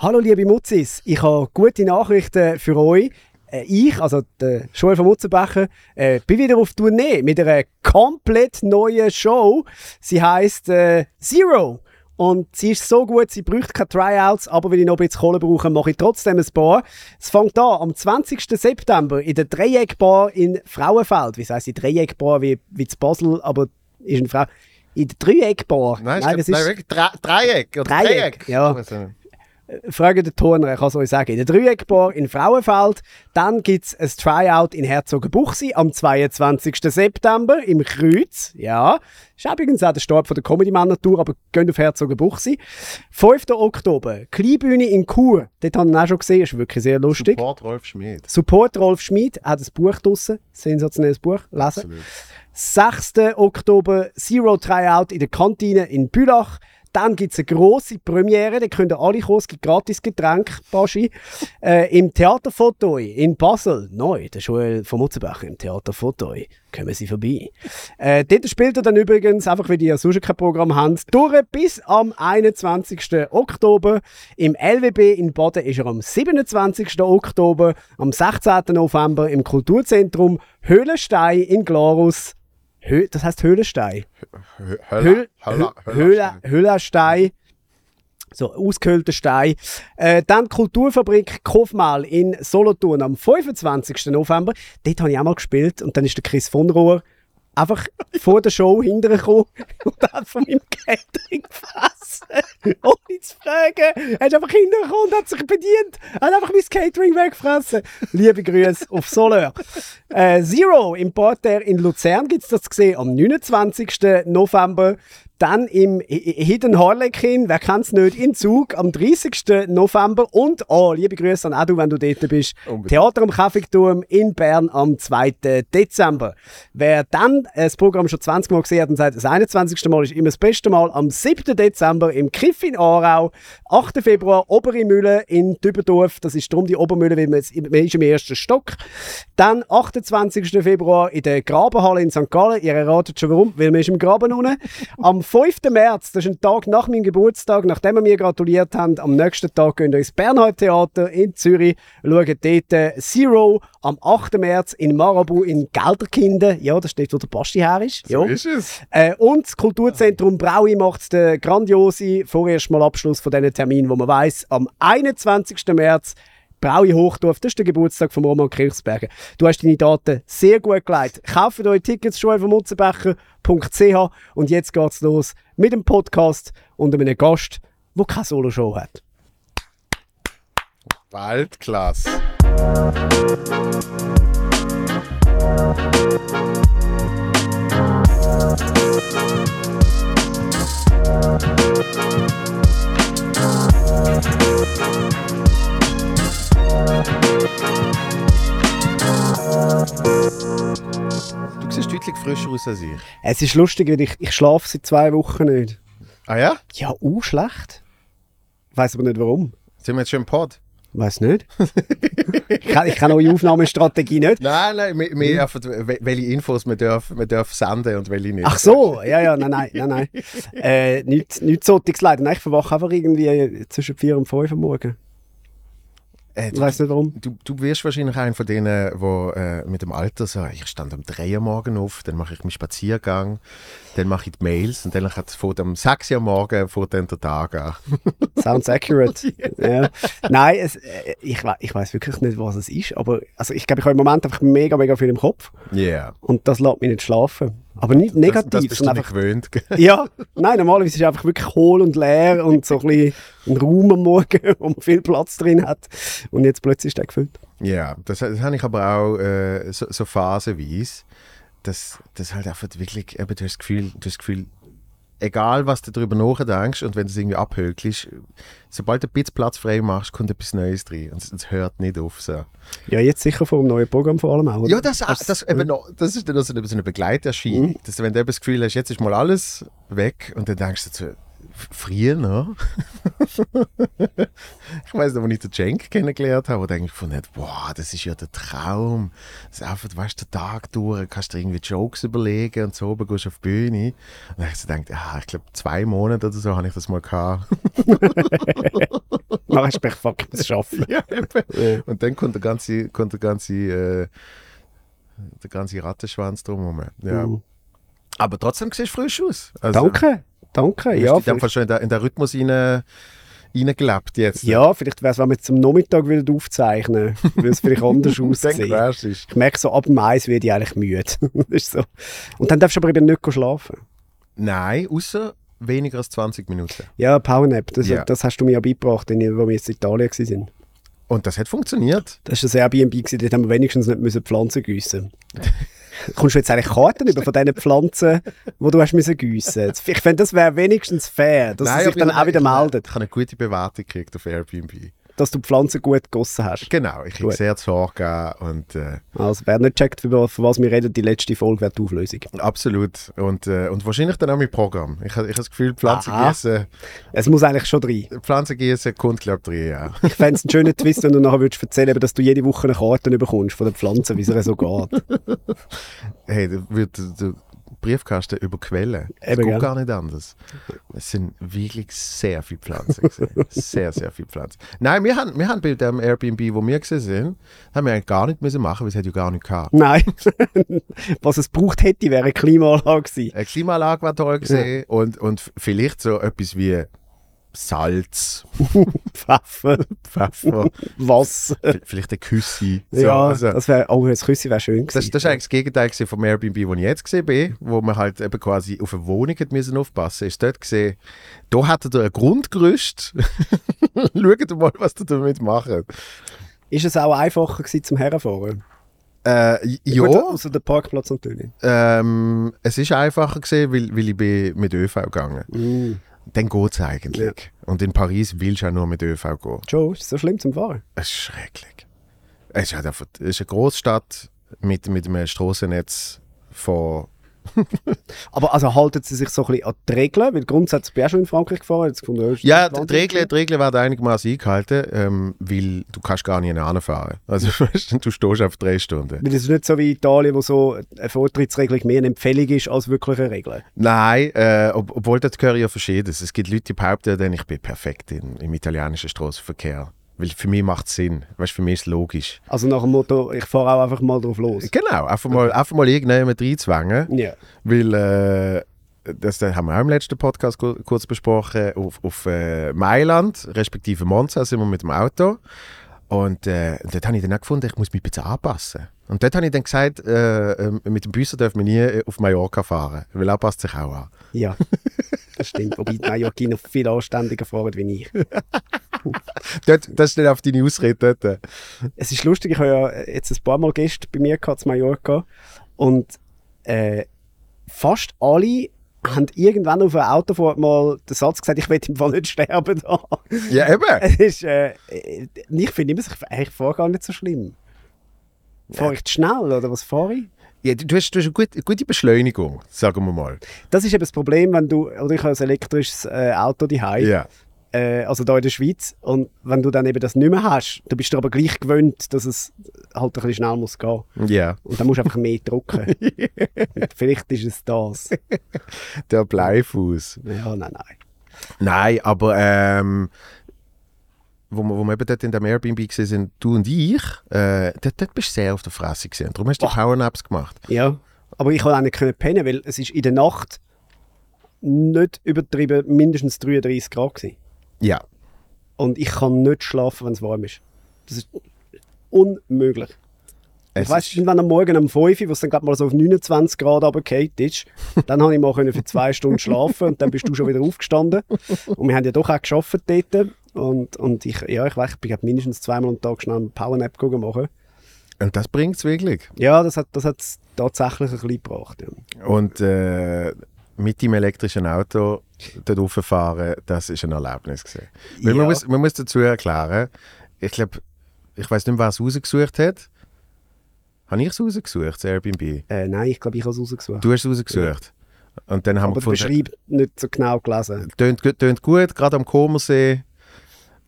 Hallo liebe Mutzis, ich habe gute Nachrichten für euch. Äh, ich, also der Joel von Mutzenbecher, äh, bin wieder auf Tournee mit einer komplett neuen Show. Sie heißt äh, Zero. Und sie ist so gut, sie braucht keine Tryouts, aber wenn ich noch ein bisschen Kohle brauche, mache ich trotzdem ein paar. Es fängt an am 20. September in der Dreieckbar in Frauenfeld. Wie heißt die Dreieckbar wie, wie zu Basel, aber ist eine Frau. In der Dreieckbar. Nein, nein, das ist nein, Dreieck. Oder Dreieck, Dreieck. ja. Also. Frage den Turner, ich kann es euch sagen. In der Dreieckbar in Frauenfeld. Dann gibt es ein Tryout in Herzogenbuchsee am 22. September im Kreuz. Ja, ist übrigens auch der Start von der Comedy-Männer-Tour, aber geht auf Herzogenbuchsee. 5. Oktober, Kleinbühne in Chur. Dort haben wir auch schon gesehen, ist wirklich sehr lustig. Support Rolf Schmid. Support Rolf Schmid, hat ein Buch draussen. Sensationelles Buch, lesen. Absolut. 6. Oktober, Zero Tryout in der Kantine in Bülach. Dann gibt es eine grosse Premiere, da können alle kommen, es gibt gratis Getränke, Baschi. Äh, Im Theaterfoto in Basel, neu, der Joel von Mutzenbach im Theaterfoto. Kommen Sie vorbei. Äh, dort spielt er dann übrigens, einfach weil die ja sonst kein Programm haben, durch bis am 21. Oktober. Im LWB in Baden ist er am 27. Oktober, am 16. November im Kulturzentrum Höhlenstein in Glarus Hö das heißt Höhlenstein. Höhl Höhle Höhlenstein. So, ausgehöhlter Stein. Äh, dann Kulturfabrik Kofmal in Solothurn am 25. November. Dort habe ich auch mal gespielt und dann ist der Chris von Rohr einfach vor der Show hintergekommen und hat von meinem Catering gefressen. Ohne zu fragen. Er ist einfach hintergekommen und hat sich bedient. Er hat einfach mein Catering weggefressen. Liebe Grüße auf Soler. Äh, Zero im Porter in Luzern gibt es das gesehen am 29. November. Dann im Hidden Harlequin, wer kennt es nicht, in Zug am 30. November. Und, oh, liebe Grüße an Edu, wenn du dort bist, Unbedingt. Theater am Kaffeeturm in Bern am 2. Dezember. Wer dann das Programm schon 20 Mal gesehen hat und sagt, das 21. Mal ist immer das beste Mal, am 7. Dezember im Kiff in Aarau, 8. Februar Obere Mühle in Dübendorf, das ist darum die Obermühle, weil man, man ist im ersten Stock. Dann 28. Februar in der Grabenhalle in St. Gallen, ihr erratet schon warum, weil man ist im Graben unten. Am 5. März, das ist ein Tag nach meinem Geburtstag, nachdem wir mir gratuliert haben, am nächsten Tag gehen wir ins Bernhard Theater in Zürich, schauen dort Zero am 8. März in Marabu in Gelderkinden. Ja, das steht, wo der Basti her ist. So ist es. Äh, und das Kulturzentrum Braui macht den grandiose, vorerst mal Abschluss von diesen Termin, wo man weiß, am 21. März Braui Hochdorf, das ist der Geburtstag von Roman Kirchsberger. Du hast deine Daten sehr gut geleitet. Kauft euch Tickets schon auf mutzenbecher.ch und jetzt geht's los mit dem Podcast und einem Gast, der keine Solo-Show hat. Waldklasse. Du siehst deutlich frischer aus als ich. Es ist lustig, weil ich, ich schlafe seit zwei Wochen nicht. Ah ja? Ja, uh, schlecht. Weiß aber nicht warum. Sind wir jetzt schon im Pod? Weiß nicht. ich, kann, ich kann eure Aufnahmestrategie nicht. Nein, nein, wir, wir einfach, welche Infos wir dürfen, wir dürfen senden und welche nicht. Ach so, ja, ja, nein, nein, nein, nein. äh, nicht, nicht so, leider. Nein, ich verwache einfach irgendwie zwischen 4 und 5 Uhr morgen. Äh, ich weiß nicht warum. Du, du wirst wahrscheinlich einer von denen, der äh, mit dem Alter so, ich stand um 3 Uhr morgen auf, dann mache ich meinen Spaziergang, dann mache ich die Mails und dann fährt am 6 Uhr morgen fährt dann der Tag an. Sounds accurate. ja. Nein, es, äh, ich, ich weiß wirklich nicht, was es ist, aber also ich glaube, ich habe im Moment einfach mega, mega viel im Kopf. Ja. Yeah. Und das lässt mich nicht schlafen. Aber nicht negativ. Das, das bist du einfach gewöhnt. ja, nein, normalerweise ist es einfach wirklich hohl und leer und so ein bisschen ein Raum am Morgen, wo man viel Platz drin hat. Und jetzt plötzlich ist der gefüllt. Ja, das, das habe ich aber auch äh, so, so phasenweise, dass das halt einfach wirklich, eben, du hast das Gefühl, du hast das Gefühl egal was du darüber nachdenkst und wenn du es irgendwie abhökelst, sobald du ein bisschen Platz frei machst, kommt etwas Neues drin und es hört nicht auf. So. Ja, jetzt sicher vor dem neuen Programm vor allem auch. Oder? Ja, das, das, das, eben noch, das ist dann so eine, so eine Begleiterscheinung, mhm. dass wenn du das Gefühl hast, jetzt ist mal alles weg und dann denkst du früher noch. ich weiß noch, als ich den Cenk kennengelernt habe, wo ich von boah, das ist ja der Traum. Das ist einfach, weißt du, den Tag durch, kannst du irgendwie Jokes überlegen und so, oben gehst du auf die Bühne. Und dann habe ich so gedacht, ah, ich glaube, zwei Monate oder so habe ich das mal gehabt. Dann hast du fuck, ich muss schaffen. ja, eben. Und dann kommt der ganze, kommt der ganze, äh, der ganze Rattenschwanz drumherum. Ja. Mhm. Aber trotzdem siehst du frisch aus. Also, Danke, danke. Du Ja, Fall schon in den, in den Rhythmus rein, reingelebt jetzt. ja, vielleicht wäre es, wenn wir jetzt am Nachmittag wieder aufzeichnen, würde es vielleicht anders aussehen. Ich merke so, ab dem Eis werde ich eigentlich müde. so. Und dann darfst du aber eben nicht schlafen. Nein, außer weniger als 20 Minuten. Ja, Powernap, das, Ja. das hast du mir ja beigebracht, wenn wir wo wir jetzt in Italien waren. Und das hat funktioniert. Das war ein Airbnb, dort haben wir wenigstens nicht müssen Pflanzen gießen Kommst du jetzt eigentlich Karten über von diesen Pflanzen, die du hast müssen giessen? Ich finde, das wäre wenigstens fair, dass sie sich dann auch wieder meldet, Ich habe eine gute Bewertung gekriegt auf Airbnb. Dass du die Pflanzen gut gegossen hast. Genau, ich Gut. sehr zu Sorge und äh, Also, wer nicht checkt, für für was wir reden, die letzte Folge wäre die Auflösung. absolut. Und, äh, und wahrscheinlich dann auch mit Programm. Ich, ich habe das Gefühl, Pflanzen Aha. gießen, Es muss eigentlich schon rein. Pflanzen gießen kommt, glaube ich, drin, ja. Ich fände es einen schönen Twist, wenn du nachher würdest erzählen würdest, dass du jede Woche eine Karte bekommst von den Pflanzen, wie es so geht. Hey, wird der, der Briefkasten überquellen. Es Eben, geht gell? gar nicht anders. Es sind wirklich sehr viele Pflanzen sehr, sehr viele Pflanzen. Nein, wir haben, wir haben bei dem Airbnb, wo wir gesehen sind, haben wir eigentlich gar nicht müssen machen, weil es ja gar nicht gehabt. Nein. was es braucht hätte, wäre eine Klimaanlage gewesen. Eine Klimaanlage war toll gesehen und, und vielleicht so etwas wie Salz, Pfeffer, Pfeffer, Wasser. vielleicht ein Küssi. So, ja, also, das wäre, oh, das Küssi wäre schön das, gewesen. das ist eigentlich das Gegenteil gewesen vom Airbnb, wo ich jetzt gesehen bin, wo man halt eben quasi auf eine Wohnung hat müssen aufpassen ist dort gesehen, da hattet ihr ein Grundgerüst. Schaut mal, was ihr damit macht. Ist es auch einfacher gewesen zum Herfahren? Äh, ja, Gut, außer der Parkplatz natürlich. ähm, es ist einfacher gesehen, weil, weil ich bin mit ÖV gegangen Mm. Dann geht es eigentlich. Und in Paris willst du auch nur mit ÖV gehen. Joe, ist es so schlimm zum Fahren? Es ist schrecklich. Es ist, halt einfach, es ist eine Großstadt mit, mit einem Straßennetz von. Aber also halten sie sich so ein bisschen an die Regeln? Weil grundsätzlich bin ich auch schon in Frankreich gefahren. Jetzt gefunden, ist Ja, das die Regeln, die Regeln werden einigermaßen eingehalten, ähm, weil du kannst gar nicht fahren. Also du, du stehst auf drei Stunden. Weil es ist nicht so wie Italien, wo so eine Vortrittsregelung mehr eine Empfehlung ist als wirklich eine Regel. Nein, äh, ob, obwohl das gehört ja Verschiedenes. Es gibt Leute, die behaupten, ich bin perfekt in, im italienischen Straßenverkehr. Weil für mich macht es Sinn. Weißt, für mich ist es logisch. Also nach dem Motto, ich fahre auch einfach mal drauf los. Genau, einfach mal, einfach mal irgendjemand reinzwängen. Ja. Weil, äh, das haben wir auch im letzten Podcast ku- kurz besprochen, auf, auf äh, Mailand, respektive Monza, sind wir mit dem Auto. Und äh, dort habe ich dann auch gefunden, ich muss mich ein bisschen anpassen. Und dort habe ich dann gesagt, äh, äh, mit dem Büsser dürfen wir nie äh, auf Mallorca fahren, weil er passt sich auch an. Ja, das stimmt. Wobei die Mallorquiner viel anständiger fahren wie ich. Dort, das ist nicht auf deine Ausrede dort. Es ist lustig, ich habe ja jetzt ein paar Mal Gäste bei mir gehabt, in Mallorca. Und äh, fast alle haben irgendwann auf einer Autofahrt mal den Satz gesagt, ich will im Fall nicht sterben. Da. Ja, eben. Es ist, äh, ich finde immer, ich, fahre gar nicht so schlimm. Fahre ich zu schnell oder was fahre ich? Ja, du, du hast, du hast eine gute, gute Beschleunigung, sagen wir mal. Das ist eben das Problem, wenn du, oder ich habe ein elektrisches äh, Auto daheim, Ja. Äh, also da in der Schweiz, und wenn du dann eben das nicht mehr hast, du bist dir aber gleich gewöhnt, dass es halt ein bisschen schnell muss gehen. Ja, Und dann musst du einfach mehr drücken. Vielleicht ist es das. der Bleifuß. Ja, nein, nein. Nein, aber ähm, wo, wir, wo wir eben dort in dem Airbnb gesehen sind, du und ich, äh, dort, dort bist du sehr auf der Fresse gesehen. Darum hast du die Powernaps gemacht. Ja, aber ich konnte auch nicht können pennen, weil es ist in der Nacht nicht übertrieben mindestens 33 Grad gewesen. Ja. Und ich kann nicht schlafen, wenn es warm ist. Das ist unmöglich. Es ich weiss, irgendwann am Morgen um 5 Uhr, wo es dann gerade mal so auf 29 Grad runtergefallen ist, dann habe ich mal können für zwei Stunden schlafen und dann bist du schon wieder aufgestanden. Und wir haben ja doch auch gearbeitet dort. Und, und ich, ja, ich weiß, ich bin mindestens zweimal am Tag schnell einen Powernap machen. Und das bringt es wirklich. Ja, das hat das hat's tatsächlich ein bisschen gebracht. Ja. Und äh, mit dem elektrischen Auto dort rauffahren, das ist ein Erlebnis gewesen. Weil man, Ja. muss, man muss dazu erklären, ich glaube, ich weiß nicht, wer es rausgesucht hat. Habe ich es rausgesucht, das Airbnb? Äh, nein, ich glaube, ich habe es rausgesucht. Du hast es rausgesucht. Und dann haben aber wir gefunden, Beschreib nicht so genau gelesen. tönt, gu- tönt gut, gerade am Comersee.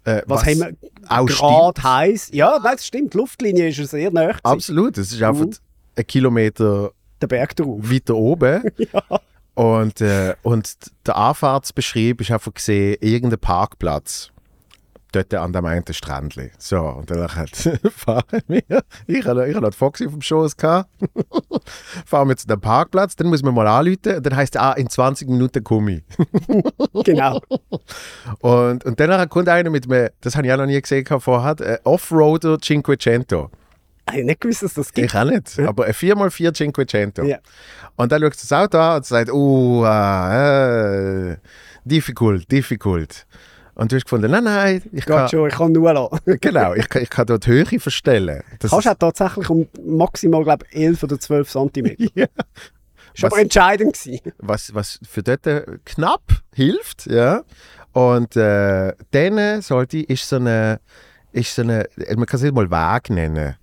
Äh, Was, haben wir auch gerade heiß? Ja, nein, das stimmt. Die Luftlinie ist sehr nah. Absolut, es ist einfach Mhm. ein Kilometer Der Berg drauf. weiter oben. Und, äh, und der Anfahrtsbeschrieb ist einfach gesehen, irgendein Parkplatz. dort an dem einen Strändli. So, und dann halt fahren wir. Ich hatte ich noch Foxy auf dem Schoß. gehabt. fahren wir zu dem Parkplatz, dann muss man mal anrufen. Und dann heisst es, ah, in 20 Minuten komme ich. Genau. Und, und dann kommt einer mit mir, das habe ich auch noch nie gesehen vorher, äh, Offroader Cinquecento. Ich habe nicht gewusst, dass das gibt. Ich auch nicht, aber ein 4x4 Cinquecento. Ja. Und dann schaut das Auto an und sagt, oh, äh, difficult, difficult. Und du hast gefunden, nein, nein, ich kann, Geht schon, ich kann nur lassen. genau, ich kann, ich kann dort die Höhe verstellen. Das Kannst auch tatsächlich um maximal, glaube ich, 11 oder 12 cm. Ja. Ist aber entscheidend gewesen. was, was für dort äh, knapp hilft, ja. Und äh, dann sollte ist so eine, ist so eine, man kann es nicht mal Weg nennen.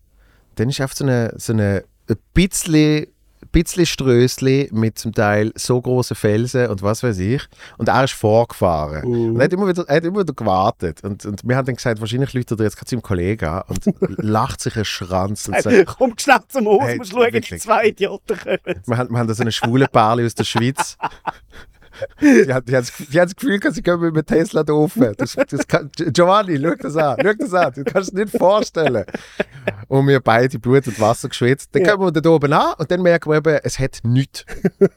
Dann ist einfach so eine, so eine ein bisschen, bisschen Strössli mit zum Teil so großen Felsen und was weiß ich. Und er ist vorgefahren. Mhm. Und er hat immer wieder, er hat immer wieder gewartet. Und, und wir haben dann gesagt, wahrscheinlich läutet er jetzt gerade seinem Kollegen an und lacht sich einen Schranz und sagt, Komm schnell zum Haus, Hey, musst schauen, die wirklich. zwei Idioten kommen. Wir haben, wir haben da so eine schwule Paarli aus der Schweiz. Die hat, die, hat, die hat das Gefühl, sie können mit dem Tesla da rauf. Das, das kann, Giovanni, schau das an, schau das an, du kannst es nicht vorstellen. Und wir beide Blut und Wasser geschwitzt. Dann Ja. kommen wir da oben an und dann merken wir eben, es hat nichts.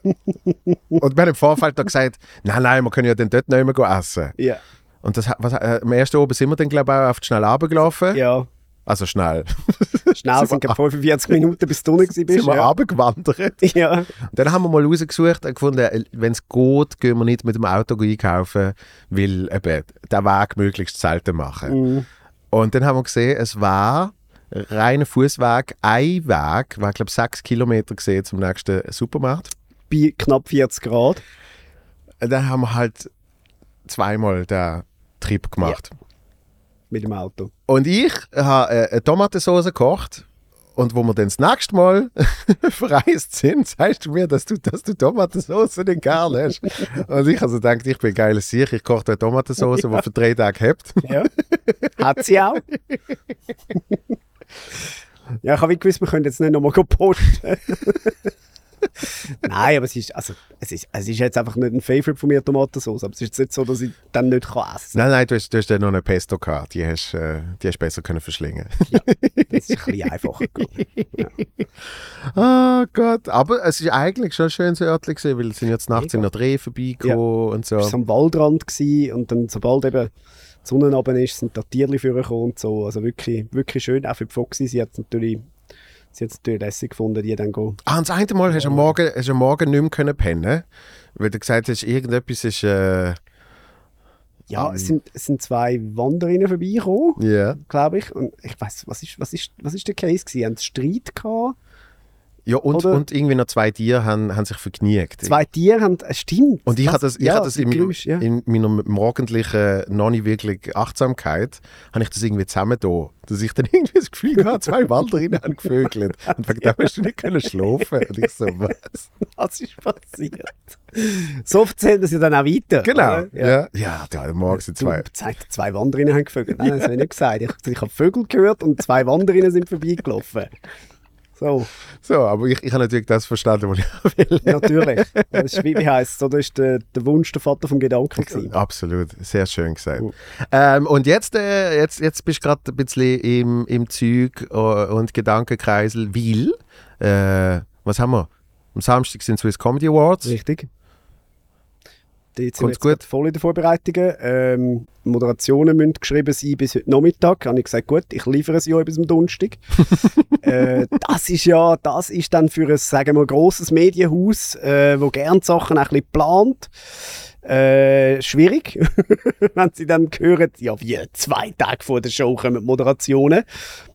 und wir haben im Vorfeld da gesagt, nein, nein, wir können ja dann dort nicht mehr essen. Ja. Und das, was, äh, am ersten oben sind wir dann, glaube ich, auch oft schnell runtergelaufen. ja. Also schnell. Schnell Sind sind wir- gerade 45 Minuten, bis du sind bist. wir Ja. runtergewandert. ja. Und Dann haben wir mal rausgesucht und gefunden, wenn es geht, gehen wir nicht mit dem Auto einkaufen, weil eben den Weg möglichst selten machen. Mhm. Und dann haben wir gesehen, es war reiner Fußweg, ein Weg, war glaube ich sechs Kilometer gesehen zum nächsten Supermarkt. Bei knapp 40 Grad. Und dann haben wir halt zweimal den Trip gemacht. Mit dem Auto. Und ich habe äh, eine Tomatensauce gekocht. Und wo wir dann das nächste Mal verreist sind, sagst du mir, dass du, dass du Tomatensauce nicht gern hast. Und ich also gedacht, ich bin ein geiles Sieg, ich koche eine Tomatensauce, die für drei Tage hebt. Ja. Hat sie auch. ja, ich habe gewusst, wir können jetzt nicht nochmal posten. Nein, aber es ist, also, es, ist, es ist jetzt einfach nicht ein Favorite von mir, Tomatensauce. Aber es ist jetzt nicht so, dass ich dann nicht kann essen Nein, nein, du hast, du hast dann noch eine Pesto gehabt, die hast, äh, die hast besser können verschlingen. Das ist ein bisschen einfacher. gegangen. oh Gott, aber es ist eigentlich schon schön so örtlich gewesen, weil es sind jetzt nachts in der Dreh vorbeigekommen und so. Ich war am Waldrand gewesen und dann, sobald eben die Sonne runter ist, sind da Tierchen vorgekommen und so. Also wirklich, wirklich schön, auch für die Foxy. Sie hat es natürlich, sie hat's natürlich lässig gefunden, die dann go. Ah, und das eine Mal hast du am Morgen, hast am Morgen nicht mehr können pennen weil du gesagt hast, irgendetwas ist... Äh, Ja, es sind, es sind zwei Wanderinnen vorbeigekommen, ja. glaube ich. Und ich weiß, was ist, was ist, was ist der Case gewesen? Haben sie Streit gehabt? Ja, und, Oder- und irgendwie noch zwei Tiere haben, haben sich vergnügt. Zwei Tiere haben, äh, stimmt. Und ich hatte das, ich ja, hatte das meinem, Geräusche, ja. in meiner morgendlichen, noch nicht wirklich Achtsamkeit, habe ich das irgendwie zusammen da. Dass ich dann irgendwie das Gefühl hatte, zwei Walderinnen haben gevögelt. Und wegen dem hast du nicht können schlafen. Und ich so, was? Was ist passiert? so erzählt das ja dann auch weiter. Genau. oder? Ja, ja, ja am Morgen sind Du, zwei. zwei. zwei Wanderinnen haben gevögelt. Nein, das habe ich nicht gesagt. Ich, ich habe Vögel gehört und zwei Wanderinnen sind vorbeigelaufen. So, So, aber ich, ich habe natürlich das verstanden, was ich will. natürlich. Das ist, wie, wie heisst es? Oder ist der, der Wunsch der Vater vom Gedanken gewesen? Absolut, sehr schön gesagt. Oh. Ähm, und jetzt, äh, jetzt, jetzt bist du gerade ein bisschen im, im Zeug äh, und Gedankenkreisel, weil, äh, was haben wir? Am Samstag sind Swiss Comedy Awards. Richtig. Dort sind Kommt's jetzt gut? voll in den Vorbereitungen. Ähm, Moderationen müssen geschrieben sein bis heute Nachmittag. Habe ich gesagt, gut, ich liefere sie euch bis am Donnerstag. äh, das ist ja, das ist dann für ein, sagen wir, grosses Medienhaus, äh, wo gern die Sachen auch ein bisschen plant. Äh, schwierig, wenn sie dann hören, ja, wie zwei Tage vor der Show kommen Moderationen.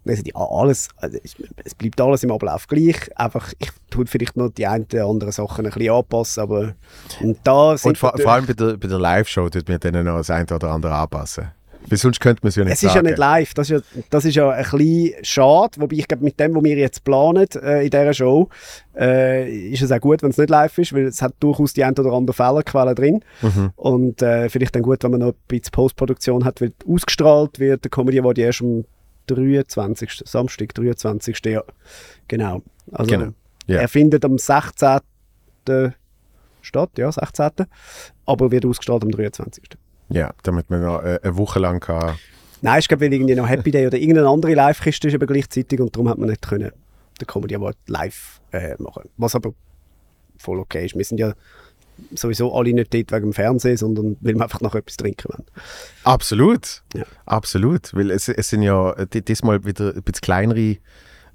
Dann sagen die, ja, alles, also es, es bleibt alles im Ablauf gleich. Einfach, ich tue vielleicht noch die einen oder anderen Sachen ein bisschen anpassen, aber und da sind Und vor, vor allem bei der, bei der Live-Show tut mir dann noch das eine oder andere anpassen. Weil sonst könnte man es ja nicht Es ist ja nicht live, das ist ja, das ist ja ein bisschen schade, wobei ich glaube, mit dem, was wir jetzt planen äh, in dieser Show, äh, ist es auch gut, wenn es nicht live ist, weil es hat durchaus die ein oder andere Fehlerquelle drin Mhm. und äh, vielleicht dann gut, wenn man noch ein bisschen Postproduktion hat, weil ausgestrahlt wird, der Comedy Award erst am 23. Samstag, 23. Ja, genau. Also Genau, ja. er findet am 16. statt, ja, 16. Aber wird ausgestrahlt am 23. Ja, damit man noch äh, eine Woche lang kann Nein, ich glaube, weil irgendwie noch Happy Day oder irgendeine andere Live-Kiste ist eben gleichzeitig und darum hat man nicht können den Comedy Award live äh, machen. Was aber voll okay ist. Wir sind ja sowieso alle nicht dort wegen dem Fernsehen, sondern weil wir einfach noch etwas trinken wollen. Absolut. Ja. Absolut. Weil es, es sind ja äh, di- diesmal wieder ein bisschen kleinere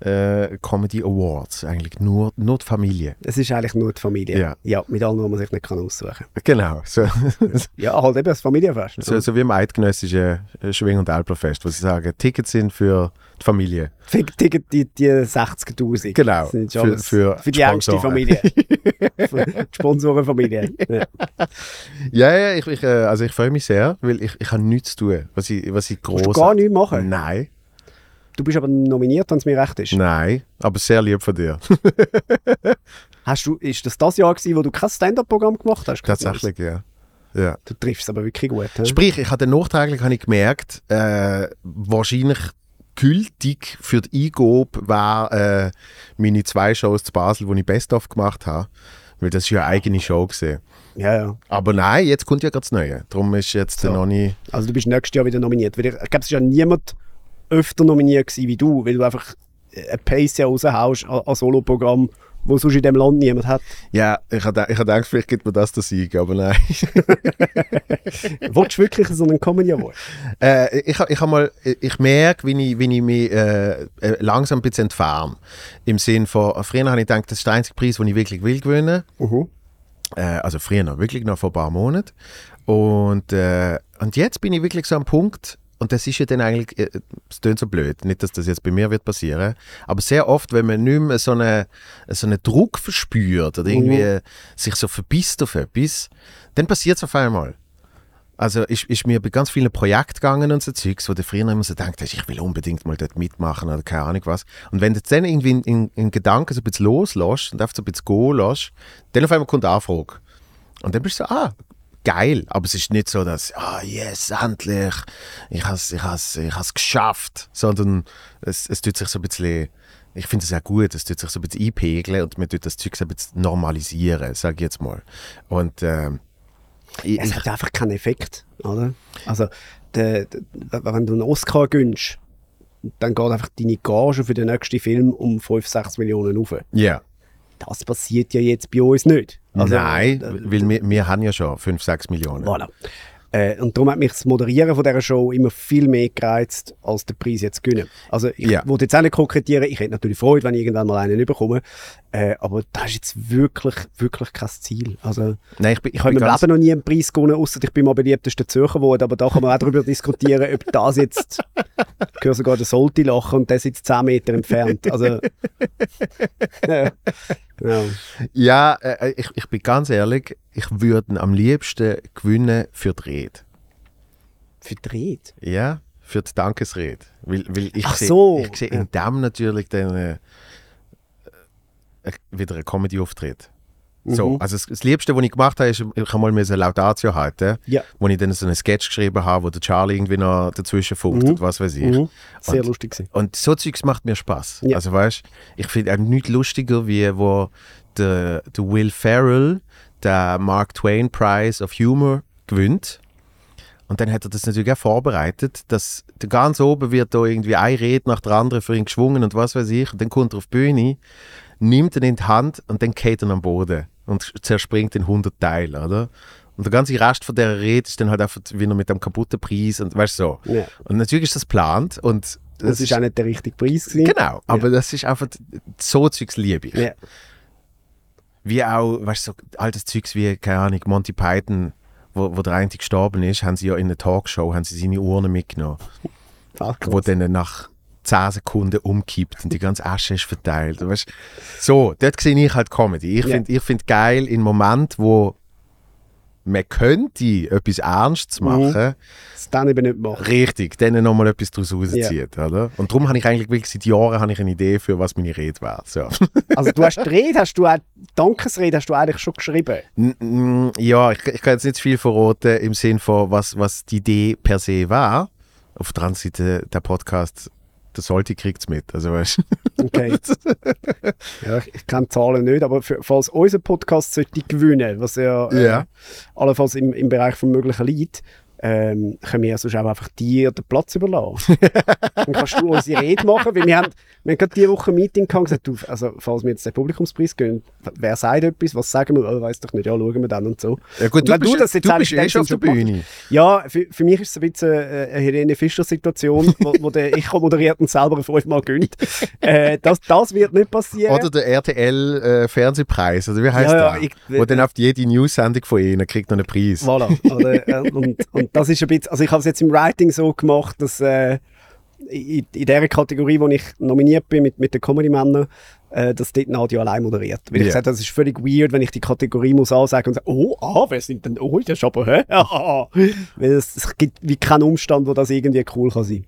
äh, Comedy Awards. Eigentlich nur, nur die Familie. Es ist eigentlich nur die Familie. Ja. mit allem, was man sich nicht kann aussuchen kann. Genau. So, Ja, halt eben das Familienfest. so, so wie im eidgenössischen äh, Schwing- und Alperfest, wo sie sagen, Tickets sind für die Familie. Für die, die, die 60'000. Genau, für- alles für für die engste. Familie. die Sponsorenfamilie. Ja. Ja, ja, ich, ich, äh, also ich freue mich sehr, weil ich, ich habe nichts zu tun, was ich, was ich groß du gar nichts machen? Nein, Du bist aber nominiert, wenn es mir recht ist. nein, aber sehr lieb von dir. Hast du, ist das das Jahr gewesen, wo du kein Stand-Up-Programm gemacht hast? Tatsächlich, ja. ja. Du triffst es aber wirklich gut. hä? Sprich, ich habe nachträglich habe ich gemerkt, äh, wahrscheinlich gültig für die Eingabe war äh, meine zwei Shows zu Basel, wo ich Best-of gemacht habe. Weil das ist ja eine eigene Show gesehen. Ja, ja. Aber nein, jetzt kommt ja gerade das Neue. Darum ist jetzt So. noch nicht. Also du bist nächstes Jahr wieder nominiert. Weil ich, ich glaube, es ist ja niemand öfter nominiert gewesen wie du, weil du einfach ein Pace ja raushaust an, Soloprogramm, wo sonst in dem Land niemand hat. Ja, ich habe ich gedacht, vielleicht gibt mir das den Sieg, aber nein. Willst du wirklich so einen Comedy Award? Äh, ich, ich, mal, ich merke, wie ich, wie ich mich äh, äh, langsam ein bisschen entferne. Im Sinne von, früher habe ich gedacht, das ist der einzige Preis, den ich wirklich will gewinnen. Mhm. Äh, also früher noch, wirklich noch vor ein paar Monaten. Und, äh, und jetzt bin ich wirklich so am Punkt, und das ist ja dann eigentlich, äh, es klingt so blöd, nicht, dass das jetzt bei mir wird passieren, aber sehr oft, wenn man nicht mehr so einen so eine Druck verspürt oder irgendwie äh, sich so verbisst auf etwas, dann passiert es auf einmal. Also ist, ist mir bei ganz vielen Projekten gegangen und so Zeugs, wo du früher immer so denkst, ich will unbedingt mal dort mitmachen oder keine Ahnung was. Und wenn du dann irgendwie in, in, in Gedanken so ein bisschen loslässt und einfach so ein bisschen gehen lässt, dann auf einmal kommt die Anfrage. Und dann bist du so, ah, geil. Aber es ist nicht so, dass, ah, yes, endlich, ich habe es ich has, ich has geschafft. Sondern es, es tut sich so ein bisschen, ich finde es auch gut, es tut sich so ein bisschen einpegeln und man tut das Zeug so ein bisschen normalisieren, sage ich jetzt mal. Und ähm, ich, Es hat einfach keinen Effekt, oder? Also, der, der, wenn du einen Oscar gönnst, dann geht einfach deine Gage für den nächsten Film um 5, 6 Millionen rauf. ja. Das passiert ja jetzt bei uns nicht. Also, Nein, äh, weil wir, wir haben ja schon 5, 6 Millionen. Voilà. Äh, und darum hat mich das Moderieren von dieser Show immer viel mehr gereizt, als den Preis jetzt zu gewinnen. Also ich Ja. wollte jetzt auch nicht kokettieren, ich hätte natürlich Freude, wenn ich irgendwann mal einen bekomme, äh, aber das ist jetzt wirklich, wirklich kein Ziel. Also Nein, ich bin, ich habe ganz, Leben noch nie einen Preis gewonnen, außer ich bin mal beliebtester Zürcher geworden, aber da kann man auch darüber diskutieren, ob das jetzt, ich höre sogar den Solti lachen und der sitzt 10 Meter entfernt. Also, ja. Ja. Ja, äh, ich, ich bin ganz ehrlich, ich würde am liebsten gewinnen für die Rede. Verdreht. Ja, für die Dankesrede. Weil, weil ich Ach sehe so, ich sehe in dem natürlich dann äh, äh, wieder einen Comedy-Auftritt. So, Mhm. also das, das Liebste, was ich gemacht habe, ist, ich habe mal eine Laudatio halten, Ja. wo ich dann so einen Sketch geschrieben habe, wo der Charlie irgendwie noch dazwischen funkt Mhm. und was weiß ich. Mhm. Sehr Und- lustig gewesen. Und so Zeugs macht mir Spaß. Ja. Also weißt, ich finde auch nichts lustiger, wie wo der, der Will Ferrell der Mark Twain Prize of Humor gewinnt. Und dann hat er das natürlich auch vorbereitet, dass ganz oben wird da irgendwie eine Rede nach der anderen für ihn geschwungen und was weiß ich. Und dann kommt er auf die Bühne, nimmt ihn in die Hand und dann geht er am Boden und zerspringt in 100 Teile, oder? Und der ganze Rest von der Rede ist dann halt einfach wieder mit einem kaputten Preis und weißt du so. Ja. Und natürlich ist das geplant und Das ist auch nicht der richtige Preis gewesen. Genau, aber das ist einfach so Zeugs liebe ich. Ja. Wie auch, weißt du, so altes Zeugs wie, keine Ahnung, Monty Python, wo, wo der eine gestorben ist, haben sie ja in einer Talkshow haben sie seine Urne mitgenommen, wo dann nach 10 Sekunden umkippt und die ganze Asche ist verteilt. Weißt, so, dort sehe ich halt Comedy. Ich Ja. finde find geil, in Moment, wo man könnte etwas Ernstes Mhm. machen, Das dann eben nicht machen. Richtig, dann nochmal etwas daraus rauszieht, oder? Und darum habe ich eigentlich wirklich seit Jahren habe ich eine Idee für was meine Rede wäre. So. Also du hast die Rede, hast du auch, Dankesrede hast du eigentlich schon geschrieben. N- ja, ich, ich kann jetzt nicht viel verraten im Sinn von, was, was die Idee per se war. Auf der anderen Seite, der Podcast, der sollte kriegt es mit. Also, weißt. Okay. ja, ich, kenne Zahlen nicht, aber für, falls unser Podcast sollte gewinnen, was ja, äh, Ja. allenfalls im, im Bereich von möglichen liegt, ähm, können wir sonst auch einfach dir den Platz überlassen. dann kannst du unsere Rede machen, weil wir haben, wir haben gerade diese Woche ein Meeting gehabt und gesagt, du, also, falls wir jetzt den Publikumspreis gehen, wer sagt etwas, was sagen wir, oh, weiß doch nicht, ja, schauen wir dann und so. Ja gut, du wenn bist, du das jetzt du bist eh schon auf der Bühne. Ja, für, für mich ist es ein bisschen äh, eine Helene Fischer-Situation, wo, wo der ich moderiert und selber fünfmal gönnt. Äh, das, das wird nicht passieren. Oder der RTL äh, oder wie heißt Ja, ja, der? ich- Wo dann auf jede News-Sendung von ihnen kriegt noch einen Preis. Voilà. Oder, äh, und, und das ist ein bisschen, also ich habe es jetzt im Writing so gemacht, dass äh, in, in der Kategorie, wo ich nominiert bin mit, mit den Comedy-Männern, äh, dass dort Nadia allein moderiert. Weil ich Ja. gesagt habe, das ist völlig weird, wenn ich die Kategorie muss ansagen und sagen, oh, ah, wer sind denn, oh, das ist aber, hä? Weil es, es gibt wie keinen Umstand, wo das irgendwie cool kann sein.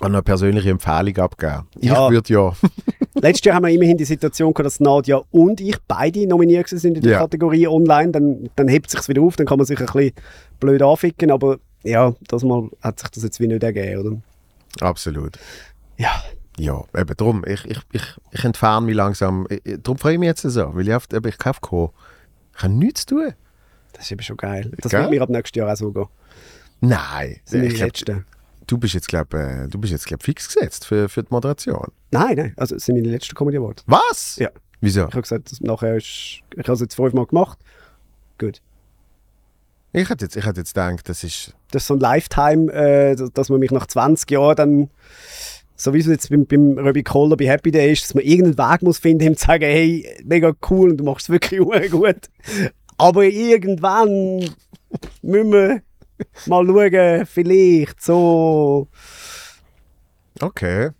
Und noch eine persönliche Empfehlung abgeben. Ja. Ich würde ja. Letztes Jahr haben wir immerhin die Situation gehabt, dass Nadia und ich beide nominiert sind in der Ja. Kategorie online. Dann, dann hebt sich wieder auf, dann kann man sich ein bisschen blöd anficken, aber ja, das Mal hat sich das jetzt wie nicht ergeben, oder? Absolut. Ja. Ja, eben darum. Ich, ich, ich, ich entferne mich langsam. Ich- Darum freue ich mich jetzt so, weil ich, oft, eben, ich kann kommen. Ich habe nichts zu tun. Das ist eben schon geil. Das Gell? wird mir ab nächstes Jahr auch so gehen. Nein. Das sind glaub, letzten. Du bist jetzt, glaube äh, du bist jetzt, glaub, fix gesetzt für, für die Moderation. Nein, nein, also es sind meine letzten Comedy Awards. Was? Ja. Wieso? Ich habe gesagt, nachher ist, ich habe es jetzt fünfmal gemacht. Gut. Ich hätte jetzt, ich hätte jetzt gedacht, das ist. Das ist so ein Lifetime, äh, dass- man mich nach 20 Jahren dann, so wie es jetzt beim, beim Robbie Kohler bei Happy Day ist, dass man irgendeinen Weg muss finden, ihm zu sagen, hey, mega cool und du machst es wirklich gut. Aber irgendwann müssen wir mal schauen, vielleicht so. Okay.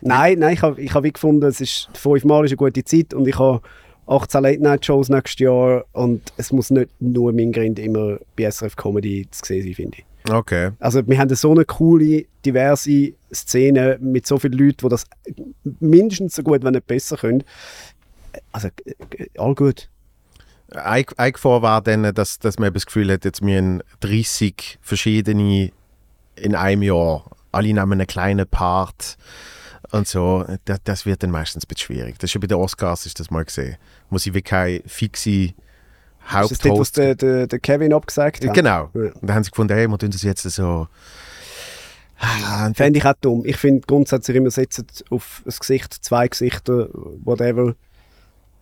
Nein, nein, ich habe ich hab wie gefunden, es ist fünfmal ist eine gute Zeit und ich habe 18 Late-Night-Shows nächstes Jahr und es muss nicht nur mein Grund immer bei SRF Comedy zu sehen sein, finde ich. Okay. Also wir haben so eine coole, diverse Szene mit so vielen Leuten, die das mindestens so gut, wenn nicht besser können. Also, äh, all gut. Eine eine Gefahr war dann, dass, dass man das Gefühl hat, jetzt müssen 30 verschiedene in einem Jahr, alle nehmen einen kleinen Part und so. Das, das wird dann meistens ein bisschen schwierig. Das ist schon bei den Oscars ist das mal gesehen, wo sie wirklich keine fixe Ist das was Haupthost... der, der, der Kevin abgesagt hat? Genau. Ja. Und dann haben sie gefunden, hey, wir tun das jetzt so... Ah, Fände ich auch dumm. Ich finde grundsätzlich immer setzen auf das Gesicht, zwei Gesichter, whatever.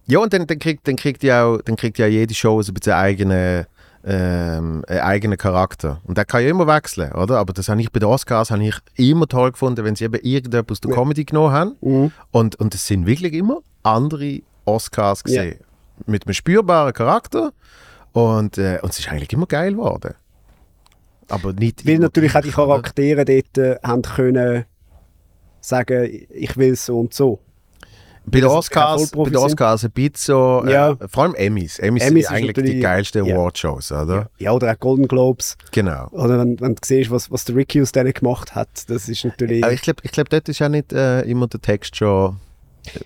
Ja, und dann, dann, kriegt, dann, kriegt ja auch, dann kriegt ja jede Show so ein bisschen einen eigenen, ähm, einen eigenen Charakter. Und der kann ja immer wechseln, oder? Aber das habe ich bei den Oscars habe ich immer toll gefunden, wenn sie eben irgendetwas aus der Ja. Comedy genommen haben. Mhm. Und, und es sind wirklich immer andere Oscars gesehen. Mit einem spürbaren Charakter. Und, äh, und es ist eigentlich immer geil geworden. Aber nicht Weil natürlich auch die? Charaktere dort äh, haben können sagen, ich will so und so. Bei den es Oscars, bei den. Oscars ein bisschen so, äh, Ja. vor allem Emmys. Emmys, Emmys sind eigentlich die geilsten ja. Awardshows, oder? Ja, oder auch Golden Globes. Genau. Oder wenn, wenn du siehst, was, was der Ricky aus denen gemacht hat, das ist natürlich... Aber ich glaube, ich glaub, dort ist ja nicht äh, immer der Text schon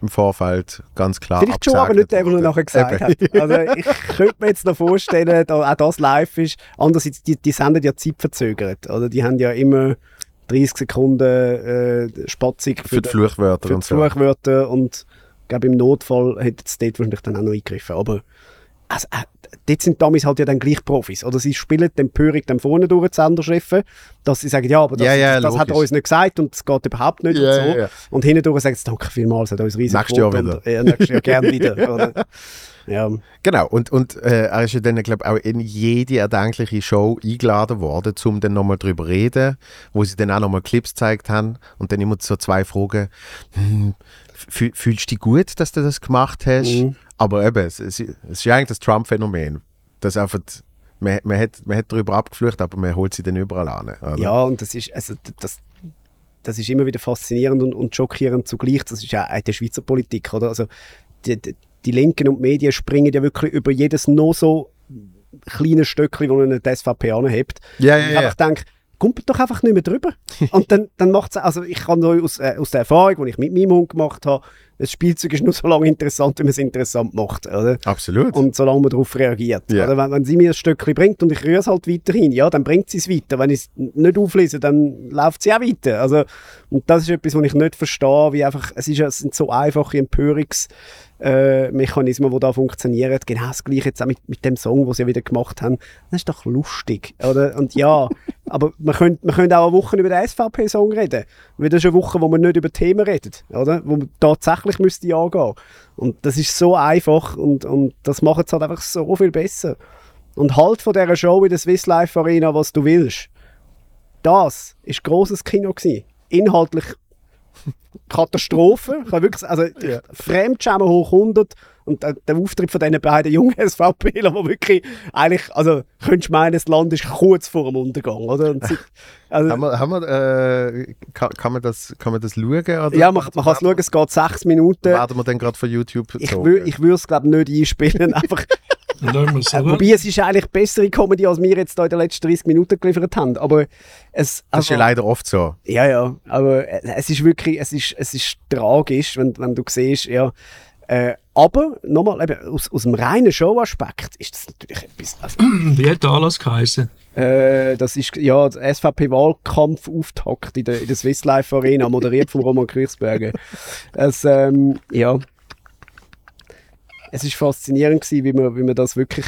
im Vorfeld ganz klar Vielleicht schon, aber nicht der, der er nachher gesagt Eben. hat. Also ich könnte mir jetzt noch vorstellen, da auch das live ist. Andererseits, die, die senden ja zeitverzögert. Oder? Die haben ja immer 30 Sekunden äh, Spatzig Für die den- Fluchwörter für und die so. Fluchwörter und ich glaube, im Notfall hätte es dort wahrscheinlich dann auch noch eingegriffen. Aber also, äh, dort sind damals halt ja dann gleich Profis. Oder sie spielen die Empörung dann vorne durch, die Senderchefe, dass sie sagen, ja, aber das, Ja, ja, das, das hat er uns nicht gesagt und es geht überhaupt nicht Ja, und so. Und hinten durch sagen sie, danke vielmals, hat uns riesig Nächstes Jahr wieder. Und, ja, nächstes Jahr gerne wieder. Ja, Genau, und, und äh, er ist ja dann, glaube ich, auch in jede erdenkliche Show eingeladen worden, um dann nochmal drüber reden, wo sie dann auch nochmal Clips gezeigt haben und dann immer so zwei Fragen. Hm, fühl- fühlst du dich gut, dass du das gemacht hast? Mhm. Aber eben, es, es, es ist ja eigentlich das Trump-Phänomen. Das einfach, man, man, hat, man hat darüber abgeflucht, aber man holt sie dann überall an. Oder? ja, und das ist, also, das, das ist immer wieder faszinierend und, und schockierend zugleich. Das ist ja auch der Schweizer Politik, oder? Also, die, die, die Linken und die Medien springen ja wirklich über jedes noch so kleine Stöckchen, das ihnen die SVP anhebt. Ja, Und ja, ich ja. einfach denke, kumpelt doch einfach nicht mehr drüber. und dann, dann macht es, also ich kann nur aus, äh, aus der Erfahrung, die ich mit meinem Hund gemacht habe, das Spielzeug ist nur so lange interessant, wie man es interessant macht. Oder? Absolut. Und solange man darauf reagiert. Ja. Oder wenn, wenn sie mir ein Stückchen bringt und ich rühre es halt weiterhin, ja, dann bringt sie es weiter. Wenn ich es nicht auflese, dann läuft sie auch weiter. Also, und das ist etwas, was ich nicht verstehe, wie einfach, es, ist, es sind so einfache Empörungs- äh, Mechanismen, die da funktionieren. Genau das gleiche jetzt auch mit, mit dem Song, den sie ja wieder gemacht haben. Das ist doch lustig. Oder? Und ja, aber wir können, wir können auch eine Woche über den SVP-Song reden. Weil das ist eine Woche, wo wir nicht über Themen reden, oder? Wo man tatsächlich müsste angehen. Und das ist so einfach und, und das macht es halt einfach so viel besser. Und halt von dieser Show in der Swiss Life Arena, was du willst. Das ist großes Kino gewesen. Inhaltlich Katastrophe. Ich wirklich, also Ja. Fremdschämen hoch 100 und der, der Auftritt von diesen beiden jungen SVPler, wo wirklich eigentlich, also könntest du meinen, das Land ist kurz vor dem Untergang, oder? Und sie, also, Haben wir, haben wir, äh, kann, kann, man das, kann man das schauen? Oder? ja, man, man kann es schauen, es geht sechs Minuten. Werden wir dann gerade von YouTube Ich, wür, ich würde es, glaube ich, nicht einspielen. Einfach, äh, wobei es ist eigentlich bessere Comedy, als wir jetzt da in den letzten 30 Minuten geliefert haben. Aber es, das ist ja also- leider oft so. Ja, ja, aber äh, es ist wirklich, es ist, es ist tragisch, wenn, wenn du siehst, ja. Äh, aber nochmal, eben, aus, aus dem reinen Show-Aspekt ist das natürlich etwas. Also, Wie hat der Anlass geheißen? äh, das ist ja der SVP-Wahlkampf-Auftakt in der, in der Swiss Life Arena, moderiert von Roman Kirchsberger. Es, ähm, ja. Es ist faszinierend gewesen, wie man, wie man das wirklich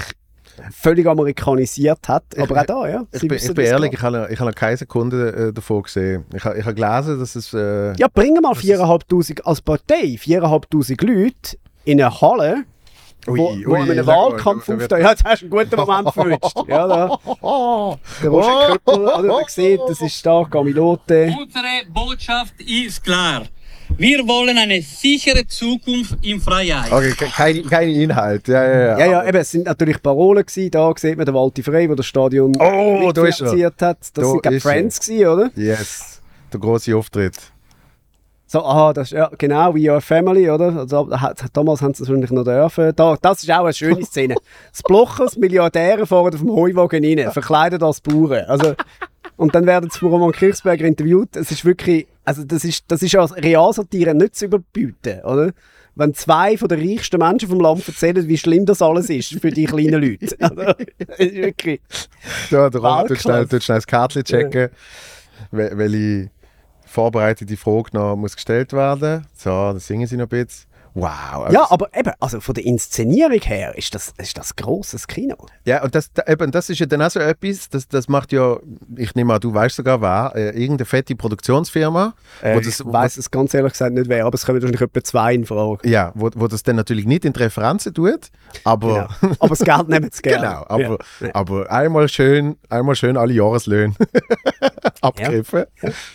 völlig amerikanisiert hat. Aber auch da, ja. Ich bin, ich bin ehrlich, ich habe, noch- ich habe noch keine Sekunde äh, davon gesehen. Ich habe, ich habe gelesen, dass es... Äh, Ja, bringen mal 4'500 als Partei, 4'500 Leute in eine Halle, wo, Ui, wo ui, in einem Wahlkampf auftritt. Ja, jetzt hast du einen guten Moment verwünscht. Ja, da. Der Roger Köppel, also man sieht, das ist stark, Gamilote. Unsere Botschaft ist klar. Wir wollen eine sichere Zukunft in Freiheit. Okay, ke- kein, kein Inhalt. Ja, ja, ja. Ja, ja, eben, es sind natürlich Parolen gewesen. Da sieht man den Walti Frey, der das Stadion Oh, da ist er. mitfinanziert hat. Das Da sind. Friends gewesen, oder? Yes. Der große Auftritt. So, aha, das ist, ja, genau, wie Your Family, oder? Also, damals haben sie es wahrscheinlich noch dürfen. Da, das ist auch eine schöne Szene. Das Blochers, Milliardäre fahren auf dem Heuwagen rein, verkleidet als Bauern. Also, und dann werden sie von Roman Kirchsberger interviewt. Es ist wirklich, also das ist, das ist als Realsatire nicht zu überbieten, oder? Wenn zwei von den reichsten Menschen vom Land erzählen, wie schlimm das alles ist für die kleinen Leute. Also, das ist wirklich. Ja, tut Weltklasse. schnell, schnell das Kärtchen checken, wel- welche vorbereitete Frage noch muss gestellt werden. So, dann singen sie noch ein bisschen. Wow. Ja, aber eben, also von der Inszenierung her ist das, ist das grosses Kino. Ja, und das, da- eben, das ist ja dann auch so etwas, das, das macht ja, ich nehme an, du weißt sogar wer, äh, irgendeine fette Produktionsfirma, Äh, das, ich weiss es ganz ehrlich gesagt nicht wer, aber es kommen wahrscheinlich etwa zwei in Frage. ja, wo, wo das dann natürlich nicht in die Referenzen tut, aber Genau. Aber das Geld nehmen sie gerne. Genau, aber, Ja. aber einmal schön, einmal schön alle Jahreslöhne abgriffen.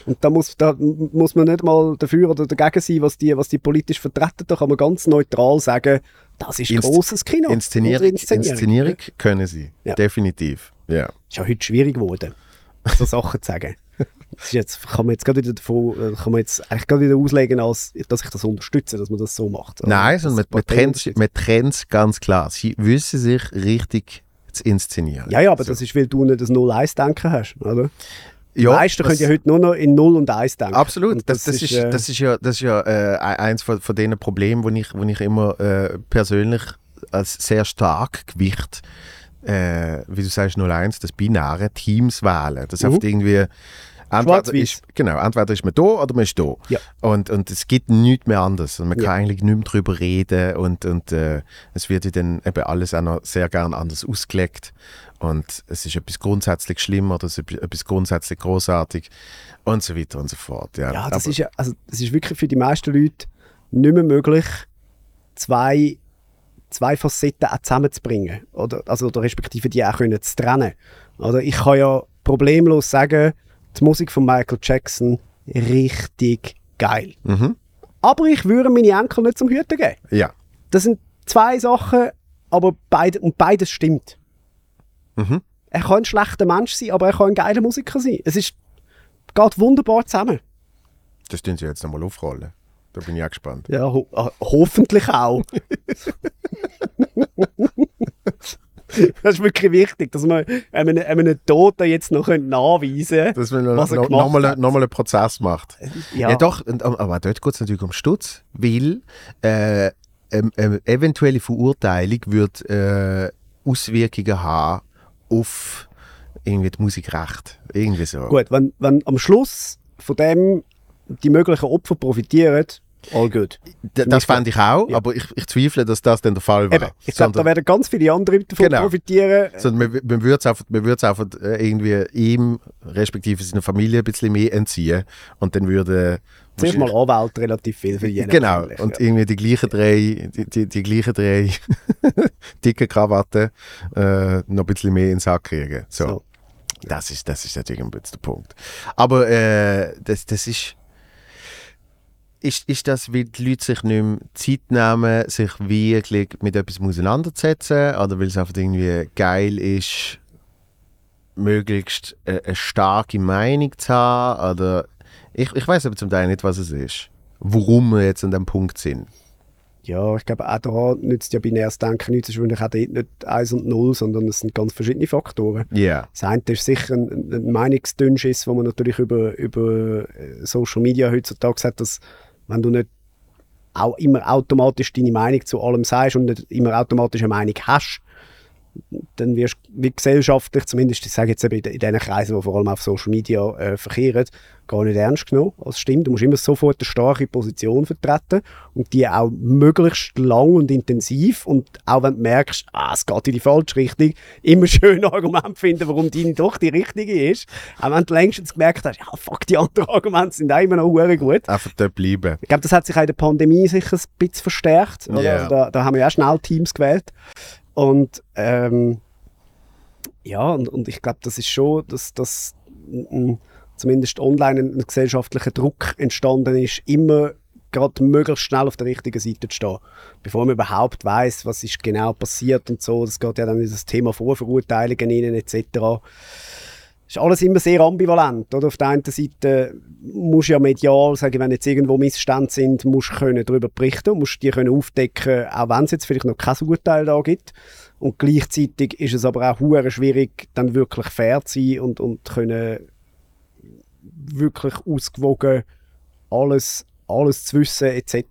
Und da muss, da muss man nicht mal dafür oder dagegen sein, was die, was die politisch vertreten. Da kann man ganz neutral sagen, das ist Insz- grosses Kino. Inszenierung, Oder Inszenierung. Können sie, Ja. definitiv. Ja. Ist ja heute schwierig geworden, so Sachen zu sagen. Das ist jetzt, kann man jetzt gerade wieder davon, äh, kann man jetzt eigentlich gerade wieder auslegen, als, dass ich das unterstütze, dass man das so macht. Also, Nein, sondern man, man trennt es ganz klar. Sie wissen sich richtig zu inszenieren. Ja, ja, aber So. das ist, weil du nicht das 0-1-Denken hast, oder? Die Ja, meisten das- können ja heute nur noch in 0 und 1 denken. Absolut. Und Das, das, ist, äh, das ist ja, das ist ja äh, eins von, von den Problemen, wo ich, wo ich immer äh, persönlich als sehr stark gewicht, äh, wie du sagst, 01, das binäre Teams wählen. Das Mhm. irgendwie entweder ist, genau, entweder ist man da oder man ist da. Ja. Und, und es gibt nichts mehr anderes. Und man Ja. kann eigentlich nicht mehr drüber reden und, und äh, es wird dann eben alles auch noch sehr gern anders ausgelegt. Und es ist etwas grundsätzlich schlimm oder es ist etwas grundsätzlich großartig und so weiter und so fort. Ja, Ja, das Aber- ist ja, also das ist wirklich für die meisten Leute nicht mehr möglich, zwei, zwei Facetten auch zusammenzubringen. Oder, also, oder respektive die auch können zu trennen. Oder ich kann ja problemlos sagen, die Musik von Michael Jackson richtig geil. Mhm. Aber ich würde meine Enkel nicht zum Hüten geben. Ja. Das sind zwei Sachen, aber beide, und beides stimmt. Mhm. Er kann ein schlechter Mensch sein, aber er kann ein geiler Musiker sein. Es ist, geht wunderbar zusammen. Das tun sie jetzt nochmal aufrollen. Da bin ich auch gespannt. Ja, ho ah, hoffentlich auch. das ist wirklich wichtig, dass man einem, einem Toten jetzt noch nachweisen können, Dass man noch, was noch, noch, mal, noch mal einen Prozess macht. Ja, Ja, doch, aber dort geht es natürlich um Stutz, weil äh, ähm, ähm, eventuelle Verurteilung wird äh, Auswirkungen haben auf irgendwie das Musikrecht. Irgendwie so. Gut, wenn, wenn am Schluss von dem die möglichen Opfer profitieren, all good. D das fände ich auch, aber ich, ich zweifle, dass das dann der Fall. Eben, ich glaube, da werden ganz viele andere davon Genau. profitieren. sondern man, man würde es einfach, man einfach irgendwie ihm, respektive seiner Familie, ein bisschen mehr entziehen. Und dann würde. Zuerst mal Anwälte relativ viel verdienen. Genau, eigentlich, und ja. irgendwie die gleichen drei, die, die, die gleichen drei dicke Krawatten äh, noch ein bisschen mehr in den Sack kriegen. So. So. Das, ist, das ist natürlich ein bisschen der Punkt. Aber äh, das, das ist, ist. Ist das, weil die Leute sich nicht mehr Zeit nehmen, sich wirklich mit etwas auseinanderzusetzen? Oder weil es einfach irgendwie geil ist, möglichst äh, eine starke Meinung zu haben? Oder ich, ich weiß aber zum Teil nicht, was es ist. Warum wir jetzt an dem Punkt sind. Ja, ich glaube, auch da nützt ja binäres Denken nichts. Es ist wahrscheinlich auch dort nicht 1 und 0, sondern es sind ganz verschiedene Faktoren. Ja. Das eine ist sicher ein, ein Meinungsdünnschiss, wo man natürlich über, über äh, Social Media heutzutage hat, dass wenn du nicht auch immer automatisch deine Meinung zu allem sagst und nicht immer automatisch eine Meinung hast, dann wirst du wie gesellschaftlich, zumindest ich sage jetzt eben in, diesen Kreisen, die vor allem auf Social Media äh, verkehren, gar nicht ernst genommen. Das stimmt, du musst immer sofort eine starke Position vertreten und die auch möglichst lang und intensiv und auch wenn du merkst, ah, es geht in die falsche Richtung, immer schön Argument finden, warum deine doch die richtige ist. Auch wenn du längstens gemerkt hast, ja fuck, die anderen Argumente sind auch immer noch gut. Einfach dort bleiben. Ich glaube, das hat sich auch in der Pandemie sicher ein bisschen verstärkt. Ja. Also da, da haben wir ja auch schnell Teams gewählt. Und ähm, ja, und, und ich glaube, das ist schon, dass, dass zumindest online ein, gesellschaftlicher Druck entstanden ist, immer gerade möglichst schnell auf der richtigen Seite zu stehen. Bevor man überhaupt weiß, was ist genau passiert und so. Das geht ja dann in das Thema Vorverurteilungen etc ist alles immer sehr ambivalent. Oder? Auf der einen Seite musst du ja medial sagen, wenn jetzt irgendwo Missstände sind, musst du können darüber berichten, musst die können aufdecken, auch wenn es jetzt vielleicht noch kein Urteil da gibt. Und gleichzeitig ist es aber auch hure schwierig, dann wirklich fair zu sein und, und können wirklich ausgewogen alles, alles zu wissen etc.,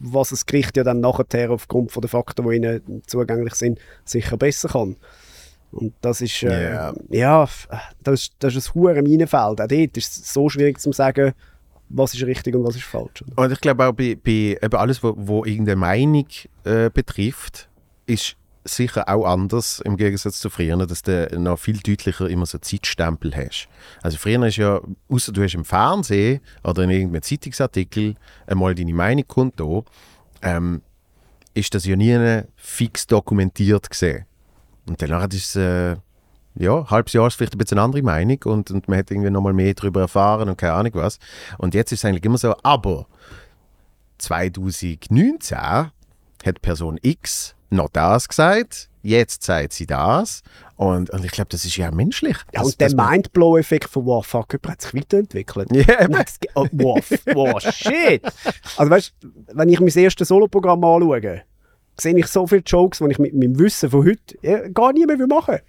was das Gericht ja dann nachher aufgrund der Fakten, die ihnen zugänglich sind, sicher besser kann. Und das ist, äh, Ja. ja, das, das ist ein hohes Minenfeld. Auch dort ist es so schwierig zu sagen, was ist richtig und was ist falsch. Und ich glaube auch bei, bei eben alles, wo, wo irgendeine Meinung äh, betrifft, ist sicher auch anders im Gegensatz zu früher, dass du noch viel deutlicher immer so Zeitstempel hast. Also früher ist ja, außer du hast im Fernsehen oder in irgendeinem Zeitungsartikel einmal deine Meinung kundtun, ähm, ist das ja nie fix dokumentiert gesehen. Und danach ist es äh, ja, ein halbes Jahr ist vielleicht ein bisschen eine andere Meinung und, und man hat irgendwie nochmal mehr darüber erfahren und keine Ahnung was. Und jetzt ist es eigentlich immer so, aber 2019 hat Person X noch das gesagt, jetzt sagt sie das. Und, und ich glaube, das ist ja menschlich. Ja, Das- und der Mindblow-Effekt von wow, fuck, jemand hat sich weiterentwickelt. Es geht- oh, wow, f- wow, shit. Also weißt du, wenn ich mein erstes Soloprogramm anschaue, sehe ich so viele Jokes, die ich mit meinem Wissen von heute ja, gar nie mehr machen will.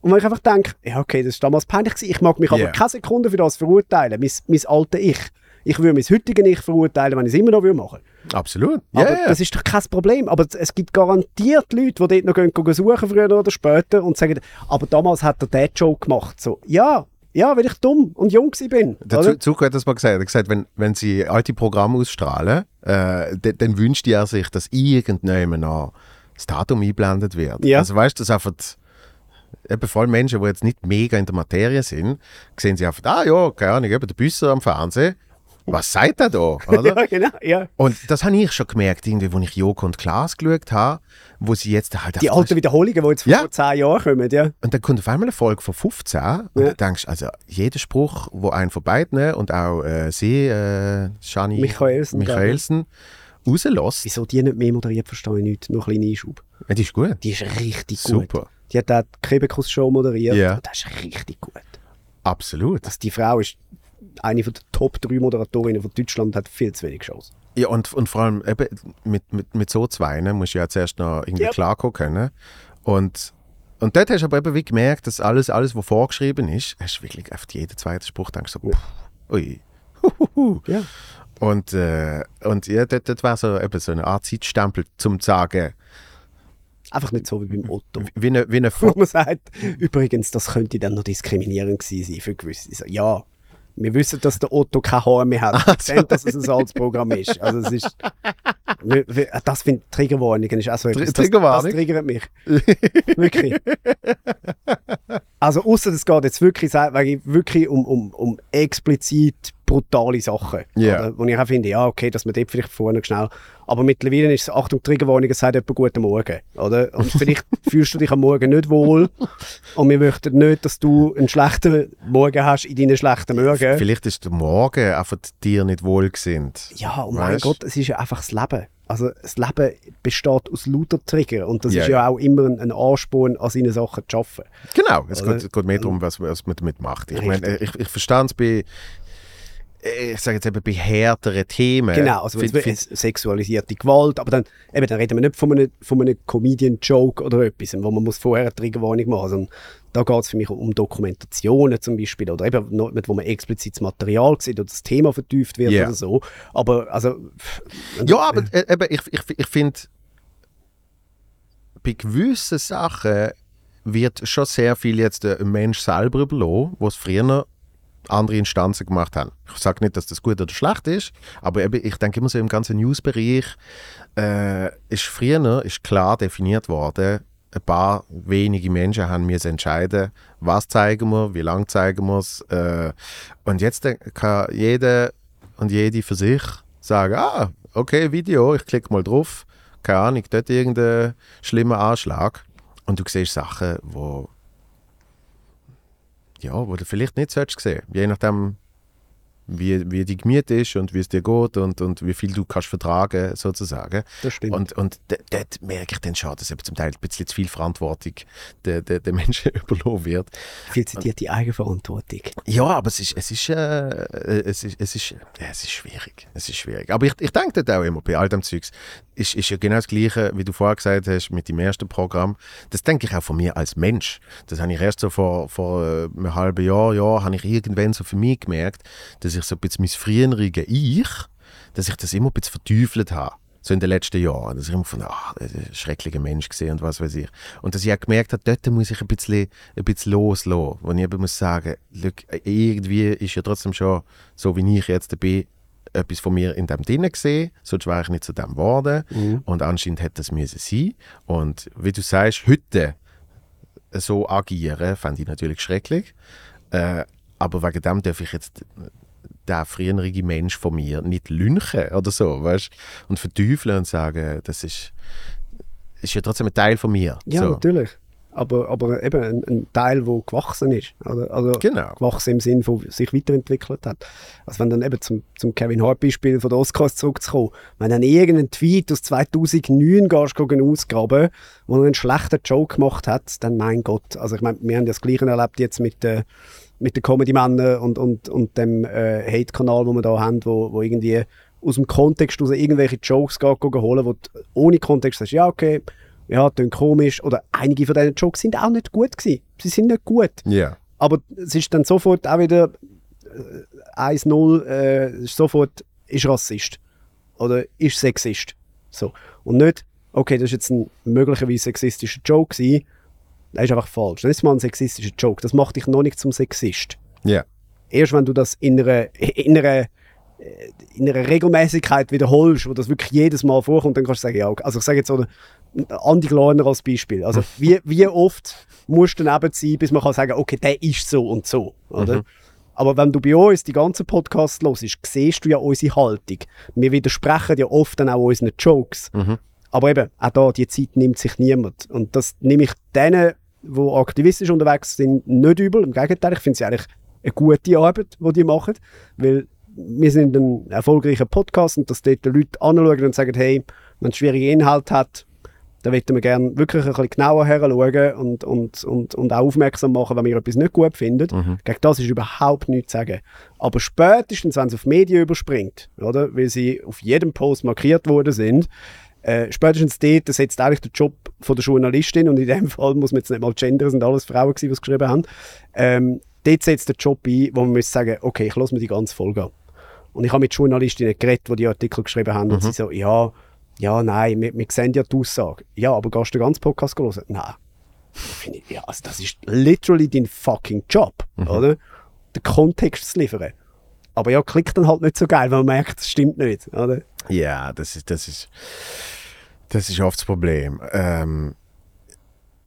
Und wenn ich einfach denke, ja okay, das war damals peinlich, gewesen, ich mag mich Ja. aber keine Sekunde für das verurteilen, mein, mein alter Ich. Ich würde mein heutiges Ich verurteilen, wenn ich es immer noch machen würde. Absolut. Aber Ja, ja. das ist doch kein Problem. Aber es gibt garantiert Leute, die dort noch gehen, gehen suchen, früher oder später, und sagen, aber damals hat er den Joke gemacht. So, ja, ja, weil ich dumm und jung bin. Der oder? Zu- Zuko hat das mal gesagt. Er hat gesagt, wenn, wenn sie alte Programme ausstrahlen, äh, dann, dann wünscht er sich, dass irgendjemand noch das Datum eingeblendet wird. Ja. Also weißt du, dass einfach eben vor allem Menschen, die jetzt nicht mega in der Materie sind, sehen sie einfach, ah ja, keine Ahnung, eben der Büsser am Fernsehen. Was sagt er da? Oder? Ja, genau. Ja. Und das habe ich schon gemerkt, irgendwie, als ich Joko und Klaas geschaut habe, wo sie jetzt halt Die alten Wiederholungen, die jetzt Ja. vor zehn Jahren kommen, ja. Und dann kommt auf einmal eine Folge von 15 und Ja. du denkst, also jeder Spruch, wo einen von beiden und auch äh, sie, äh, Shani Michaelsen, Michaelsen rauslässt, Wieso die nicht mehr moderiert, verstehe ich nicht. Noch ein kleiner Einschub. ja, die ist gut. Die ist richtig gut. Super. Die hat auch die Kebekus-Show moderiert. Ja. Und das ist richtig gut. Absolut. Also die Frau ist eine von der Top 3 Moderatorinnen von Deutschland hat viel zu wenig Chance. Ja, und, und vor allem eben mit, mit, mit so zwei ne, musst du ja zuerst noch irgendwie Ja. klarkommen können. Und, und dort hast du aber eben wie gemerkt, dass alles, alles was vorgeschrieben ist, hast du wirklich auf jeden zweiten Spruch denkst so, pff, ui. Huhuhu. Ja. Und, äh, und ja, dort, dort war so, eben so eine Art Zeitstempel, zum zu sagen, Einfach nicht so wie beim Otto. wie eine, wie eine Wo man sagt, übrigens, das könnte dann noch diskriminierend gewesen sein für gewisse. Ja, Wir wissen, dass der Otto kein Haar mehr hat. Wir sehen, dass es ein Salzprogramm ist. Also es ist... Das finde Triggerwarnungen ist auch so etwas. Das, das Triggerwarnung? triggert mich. wirklich. Also außer es geht jetzt wirklich, weil wirklich um, um, um explizit brutale Sachen. Ja. Oder? Wo ich auch finde, ja, okay, dass man dort vielleicht vorne schnell. Aber mittlerweile ist es, Achtung, Triggerwarnung, es sagt jemand Guten Morgen. Oder? Und vielleicht fühlst du dich am Morgen nicht wohl. Und wir möchten nicht, dass du einen schlechten Morgen hast in deinen schlechten Morgen. Vielleicht ist der Morgen einfach dir nicht wohlgesinnt. Ja, oh mein Weißt? Gott, es ist ja einfach das Leben. Also das Leben besteht aus lauter Trigger und das Ja, ist ja auch immer ein, ein Ansporn, an seinen Sachen zu arbeiten. Genau, es geht, geht mehr darum, was, was man damit macht. Ich, meine, ich, ich verstehe es bei, ich sage jetzt eben bei härteren Themen. Genau, also Find- find, sexualisierte Gewalt, aber dann, eben, dann reden wir nicht von einem, von einem Comedian-Joke oder etwas, wo man muss vorher eine Triggerwarnung machen sondern da geht es für mich um Dokumentationen zum Beispiel oder eben, wo man explizit das Material sieht oder das Thema vertieft wird Ja. oder so. Aber also... Ja, aber äh, eben, ich, ich, ich finde, bei gewissen Sachen wird schon sehr viel jetzt äh, ein Mensch selber überlassen, was früher andere Instanzen gemacht haben. Ich sage nicht, dass das gut oder schlecht ist, aber eben, ich denke immer so im ganzen News-Bereich äh, ist früher ist klar definiert worden, ein paar wenige Menschen haben müssen entscheiden, was zeigen wir, wie lange zeigen wir es. Äh, und jetzt kann jeder und jede für sich sagen, ah, okay, Video, ich klicke mal drauf, keine Ahnung, dort irgendein schlimmer Anschlag. Und du siehst Sachen, wo ja, wo du vielleicht nicht solltest sehen. Je nachdem, wie, wie die Gemüte ist und wie es dir geht und, und wie viel du kannst vertragen, sozusagen. Das stimmt. Und, und dort merke ich dann schon, dass eben zum Teil ein bisschen zu viel Verantwortung den, den, den Menschen überlassen wird. Viel zitierte Eigenverantwortung. Ja, aber es ist, es ist, äh, es ist, es ist, ja, es ist schwierig. Es ist schwierig. Aber ich, ich denke dort auch immer, bei all dem Zeugs, ist, ist ja genau das Gleiche, wie du vorher gesagt hast, mit dem ersten Programm. Das denke ich auch von mir als Mensch. Das habe ich erst so vor, vor äh, einem halben Jahr, Jahr, habe ich irgendwann so für mich gemerkt, dass ich so ein bisschen mein früheriges Ich, dass ich das immer ein bisschen verteufelt habe. So in den letzten Jahren. Dass ich immer von, ah, das ein schrecklicher Mensch gesehen und was weiß ich. Und dass ich auch gemerkt habe, dort muss ich ein bisschen, ein bisschen loslassen. Wo ich eben muss sagen, look, irgendwie ist ja trotzdem schon, so wie ich jetzt bin, etwas von mir in dem drin gesehen, sonst wäre ich nicht zu dem geworden. Und anscheinend hätte das müssen sein. Und wie du sagst, heute so agieren, fände ich natürlich schrecklich. Äh, aber wegen dem darf ich jetzt den früheren Mensch von mir nicht lünchen oder so, weißt Und verteufeln und sagen, das ist, ist ja trotzdem ein Teil von mir. Ja, so. natürlich. Aber, aber eben ein, ein Teil, der gewachsen ist. Oder? Also Genau. gewachsen im Sinn von sich weiterentwickelt hat. Also wenn dann eben zum, zum Kevin Hart Beispiel von den Oscars zurückzukommen, wenn dann irgendein Tweet aus 2009 gehst, ausgraben, wo er einen schlechten Joke gemacht hat, dann mein Gott. Also ich meine, wir haben ja das Gleiche erlebt jetzt mit den mit den Comedy-Männern und, und, und dem äh, Hate-Kanal, den wir da haben, wo, wo irgendwie aus dem Kontext raus irgendwelche Jokes geht holen, wo du ohne Kontext sagst, ja okay, ja, klingt komisch. Oder einige von diesen Jokes sind auch nicht gut gewesen. Sie sind nicht gut. Ja. Aber es ist dann sofort auch wieder äh, 1-0, äh, ist sofort, ist Rassist. Oder ist Sexist. So. Und nicht, okay, das ist jetzt ein möglicherweise sexistischer Joke gewesen. Das ist einfach falsch. Das ist mal ein sexistischer Joke. Das macht dich noch nicht zum Sexist. Ja. Erst wenn du das in einer, in einer, äh, in einer Regelmäßigkeit wiederholst, wo das wirklich jedes Mal vorkommt, dann kannst du sagen, ja, okay. also ich sage jetzt so, Andi Glarner als Beispiel. Also wie, wie oft musst du daneben sein, bis man kann sagen, okay, der ist so und so, oder? Aber wenn du bei uns die ganzen Podcasts hörst, siehst du ja unsere Haltung. Wir widersprechen ja oft dann auch unseren Jokes. Aber eben, auch da, die Zeit nimmt sich niemand. Und das nehme ich denen, die aktivistisch unterwegs sind, nicht übel. Im Gegenteil, ich finde es eigentlich eine gute Arbeit, die die machen. Weil wir sind ein erfolgreicher Podcast und dass dort die Leute anschauen und sagen, hey, wenn es schwierige Inhalte hat, dann möchten wir gerne wirklich ein bisschen genauer heranschauen und, und, und, und auch aufmerksam machen, wenn wir etwas nicht gut finden. Gegen das ist überhaupt nichts zu sagen. Aber spätestens, wenn es auf Medien überspringt, oder, weil sie auf jedem Post markiert worden sind, äh, spätestens dort setzt eigentlich der Job von der Journalistin, und in dem Fall muss man jetzt nicht mal gendern, sind alles Frauen gewesen, die es geschrieben haben, ähm, dort setzt der Job ein, wo man muss sagen, okay, ich lasse mir die ganze Folge an. Und ich habe mit Journalistinnen geredet, die die Artikel geschrieben haben, und sie so, ja, ja, nein, wir, wir sehen ja die Aussage. Ja, aber gehst du den ganzen Podcast hören? Nein. Ich, ja, also das ist literally dein fucking Job, oder? Den Kontext zu liefern. Aber ja, klickt dann halt nicht so geil, weil man merkt, das stimmt nicht. Oder? Ja, das ist, das ist, das ist oft das Problem. Ähm,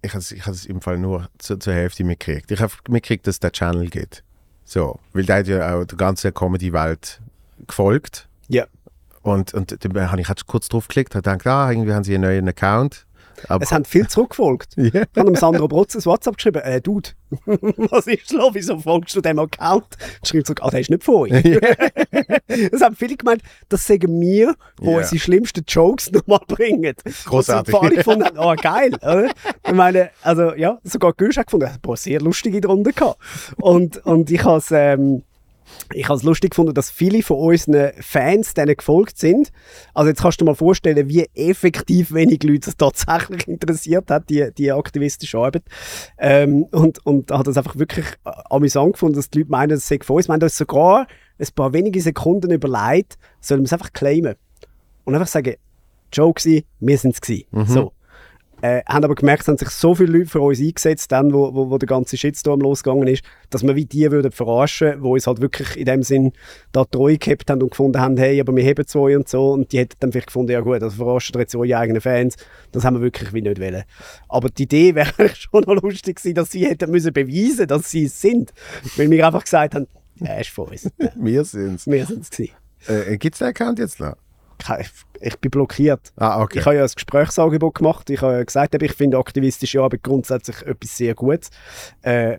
ich habe es ich es im Fall nur zu, zur Hälfte mitgekriegt. Ich habe mitgekriegt, dass es den Channel gibt. So, weil der hat ja auch der ganzen Comedy-Welt gefolgt. Ja. Und, und dann habe ich halt kurz drauf geklickt und gedacht, ah, irgendwie haben sie einen neuen Account. Aber, Es haben viel zurückgefolgt. Ja. Ich habe dem Sandro Brotz ein WhatsApp geschrieben, äh, Dude, was ist los? Wieso folgst du dem Account? Schreibt zurück, ah, der ist nicht von euch. Es haben viele gemeint, das sagen wir, wo Ja. unsere schlimmsten Jokes nochmal bringen. Großartig. Und alle gefunden haben, oh geil, oder? Ich meine, also ja, sogar Gülsch hat gefunden, boah, sehr lustige drunter gehabt. Und, und ich habe es ähm, ich habe es lustig gefunden, dass viele von unseren Fans denen gefolgt sind. Also jetzt kannst du dir mal vorstellen, wie effektiv wenig Leute es tatsächlich interessiert hat, die, die aktivistische Arbeit. Ähm, und, und hat das einfach wirklich äh, amüsant gefunden, dass die Leute meinen, es sei von uns. Wir haben uns sogar ein paar wenige Sekunden überlegt, sollen wir es einfach claimen. Und einfach sagen, Joke war, wir sind es. So. Äh, haben aber gemerkt, es haben sich so viele Leute für uns eingesetzt, dann, wo, wo, wo der ganze Shitstorm losgegangen ist, dass wir wie die würden verarschen, wo uns halt wirklich in dem Sinn da treu gehabt haben und gefunden haben, hey, aber wir haben zwei und so. Und die hätten dann vielleicht gefunden, ja gut, also verarschen jetzt eure eigenen Fans. Das haben wir wirklich wie nicht wollen. Aber die Idee wäre schon noch lustig gewesen, dass sie hätten müssen beweisen, dass sie es sind. Weil wir einfach gesagt haben, er ist von uns. Wir sind es. wir sind es gewesen. Äh, Gibt es den Account jetzt noch? Ich, bin blockiert. Ah, okay. Ich habe ja ein Gesprächsangebot gemacht. Ich habe ja gesagt, ich finde aktivistische Arbeit grundsätzlich etwas sehr Gutes. Äh,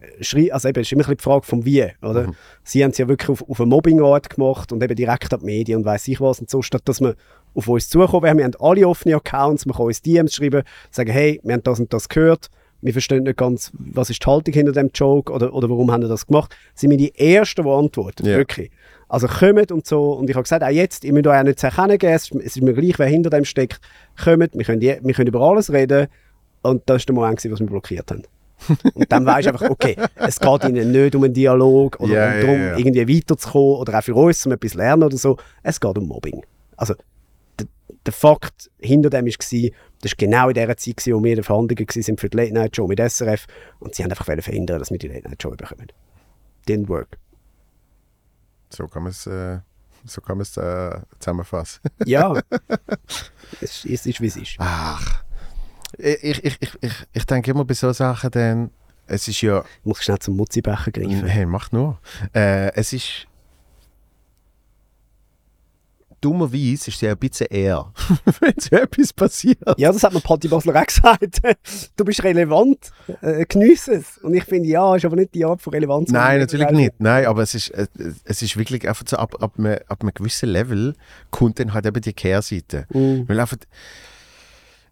also eben, es ist immer ein die Frage vom Wie. Oder? Sie haben es ja wirklich auf, auf eine Mobbingart gemacht und eben direkt an die Medien und weiß ich was und so, statt dass man auf uns zukommen wäre. Wir haben alle offene Accounts, man kann uns DMs schreiben, sagen, hey, wir haben das und das gehört, wir verstehen nicht ganz, was ist die Haltung hinter dem Joke oder, oder warum haben wir das gemacht. Sind wir die Ersten, die antworten, Ja. wirklich. Also kommt und so. Und ich habe gesagt, auch jetzt, ihr müsst euch auch nicht zu erkennen geben, es ist mir gleich, wer hinter dem steckt. Kommt, wir können, je- wir können über alles reden. Und das war der Moment, gewesen, was wir blockiert haben. und dann weisst du einfach, okay, es geht ihnen nicht um einen Dialog oder um ja, darum, ja. irgendwie weiterzukommen oder auch für uns, um etwas zu lernen oder so. Es geht um Mobbing. Also, der, Fakt hinter dem war, das war genau in der Zeit, gewesen, wo wir in Verhandlungen waren für die Late Night Show mit SRF. Und sie haben einfach verhindern, dass wir die Late Night Show bekommen. Didn't work. So kann man es äh, so kann man's, äh, zusammenfassen. Ja, es, es ist, wie es ist. Ach. Ich, ich, ich, ich, ich, denke immer bei so Sachen dann, es ist ja. Ich muss schnell zum Mutzibecher greifen. Hey, mach nur. Äh, es ist. Dummerweise ist ja ein bisschen eher, wenn so etwas passiert. Ja, das hat mir Patti Basler auch gesagt. Du bist relevant, äh, geniesse es. Und ich finde, ja, ist aber nicht die Art von Relevanz. Nein, natürlich nicht. Nein, aber es ist, äh, es ist wirklich einfach so, ab, ab, einem, ab einem gewissen Level kommt dann halt eben die Kehrseite. Mhm. Weil einfach,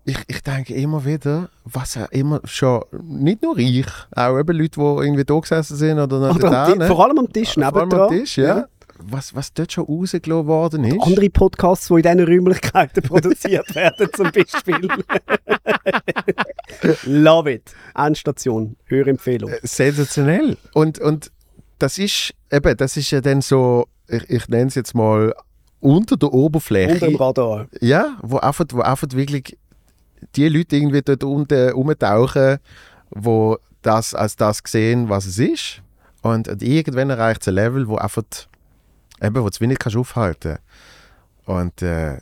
ich, ich denke immer wieder, was ja immer schon, nicht nur ich, auch eben Leute, die irgendwie da gesessen sind oder Oder da, ne? vor allem am Tisch Vor allem am Tisch, ja. Was, was dort schon rausgelassen worden ist. Andere Podcasts, die in diesen Räumlichkeiten produziert werden, zum Beispiel. Love it. Endstation. Hörempfehlung. sensationell. Und, und das ist eben, das ist ja dann so, ich, ich nenne es jetzt mal unter der Oberfläche. Unter dem Radar. Ja, wo einfach, wo einfach wirklich die Leute irgendwie dort unten rumtauchen, wo das als das sehen, was es ist. Und, und irgendwann erreicht es ein Level, wo einfach, eben, wo du es wie nicht kannst aufhalten Und äh,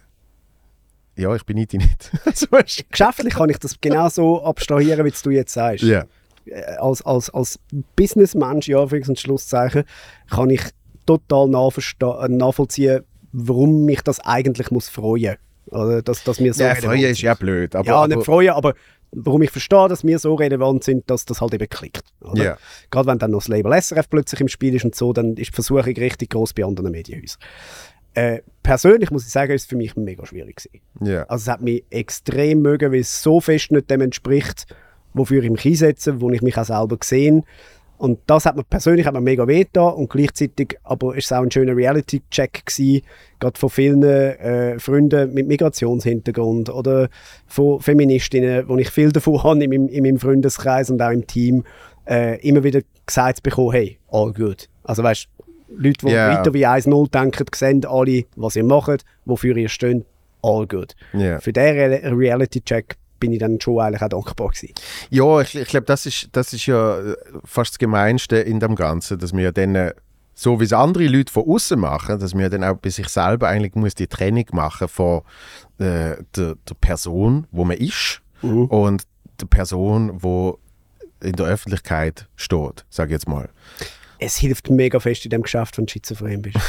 ja, ich bin nicht nicht. so ist Geschäftlich kann ich das genau so abstrahieren, wie du jetzt sagst. ja. äh, als, als, als Businessmensch, ja, Anführungs- und Schlusszeichen, kann ich total äh, nachvollziehen, warum mich das eigentlich muss freuen. Oder dass, dass wir so ja, Freuen ist ja blöd. Aber, ja, aber, nicht freuen, aber warum ich verstehe, dass wir so relevant sind, dass das halt eben klickt. Ja. Gerade wenn dann noch das Label SRF plötzlich im Spiel ist und so, dann ist die Versuchung richtig groß bei anderen Medienhäusern. Äh, persönlich muss ich sagen, ist es für mich mega schwierig gewesen. ja. Also es hat mich extrem mögen, weil es so fest nicht dem entspricht, wofür ich mich einsetze, wo ich mich auch selber sehe. Und das hat mir persönlich hat mir mega wehgetan und gleichzeitig aber ist es auch ein schöner Reality-Check gewesen, gerade von vielen äh, Freunden mit Migrationshintergrund oder von Feministinnen, wo ich viel davon habe in meinem, in meinem Freundeskreis und auch im Team, äh, immer wieder gesagt bekommen, hey, all good. Also weißt Leute, die Ja. weiter wie 1-0 denken, sehen alle, was ihr macht, wofür ihr steht, all good. Ja. Für diesen Re Reality-Check bin ich dann schon eigentlich auch dankbar gewesen. Ja, ich, ich glaube, das ist, das ist ja äh, fast das Gemeinste in dem Ganzen, dass wir dann äh, so wie es andere Leute von außen machen, dass man dann auch bei sich selber eigentlich muss die Trennung machen von äh, der, der Person, wo man ist Mhm. und der Person, wo in der Öffentlichkeit steht, sage ich jetzt mal. Es hilft mega fest in dem Geschäft, wenn du schizophren bist.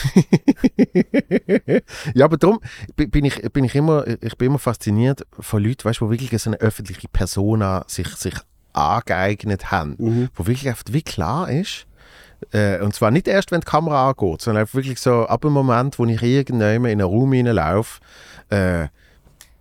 ja, aber darum bin ich, bin ich immer, ich bin immer fasziniert von Leuten, weißt, die wirklich so eine öffentliche Persona sich, sich angeeignet haben, Mhm. wo wirklich einfach wie klar ist, äh, und zwar nicht erst, wenn die Kamera angeht, sondern einfach wirklich so ab dem Moment, wo ich irgendwann in einen Raum hineinlaufe, äh,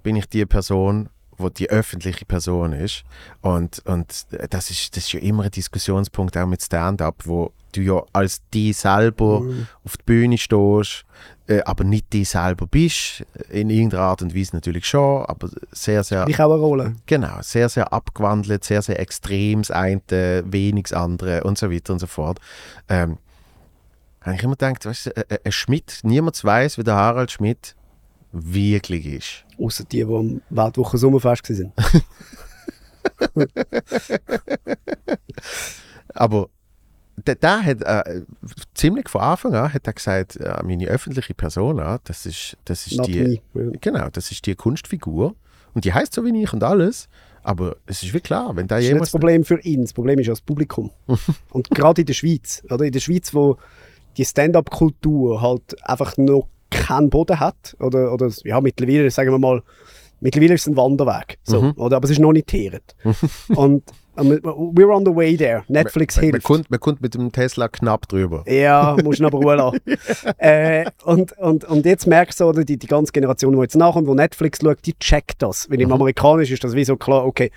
bin ich die Person, wo die öffentliche Person ist. Und, und das, ist, das ist ja immer ein Diskussionspunkt auch mit Stand-up, wo du ja als die selber auf die Bühne stehst, äh, aber nicht die selber bist. In irgendeiner Art und Weise natürlich schon, aber sehr, sehr Ich auch eine Rolle. Genau, sehr, sehr abgewandelt, sehr, sehr extrem, das eine, wenig das andere und so weiter und so fort. Ähm, habe ich immer gedacht, weißt du, ein- ein Schmidt, niemand weiß, wie der Harald Schmidt wirklich ist. Außer die, die am Weltwochen Sommerfest waren. Aber der, der hat äh, ziemlich von Anfang an hat er gesagt, äh, meine öffentliche Persona, das ist, das ist Not die, me. Genau, das ist die Kunstfigur und die heißt so wie ich und alles. Aber es ist wie klar, wenn da Das ist nicht das jemand Problem für ihn, das Problem ist ja das Publikum. Und gerade in der Schweiz, oder? In der Schweiz, wo die Stand-up-Kultur halt einfach noch keinen Boden hat, oder, oder ja, mittlerweile, sagen wir mal, mittlerweile ist es ein Wanderweg, so, oder? Aber es ist noch nicht teeret. Und we're on the way there. Netflix man, man, hilft. kommt, man kommt mit dem Tesla knapp drüber. Ja, musst ihn aber Ruhe lassen. äh, und, und, und jetzt merkst du, oder, die, die ganze Generation, die jetzt nachkommt, wo Netflix schaut, die checkt das. Weil im Amerikanisch ist das wie so klar, okay,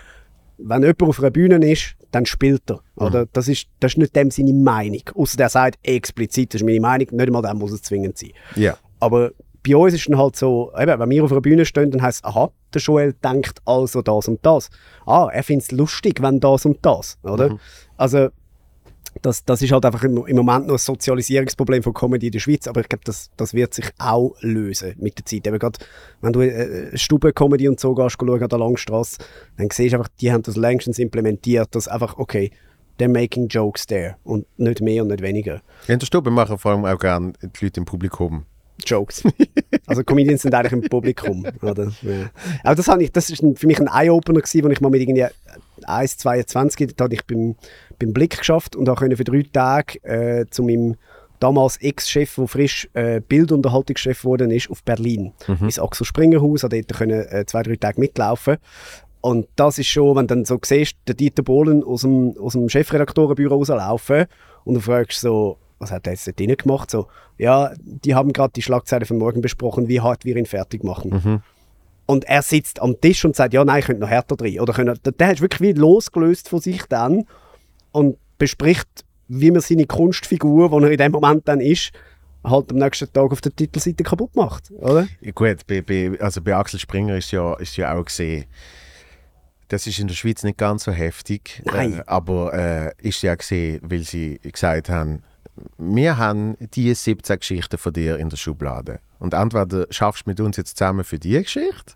wenn jemand auf einer Bühne ist, dann spielt er. Oder? Das, ist, das ist nicht dem seine Meinung. Außer der sagt explizit, das ist meine Meinung, nicht einmal dem muss es zwingend sein. Ja. Aber bei uns ist dann halt so, eben, wenn wir auf einer Bühne stehen, dann heisst es, aha, der Joel denkt also das und das. Ah, er findet es lustig, wenn das und das, oder? Also, das, das ist halt einfach im, im Moment noch ein Sozialisierungsproblem von Comedy in der Schweiz, aber ich glaube, das, das wird sich auch lösen mit der Zeit. Eben grad, wenn du äh, Stube-Comedy und so gehst, schauen an der Langstrasse, dann siehst du einfach, die haben das längstens implementiert, dass einfach, okay, they're making jokes there und nicht mehr und nicht weniger. In der Stube machen vor allem auch gerne die Leute im Publikum. Jokes. Also Comedians sind eigentlich im Publikum. Oder? Ja. Aber das, ich, das ist für mich ein Eye-Opener gewesen, wo ich mal mit irgendwie 1, 22, da hatte ich beim, beim Blick geschafft und konnte für drei Tage äh, zu meinem damals Ex-Chef, der frisch äh, Bildunterhaltungschef geworden ist, auf Berlin. Ins Axel Springer Haus, hat dort können, äh, zwei, drei Tage mitlaufen. Und das ist schon, wenn du dann so siehst, der Dieter Bohlen aus dem, aus dem Chefredaktorenbüro rauslaufen und du fragst so, was hat er jetzt dort drinnen gemacht? So, ja, die haben gerade die Schlagzeile von morgen besprochen, wie hart wir ihn fertig machen. Und er sitzt am Tisch und sagt, ja, nein, ich könnte noch härter drin. Oder können, der, ist wirklich wie losgelöst von sich dann und bespricht, wie man seine Kunstfigur, die er in dem Moment dann ist, halt am nächsten Tag auf der Titelseite kaputt macht, oder? Ja, Gut, bei, bei, also bei Axel Springer ist ja, ist ja auch gesehen, das ist in der Schweiz nicht ganz so heftig, äh, aber äh, ist ja gesehen, weil sie gesagt haben, wir haben die 17 Geschichten von dir in der Schublade. Und entweder schaffst du mit uns jetzt zusammen für die Geschichte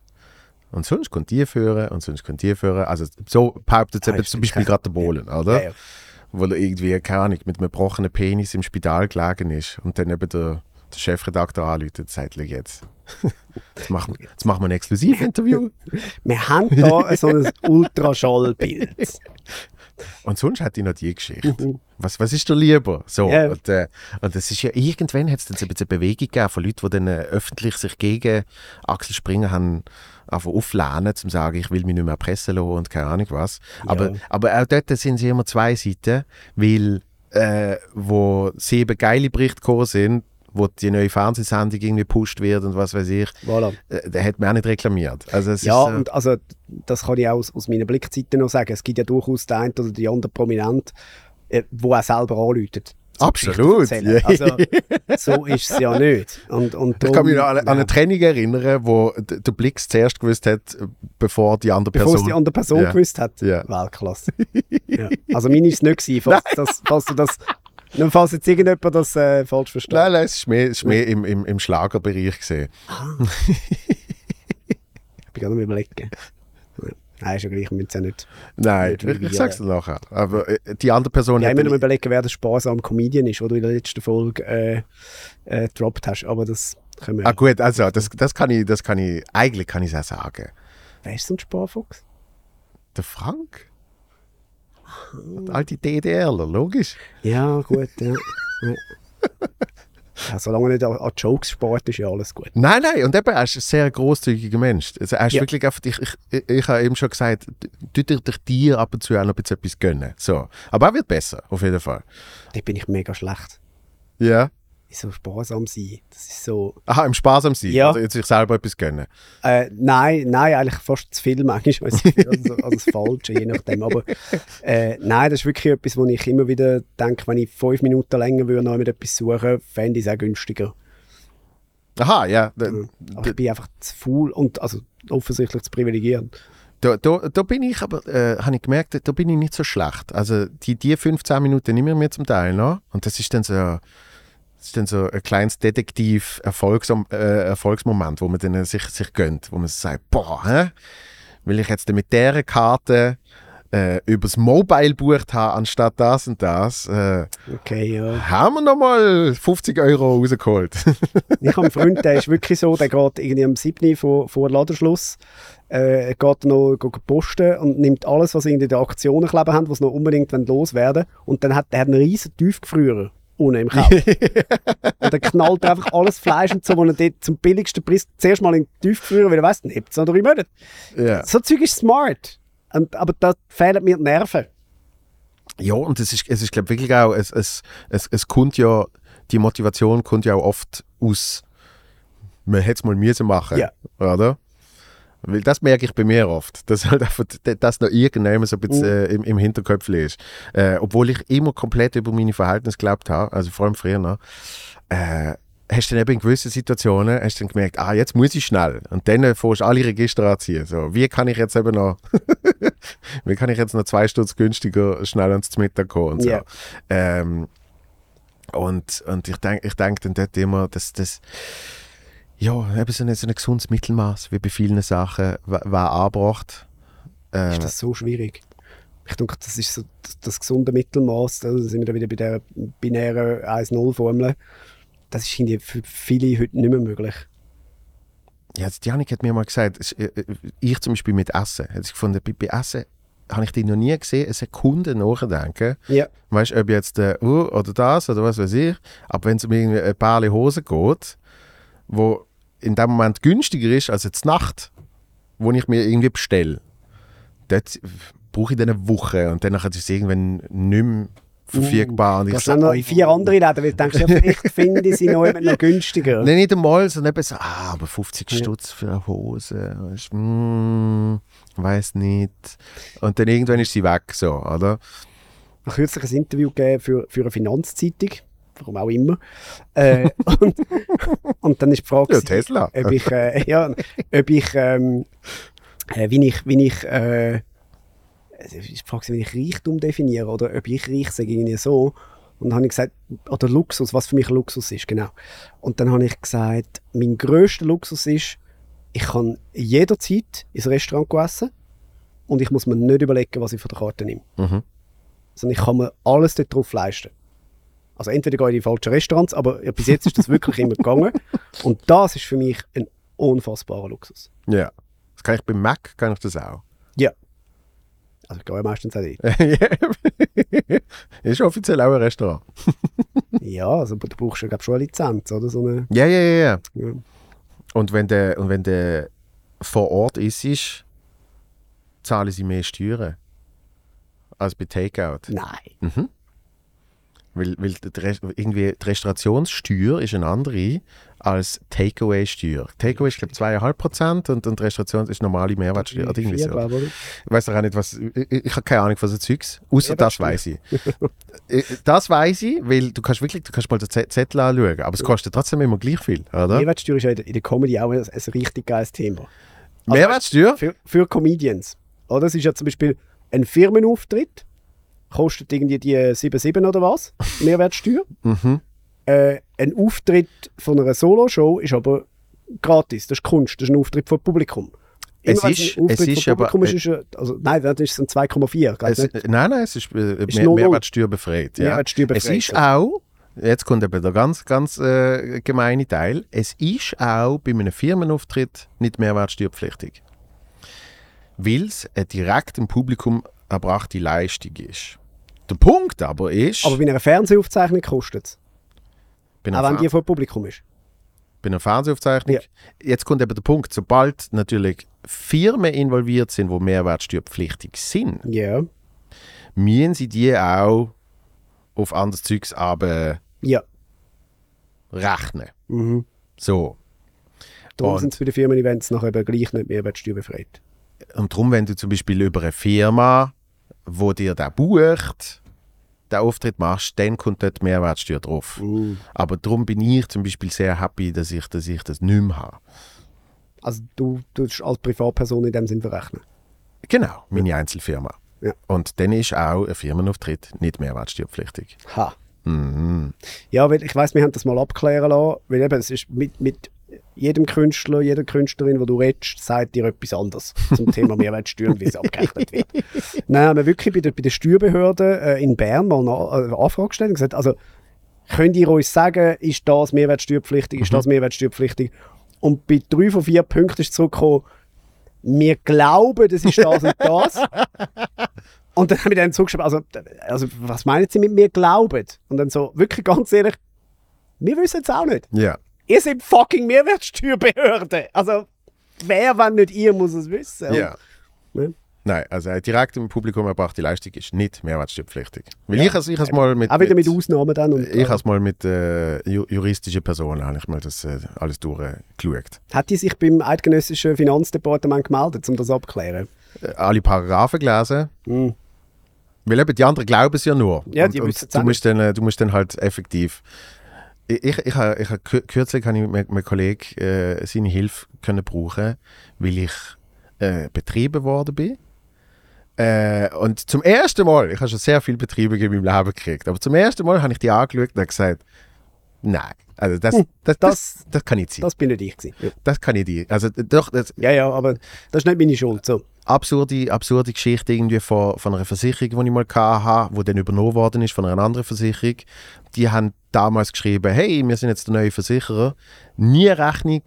und sonst kommt die führen und sonst kommt die führen. Also so behauptet Ah, zum Beispiel gerade der Bohlen, oder? Ja, ja. Wo er irgendwie, keine Ahnung, mit einem gebrochenen Penis im Spital gelegen ist und dann eben der, der Chefredakteur anruft und sagt, «Schau jetzt, jetzt machen, wir, jetzt machen wir ein Exklusivinterview. Wir haben da so ein Ultraschallbild. Und sonst hat ich noch die Geschichte. Was, was ist dir lieber? So, Mhm. Ja. und, äh, und das ist ja, irgendwann hat es dann so ein bisschen eine Bewegung gegeben von Leuten, die dann äh, öffentlich sich gegen Axel Springer haben einfach auflehnen, um zu sagen, ich will mich nicht mehr erpressen lassen und keine Ahnung was. Aber, aber auch dort sind sie immer zwei Seiten, weil äh, wo sieben geile Berichte gekommen sind, wo die neue Fernsehsendung irgendwie gepusht wird und was weiß ich, Voilà. äh, der hat mir auch nicht reklamiert. Also Ja, ist, äh, und also, das kann ich auch aus, aus meiner Blickseite noch sagen. Es gibt ja durchaus den einen oder die andere Prominent, äh, wo er selber anläutet. so Absolut, ja. Also, so ist es ja nicht. Und, und Ich kann mich noch darum- an, an eine Training erinnern, wo der Blix zuerst gewusst hat, bevor die andere Bevor es Person. die andere Person Ja. gewusst hat. Ja. Weltklasse. ja. Also meine ist es nicht gewesen, falls, das, falls du das... Nur falls jetzt irgendjemand das äh, falsch versteht. Nein, nein, es ist mehr, es ist mehr im, im, im Schlagerbereich gesehen. Ich bin gerade am überlegen. Nein, ist ja gleich, wir ja nicht. Nein, Nicht ich, ich sag's dir nachher. Aber äh, die andere Person Ja, ich muss mir überlegen, wer der sparsame Comedian ist, du in der letzten Folge äh, äh, gedroppt hast. Aber das können wir. Ah gut, also das, das kann ich, das kann ich, eigentlich kann ich es auch sagen. Wer ist so ein Sparfuchs? Der Frank? Alte DDRler, logisch. Ja, gut, ja. ja. solange nicht an, Jokes spart, ist ja alles gut. Nein, nein, und eben, er ist ein sehr großzügiger Mensch. Also er ist Ja. wirklich einfach, ich, ich, ich, ich habe eben schon gesagt, du dir dir ab und zu auch noch ein bisschen etwas gönnen. So. Aber er wird besser, auf jeden Fall. Da bin ich mega schlecht. Ja. So sparsam sein. Das ist so. Aha, im Sparsam sein. Ja. Also jetzt sich selber etwas gönnen. Äh, nein, nein, eigentlich fast zu viel manchmal, ich, also, also das Falsche, je nachdem. Aber äh, nein, das ist wirklich etwas, wo ich immer wieder denke, wenn ich fünf Minuten länger würde, noch mit etwas suchen, fände ich es auch günstiger. Aha, ja. Da, Aber ich bin einfach zu faul und also offensichtlich zu privilegiert. da, da, da bin ich aber, äh, habe ich gemerkt, da bin ich nicht so schlecht. Also die, die 15 Minuten nehme ich mir zum Teil noch. Und das ist dann so, das ist dann so ein kleines Detektiv-Erfolgsmoment, äh, Erfolgsmoment, wo man dann sich, sich gönnt, wo man sagt, boah, hä? will ich jetzt mit dieser Karte äh, übers Mobile bucht haben, anstatt das und das, äh, Okay, ja. haben wir nochmal 50 Euro rausgeholt. Ich habe einen Freund, der ist wirklich so, der geht irgendwie am 7. vor, vor Ladenschluss, äh, geht noch geht posten und nimmt alles, was irgendwie in den Aktionen kleben haben, was noch unbedingt loswerden Und dann hat er einen riesen Tiefgefrierer unten im Keller. und dann knallt er einfach alles Fleisch und so, wo er dort zum billigsten Preis zuerst mal in den Tiefgefrierer, weil er weiss, dann hebt es noch drei Monate. ja. So Zeug ist smart. Und, aber da fehlen mir die Nerven. Ja, und es ist, es ist glaube wirklich auch, es, es, es, es kommt ja, die Motivation kommt ja auch oft aus, man hätte es mal müssen machen, Ja. oder? Weil das merke ich bei mir oft, dass halt einfach das noch irgendjemand so ein bisschen Mhm. äh, im, im Hinterkopf ist. Äh, obwohl ich immer komplett über meine Verhältnisse geglaubt habe, also vor allem früher noch, äh, hast du dann eben in gewissen Situationen hast dann gemerkt, ah, jetzt muss ich schnell. Und dann äh, fährst du alle Register anziehen. So, wie kann ich jetzt eben noch, wie kann ich jetzt noch zwei Stunden günstiger schnell ans Mittag kommen und so. Ja. Ähm, und, und ich denke ich denk dann dort immer, dass das, ja, eben so ein, so ein gesundes Mittelmaß, wie bei vielen Sachen, wa- war angebracht. Äh, Ist das so schwierig? Ich denke, das ist so das, das gesunde Mittelmaß. Da sind wir dann wieder bei der binären 1-0-Formel. Das ist irgendwie für viele heute nicht mehr möglich. Ja, jetzt Janik hat mir mal gesagt, es- äh, äh, ich zum Beispiel mit Essen, hat sich gefunden, bei, bei Essen habe ich die noch nie gesehen, eine Sekunde nachdenken. Ja. Weißt du, ob jetzt äh, uh, oder das oder was weiß ich. Aber wenn es um irgendwie ein paar Hosen geht, wo in dem Moment günstiger ist als jetzt Nacht, wo ich mir irgendwie bestelle, dort brauche ich dann eine Woche und dann ist es irgendwann nicht mehr verfügbar. und ich Gehst so, dann noch in vier andere Läden, weil du denkst, ja, vielleicht finde ich sie noch, noch günstiger. Nein, nicht einmal, sondern eben so, ah, aber 50 Stutz für eine Hose, weisst, mm, weiß nicht. Und dann irgendwann ist sie weg, so, oder? Ich habe kürzlich ein Interview gegeben für, für eine Finanzzeitung, warum auch immer. Äh, und, und dann ist die Frage, Ja, Tesla. ob ich, äh, ja, ob ich, ähm, äh, wie ich, wie ich, äh, die Frage, wie ich Reichtum definiere oder ob ich reich sage, irgendwie so. Und dann habe ich gesagt, oder Luxus, was für mich Luxus ist, genau. Und dann habe ich gesagt, mein grösster Luxus ist, ich kann jederzeit ins Restaurant essen und ich muss mir nicht überlegen, was ich von der Karte nehme. Mhm. Sondern ich kann mir alles dort drauf leisten. Also entweder gehe ich in die falschen Restaurants, aber bis jetzt ist das wirklich immer gegangen. Und das ist für mich ein unfassbarer Luxus. Ja. Das kann ich beim Mac, kann ich das auch. Ja. Also ich gehe ja meistens auch dort. ist offiziell auch ein Restaurant. Ja, also du brauchst ja glaub, schon eine Lizenz, oder? So eine, Ja, ja, ja, ja. ja. Und wenn der, und wenn der vor Ort ist, ist, zahlen sie mehr Steuern als bei Takeout. Nein. Weil, weil die, Rest- irgendwie die Restaurationssteuer ist eine andere als Takeaway-Steuer. Takeaway ist, glaube ich, 2,5% und, und Restauration ist normale Mehrwertsteuer. Oder irgendwie so. Ich weiß auch nicht, was. Ich, ich habe keine Ahnung von so Zeugs. Außer das weiß ich. Äh, das weiß ich, weil du kannst wirklich, du kannst mal den Zettel anschauen, aber es kostet trotzdem immer gleich viel, oder? Mehrwertsteuer ist ja in der- Comedy auch ein, ein richtig geiles Thema. Mehrwertsteuer? Für, für Comedians. Oder? Es ist ja zum Beispiel ein Firmenauftritt, kostet irgendwie die 7,7 oder was, Mehrwertsteuer. Mhm. Äh, ein Auftritt von einer Solo-Show ist aber gratis, das ist Kunst, das ist ein Auftritt vor Publikum. Es Immer ist- es ist vom Publikum aber- ist, ist es- also, nein, das ist ein 2,4. glaub Es, nicht. nein, nein, es ist, äh, Ist mehr, null, null. Mehrwertsteuer befreit. Ja. Mehrwertsteuer Es ist auch, jetzt kommt eben der ganz, ganz äh, gemeine Teil, es ist auch bei einem Firmenauftritt nicht mehrwertsteuerpflichtig. Weil es direkt im Publikum erbrachte Leistung ist. Der Punkt aber ist, Aber bei einer Fernsehaufzeichnung kostet es. Auch wenn die vor Publikum ist. bei einer Fernsehaufzeichnung, Ja. jetzt kommt eben der Punkt, sobald natürlich Firmen involviert sind, die mehrwertsteuerpflichtig sind, Ja. müssen sie die auch auf anderes Zeugs aber Ja. rechnen. Mhm. So. Darum sind es bei den Firmen-Events nachher eben gleich nicht Mehrwertsteuer befreit. Und darum, wenn du zum Beispiel über eine Firma, wo dir da bucht, den Auftritt machst, dann kommt dort Mehrwertsteuer drauf. Mhm. Aber darum bin ich zum Beispiel sehr happy, dass ich, dass ich das nicht mehr habe. Also du tust als Privatperson in dem Sinn verrechnen. Genau, meine Einzelfirma. Ja. Und dann ist auch ein Firmenauftritt nicht mehrwertsteuerpflichtig. Ha. Mhm. Ja, weil ich weiß, wir haben das mal abklären lassen, weil eben, es ist mit, mit jedem Künstler, jeder Künstlerin, wo du redest, sagt dir etwas anderes zum Thema Mehrwertsteuer und wie es abgerechnet wird. Nein, haben wir wirklich bei der, bei der Steuerbehörde äh, in Bern mal eine, eine Anfrage gestellt und gesagt, also könnt ihr uns sagen, ist das Mehrwertsteuerpflichtig, ist das Mehrwertsteuerpflichtig? Und bei drei von vier Punkten ist zurückgekommen, wir glauben, das ist das und das. Und dann haben wir dann zugeschrieben, also, also was meinen Sie mit mir glauben? Und dann so, wirklich ganz ehrlich, wir wissen es auch nicht. Ja. Ihr seid fucking Mehrwertsteuerbehörde. Also, wer, wenn nicht ihr, muss es wissen. ja. Ne? Nein, also direkt im Publikum erbrachte Leistung ist nicht mehrwertsteuerpflichtig. Weil ich, also ich has mal mit, Auch wieder mit Ausnahmen dann. Und, ich has mal mit äh, ju juristischen Personen habe ich mal das äh, alles durchgeschaut. Hat die sich beim eidgenössischen Finanzdepartement gemeldet, um das abzuklären? Äh, alle Paragraphen gelesen. Mhm. Weil eben die anderen glauben es ja nur. Ja, und, die und du musst, dann, äh, du musst dann halt effektiv. Ich, ich, ich, ha- ich, kürzlich habe ich mit meinem Kollegen äh, seine Hilfe können brauchen, weil ich äh, betrieben worden bin. Äh, und zum ersten Mal, ich habe schon sehr viele Betriebe in meinem Leben gekriegt, aber zum ersten Mal habe ich die angeschaut und habe gesagt, nein, also das, Hm, das, das, das- das, kann nicht sein. Das, Das bin nicht ich. Gewesen. Ja. kann ich dir. Also doch, das, ja, ja, aber das ist nicht meine Schuld. So. Absurde, absurde Geschichte irgendwie von, von einer Versicherung, die ich mal hatte, die dann übernommen worden ist von einer anderen Versicherung. Die haben damals geschrieben, hey, wir sind jetzt der neue Versicherer. Nie Rechnung,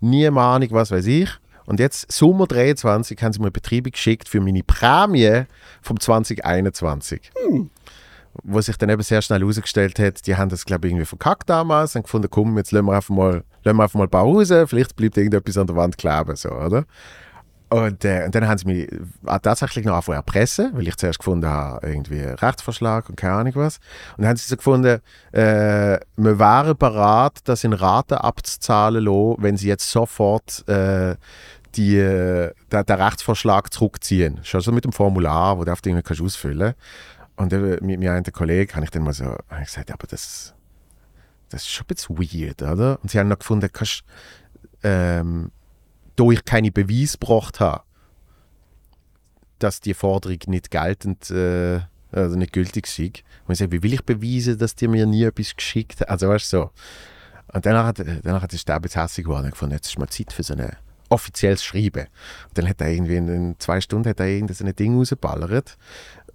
nie Mahnung, was weiß ich. Und jetzt, Sommer 23, haben sie mir Betriebe geschickt für meine Prämie vom 2021. Wo sich dann eben sehr schnell herausgestellt hat, die haben das, glaube ich, irgendwie verkackt damals und gefunden, komm, jetzt lassen wir einfach mal, lassen wir einfach mal Pause, vielleicht bleibt irgendetwas an der Wand kleben, so, oder? Und, äh, und dann haben sie mich äh, tatsächlich noch angefangen erpressen, weil ich zuerst gefunden habe, irgendwie Rechtsverschlag und keine Ahnung was. Und dann haben sie so gefunden, äh, wir wären bereit, das in Raten abzuzahlen lassen, wenn sie jetzt sofort äh, die, äh, den, den Rechtsvorschlag zurückziehen. Schon so mit dem Formular, wo du auf irgendwie kannst Und eben, mit mir einem Kollegen habe ich dann mal so gesagt, ja, aber das, das ist schon ein bisschen weird, oder? Und sie haben noch gefunden, kannst, ähm, da ich keine Beweise gebracht habe, dass die Forderung nicht geltend, äh, also nicht gültig sei. Und ich sage, wie will ich beweisen, dass die mir nie etwas geschickt haben? Also weißt du so. Und danach, hat- danach hat der bisschen hässlich geworden und gefunden, jetzt ist mal Zeit für so ein offizielles Schreiben. Und dann hat er irgendwie in, in zwei Stunden hat er irgendein Ding rausgeballert,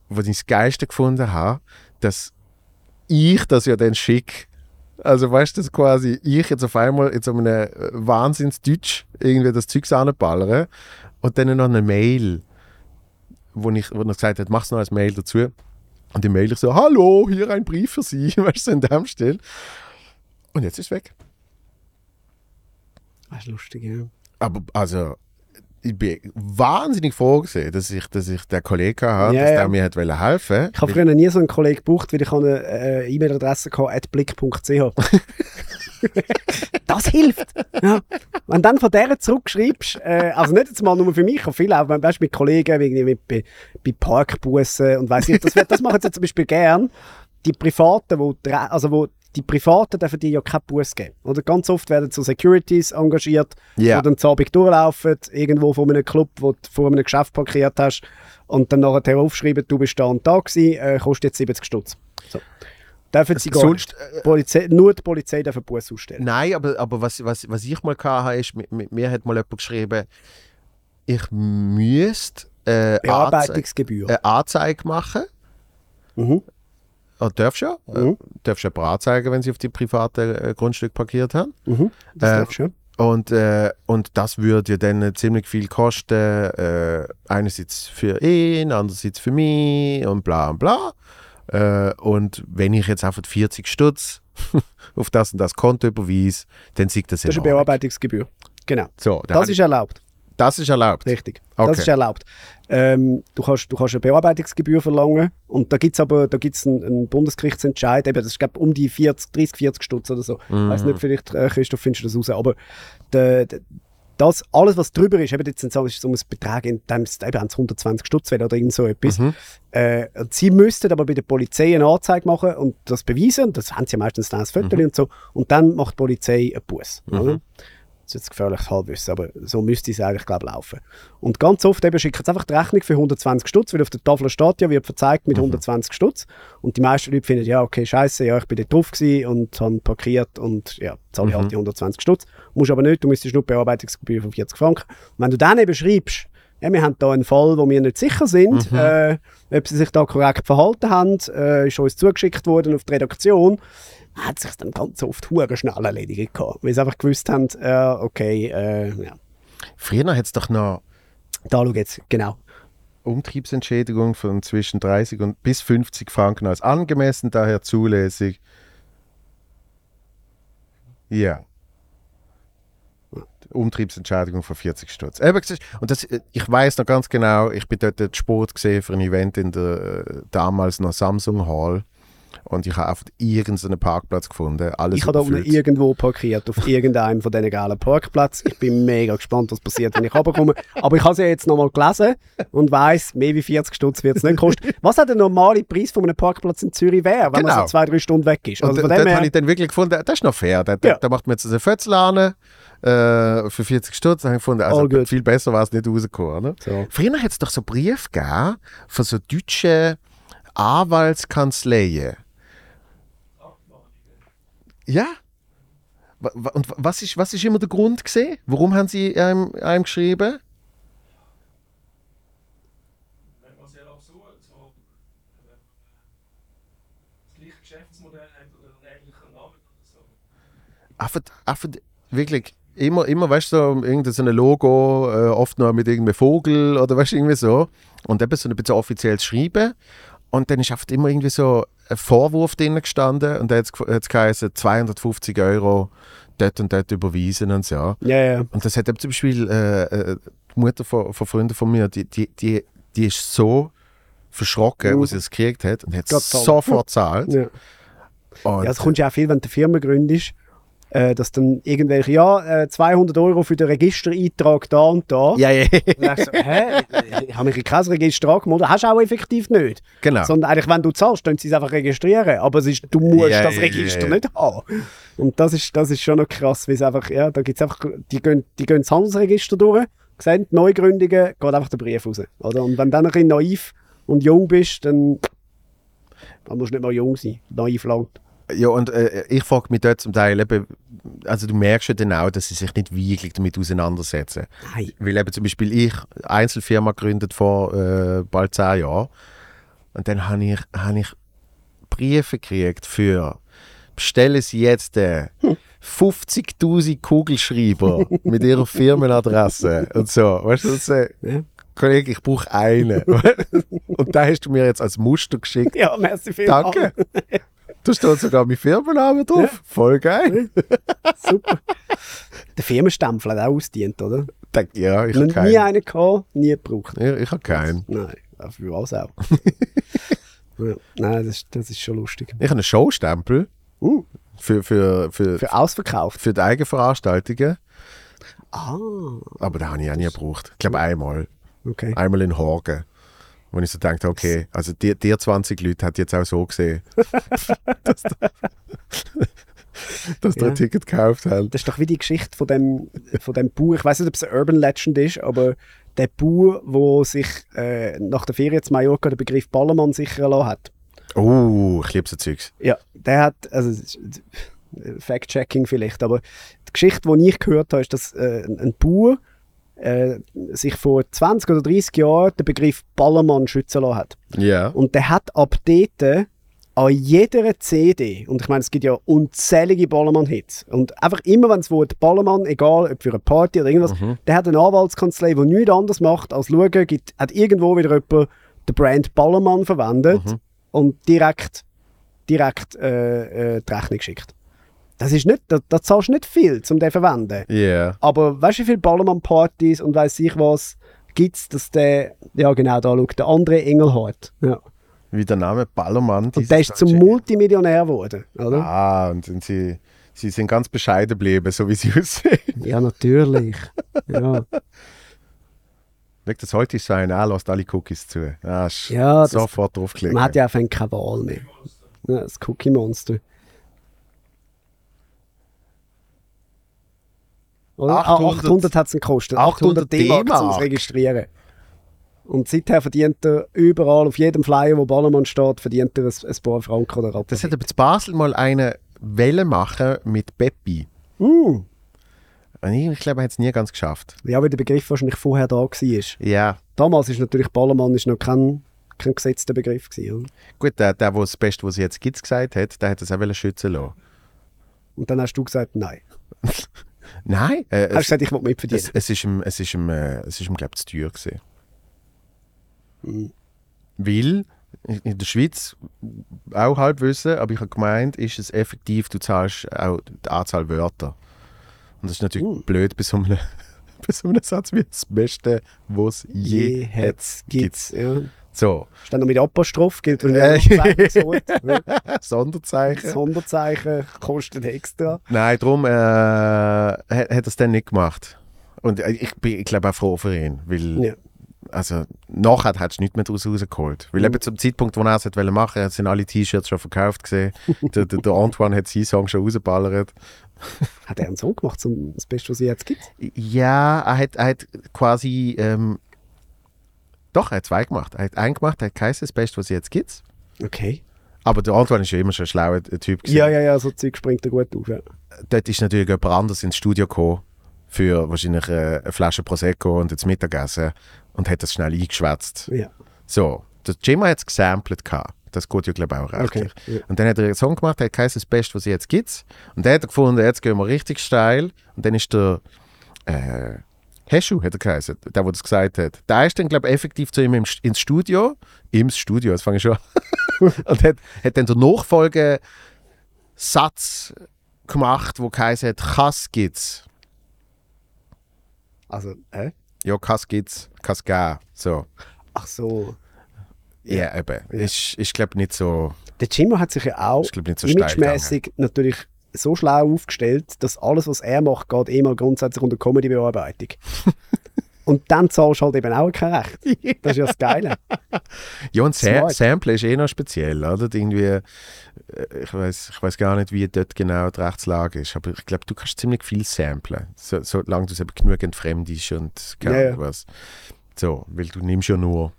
wo ich das Geiste gefunden habe, dass ich das ja dann schicke also weißt du, dass quasi ich jetzt auf einmal in so einem äh, Wahnsinnsdeutsch irgendwie das Zeug anballere und dann noch eine Mail, wo ich wo er gesagt hat, mach's noch als Mail dazu. Und die Mail ich so, hallo, hier ein Brief für Sie, weißt du, in dem Stil. Und jetzt ist es weg. Das ist lustig, ja. Aber also, ich bin wahnsinnig froh gewesen, dass ich, dass ich den Kollegen hatte, Ja, dass der mir hat wollen helfen Ich habe früher nie so einen Kollegen gebraucht, weil ich eine äh, E-Mail-Adresse hatte, blick.ch. das hilft. Ja. Wenn du dann von der zurückschreibst, äh, also nicht jetzt mal nur für mich, auch viele, auch weißt, mit Kollegen, irgendwie mit, bei, bei Parkbussen und weiss ich, das, das machen sie zum Beispiel gern. Die Privaten, wo, also wo die Privaten dürfen dir ja keinen Bus geben. Oder ganz oft werden so Securities engagiert, Ja. die dann zu Abend durchlaufen, irgendwo von einem Club, wo du vor einem Geschäft parkiert hast und dann nachher aufschreiben, du bist da und da gewesen, äh, kostet jetzt 70 Stutz. So. Dürfen sie gar Sonst, nicht. Polizei, nur die Polizei darf einen Bus ausstellen. Nein, aber, aber was, was, was ich mal hatte, ist, mit, mit mir hat mal jemand geschrieben, ich müsste äh, Bearbeitungsgebühr. eine Anzeige machen. Mhm. Oh, darfst du ja. Mhm. Äh, darfst du jemanden anzeigen, wenn sie auf die privaten äh, Grundstück parkiert haben. Mhm. Das Äh, darfst du. Und, äh, und das würde ja dann ziemlich viel kosten. Äh, einerseits für ihn, andererseits für mich und bla und bla. Äh, und wenn ich jetzt einfach 40 Stutz auf das und das Konto überweise, dann sieht das Das ist eine. Bearbeitungsgebühr. Genau. So, da Das ist erlaubt. Das ist erlaubt. Richtig. Okay. Das ist erlaubt. Ähm, du, kannst, du kannst eine Bearbeitungsgebühr verlangen und da gibt es aber da gibt's einen, einen Bundesgerichtsentscheid, eben, das ist glaub, um die 40, 30, 40 Stutz oder so. Ich Mhm. weiß nicht, vielleicht, äh, Christoph, findest du das raus, aber der, der, das, alles, was drüber ist, eben jetzt sind so, ist so ein Betrag, in dem es eben 120 Stutz wäre oder irgend so etwas. Mhm. Äh, sie müssten aber bei der Polizei eine Anzeige machen und das beweisen. Und das haben sie ja meistens dann als Foto Mhm. und so. Und dann macht die Polizei einen Buß. oder? Ist jetzt gefährliches Halbwissen, aber so müsste es eigentlich glaub, laufen. Und ganz oft eben schicken sie einfach die Rechnung für 120 Stutz, weil auf der Tafel steht ja, wird verzeigt mit 120 Stutz. Und die meisten Leute finden, ja, okay, scheiße, ja, ich bin dort drauf gewesen und habe parkiert und ja, zahle ich halt die 120 Stutz. Musst aber nicht, du müsstest nur Bearbeitungsgebühr von 40 Franken. Und wenn du dann eben schreibst, ja, wir haben da einen Fall, wo wir nicht sicher sind, äh, ob sie sich da korrekt verhalten haben, äh, ist uns zugeschickt worden auf die Redaktion, hat sich dann ganz oft hure schnell erledigt gehabt, weil sie einfach gewusst haben, äh, okay, äh, ja, Früher hat es doch noch da schau jetzt, genau. Umtriebsentschädigung von zwischen 30 und bis 50 Franken als angemessen, daher zulässig. Ja. Umtriebsentschädigung von 40 Stutz. Und das, äh, ich weiß noch ganz genau, ich bin dort Sport gesehen für ein Event in der äh, damals noch Samsung Hall und ich habe auf irgendeinen Parkplatz gefunden. Alles Ich habe da unten irgendwo parkiert, auf irgendeinem von diesen geilen Parkplätzen. Ich bin mega gespannt, was passiert, wenn ich runterkomme. Aber ich habe es ja jetzt nochmal gelesen und weiss, mehr wie 40 Stutz wird es nicht kosten. Was hat der normale Preis von einem Parkplatz in Zürich wäre, wenn man Genau. so zwei, drei Stunden weg ist? Und Also von dort habe ich dann wirklich gefunden, das ist noch fair. Da, Ja. da macht man jetzt einen Fötzladen äh, für 40 Stutz. Habe ich gefunden, also viel besser war es nicht rausgekommen. Ne? So. Früher hat es doch so Briefe gegeben von so deutschen Anwaltskanzleien. Ja. Und wa- was ist, was ist immer der Grund gesehen? Warum haben sie einem, einem geschrieben? Man äh, das gleiche Geschäftsmodell hat oder einen ähnlichen Namen oder so. einfach, einfach wirklich immer, immer weißt du, so irgendein so ein Logo, äh, oft noch mit irgendeinem Vogel oder weißt du, irgendwie so. Und eben so ein bisschen offizielles Schreiben. Und dann ist oft immer irgendwie so ein Vorwurf drin gestanden und da hat es geheißen, 250 Euro dort und dort überwiesen und so. ja, ja. Und das hat eben zum Beispiel äh, äh, die Mutter von, von Freunden von mir, die, die, die, die ist so verschrocken, Mhm. als sie es gekriegt hat und hat Gott zahlen. sofort gezahlt. ja. Und, Ja, es kommt ja auch viel, wenn du eine Firma gründest, äh, dass dann irgendwelche, ja, äh, 200 Euro für den Registereintrag da und da. ja, ja, Und du so, hä? Ich habe mich in kein Register angemeldet. Hast du auch effektiv nicht. genau. Sondern eigentlich, wenn du zahlst, dann sie es einfach registrieren. Aber es ist, du musst Ja, das Register ja, ja. nicht haben. Und das ist, das ist schon noch krass, weil es einfach, ja, da gibt's einfach, die gehen, die gehen das Handelsregister durch, sehen die Neugründungen, geht einfach der Brief raus. Oder? Und wenn du dann ein bisschen naiv und jung bist, dann, dann musst du nicht mal jung sein. Naiv langt. Ja, und äh, ich frage mich dort zum Teil eben, also du merkst ja dann auch, dass sie sich nicht wirklich damit auseinandersetzen. Nein. Weil eben zum Beispiel ich Einzelfirma gegründet vor äh, bald zehn Jahren und dann habe ich, hab ich Briefe gekriegt für bestellen Sie jetzt äh, 50'000 Kugelschreiber mit Ihrer Firmenadresse und so. Weißt du, so, Ja. Kollege, ich brauche einen. und da hast du mir jetzt als Muster geschickt. Ja, merci vielmals. Danke. Da steht sogar mein Firmenname drauf. Voll geil. Super. Der Firmenstempel hat auch ausdient, oder? Ja, ich habe Noch nie keinen. einen gehabt, nie gebraucht. Ja, ich habe keinen. Nein, für was auch. ja, nein, das, ist- das ist schon lustig. Ich habe einen Showstempel Uh, für, für, für, für ausverkauft. für die Eigenveranstaltungen. Ah, Aber den habe ich auch nie gebraucht. Ich glaube einmal. okay. Einmal in Horgen. Wo ich so dachte, okay, also die, die 20 Leute hat jetzt auch so gesehen, dass, da- dass Ja. ein Ticket gekauft haben. Das ist doch wie die Geschichte von dem, von dem Bauer. Ich weiß nicht, ob es eine Urban Legend ist, aber der Bauer, der sich äh, nach der Ferien zu Mallorca den Begriff Ballermann sichern lassen hat. Oh, ich liebe so Zeugs. Ja, der hat, also Fact-Checking vielleicht, aber die Geschichte, die ich gehört habe, ist, dass äh, ein- ein Bauer äh, sich vor 20 oder 30 Jahren den Begriff Ballermann schützen lassen hat. Ja. Und der hat ab dort an jeder CD, und ich meine, es gibt ja unzählige Ballermann-Hits, und einfach immer, wenn es Wort Ballermann, egal ob für eine Party oder irgendwas, der hat eine Anwaltskanzlei, die nichts anderes macht, als schauen, gibt, hat irgendwo wieder jemand den Brand Ballermann verwendet und direkt, direkt äh, äh, die Rechnung geschickt. Das ist nicht, da, da zahlst du nicht viel, um den zu verwenden. Ja. Aber weißt du, wie viele Ballermann-Partys und weiß ich was gibt es, dass der, ja genau, da schaut, der andere Engelhardt. Ja. Wie der Name Ballermann. Und der ist zum Multimillionär geworden, oder? Ah, und sind sie, sie sind ganz bescheiden geblieben, so wie sie aussehen. Ja, natürlich. ja. Schau, das heute ist so ein, er lässt alle Cookies zu. Ah, Ja, sofort draufklicken. Man hat ja einfach keine Wahl mehr. Ja, das Cookie Oder? 800 800, 800 hat es gekostet. 800 D-Mark zum. Registrieren. Und seither verdient er überall, auf jedem Flyer, wo Ballermann steht, verdient er ein, ein paar Franken oder ab. Das hat aber in Basel mal eine Welle machen mit Peppi. Mm. Und ich, glaube, er hat es nie ganz geschafft. Ja, weil der Begriff wahrscheinlich vorher da war. Ja, Damals ist natürlich Ballermann ist noch kein, kein gesetzter Begriff. Gewesen, oder? gut, der, der, der das Beste, was sie jetzt gibt, gesagt hat, der hat das auch schützen lassen. Und dann hast du gesagt, nein. Nein, äh, Hast du es, gesagt, ich will mitverdienen. es, es ist ihm, es ist ihm, äh, es ist ihm glaube ich, zu teuer gewesen. Mhm. Weil in in der Schweiz auch halb wissen, aber ich habe gemeint, ist es effektiv, du zahlst auch die Anzahl Wörter. Und das ist natürlich Uh. blöd bei so einem, so einem Satz wie das Beste, was je, Je hat, gibt's. Ja. So, Steht noch mit Apostroph, gilt wenn Äh. Sonderzeichen. Sonderzeichen kostet extra. Nein, darum äh, hat, hat er es dann nicht gemacht. Und äh, ich bin, ich glaube, auch froh für ihn, weil Ja. Also nachher hättest du nichts mehr daraus rausgeholt. Weil eben zum Zeitpunkt, wo er es wollte machen, sind alle T-Shirts schon verkauft gesehen. der, der, der Antoine hat seinen Song schon rausgeballert. Hat er einen Song gemacht, zum das Beste, was es jetzt gibt? Ja, er hat, er hat quasi ähm, doch, er hat zwei gemacht. Er hat einen gemacht, der hat geheißen, das Beste, was es jetzt gibt. Okay. Aber der Antoine ist ja immer schon ein schlauer Typ gewesen. Ja, ja, ja, so Zeug springt er gut auf. Ja. dort ist natürlich jemand anderes ins Studio gekommen für wahrscheinlich äh, eine Flasche Prosecco und jetzt Mittagessen und hat das schnell eingeschwätzt. ja. So, der Jimmy hat es gesampelt gehabt. Das geht ja, glaube ich, auch rechtlich. Okay, ja. Und dann hat er einen Song gemacht, der hat geheißen, das Beste, was jetzt gibt. Und dann hat er gefunden, jetzt gehen wir richtig steil. Und dann ist der äh, Heschu, hat er geheißen, der, der das gesagt hat. Der ist dann, glaube ich, effektiv zu ihm im, ins Studio. Im Studio, das fange ich schon an. und hat, hat dann den Nachfolgesatz gemacht, wo geheißen hat, Kass gibt's. Also, hä? Ja, Kass gibt's, Kass geben. So. Ach so. Ja, eben. Ist, ist glaube nicht so, Der Jimmo hat sich ja auch so imagemäßig natürlich so schlau aufgestellt, dass alles, was er macht, geht eh mal grundsätzlich unter Comedy-Bearbeitung. Und dann zahlst du halt eben auch kein Recht. Das ist ja das Geile. Ja, und Sa. Sample ist eh noch speziell, oder? Irgendwie, äh, ich weiß ich weiß gar nicht, wie dort genau die Rechtslage ist, aber ich glaube, du kannst ziemlich viel samplen, so, solange du es eben genug entfremdest und Ja, ja. Was. So, weil du nimmst ja nur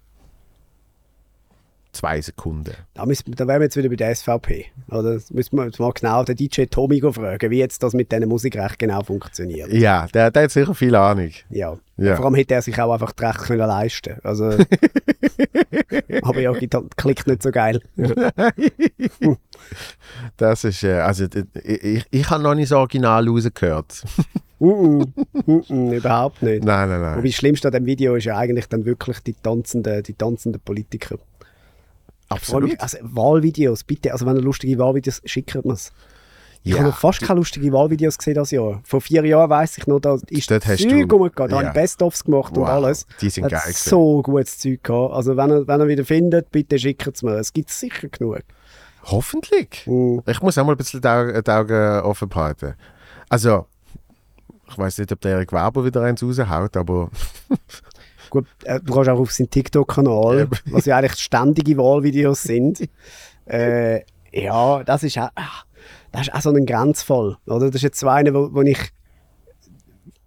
zwei Sekunden. Da, müssen, da wären wir jetzt wieder bei der SVP. Oder das müssen wir jetzt mal genau den DJ Tommy fragen, wie jetzt das mit diesen Musikrecht genau funktioniert. Ja, der, der hat sicher viel Ahnung. Ja. Ja. Vor allem hätte er sich auch einfach das Recht können leisten Also, aber ja, halt- klickt nicht so geil. Das ist, äh, also ich, ich, ich habe noch nicht das Original rausgehört. Mm -mm, mm -mm, überhaupt nicht. nein, nein, nein. Wobei das Schlimmste an dem Video ist ja eigentlich dann wirklich die tanzenden, die tanzenden Politiker. Absolut. Also Wahlvideos, bitte. Also wenn ihr lustige Wahlvideos schickt mir es. Ich Ja. habe noch fast keine lustigen Wahlvideos gesehen das Jahr. Vor vier Jahren weiss ich noch, da ist Dort hast Zeug du- rumgegangen. Da ja. habe ich Best-ofs gemacht und Wow, alles. die sind Hat geil so gutes Zeug gehabt. Also wenn ihr, wenn ihr wieder findet, bitte schickt es mir. Es gibt sicher genug. Hoffentlich. Mm. Ich muss auch mal ein bisschen die Augen offen behalten. Also, ich weiß nicht, ob der Erik Weber wieder eins raushaut, aber Gut, äh, du kannst auch auf seinen TikTok-Kanal, was ja eigentlich ständige Wahlvideos sind. äh, ja, das ist auch, ah, das ist auch so ein Grenzfall. Oder? Das ist jetzt so einer, wo, wo ich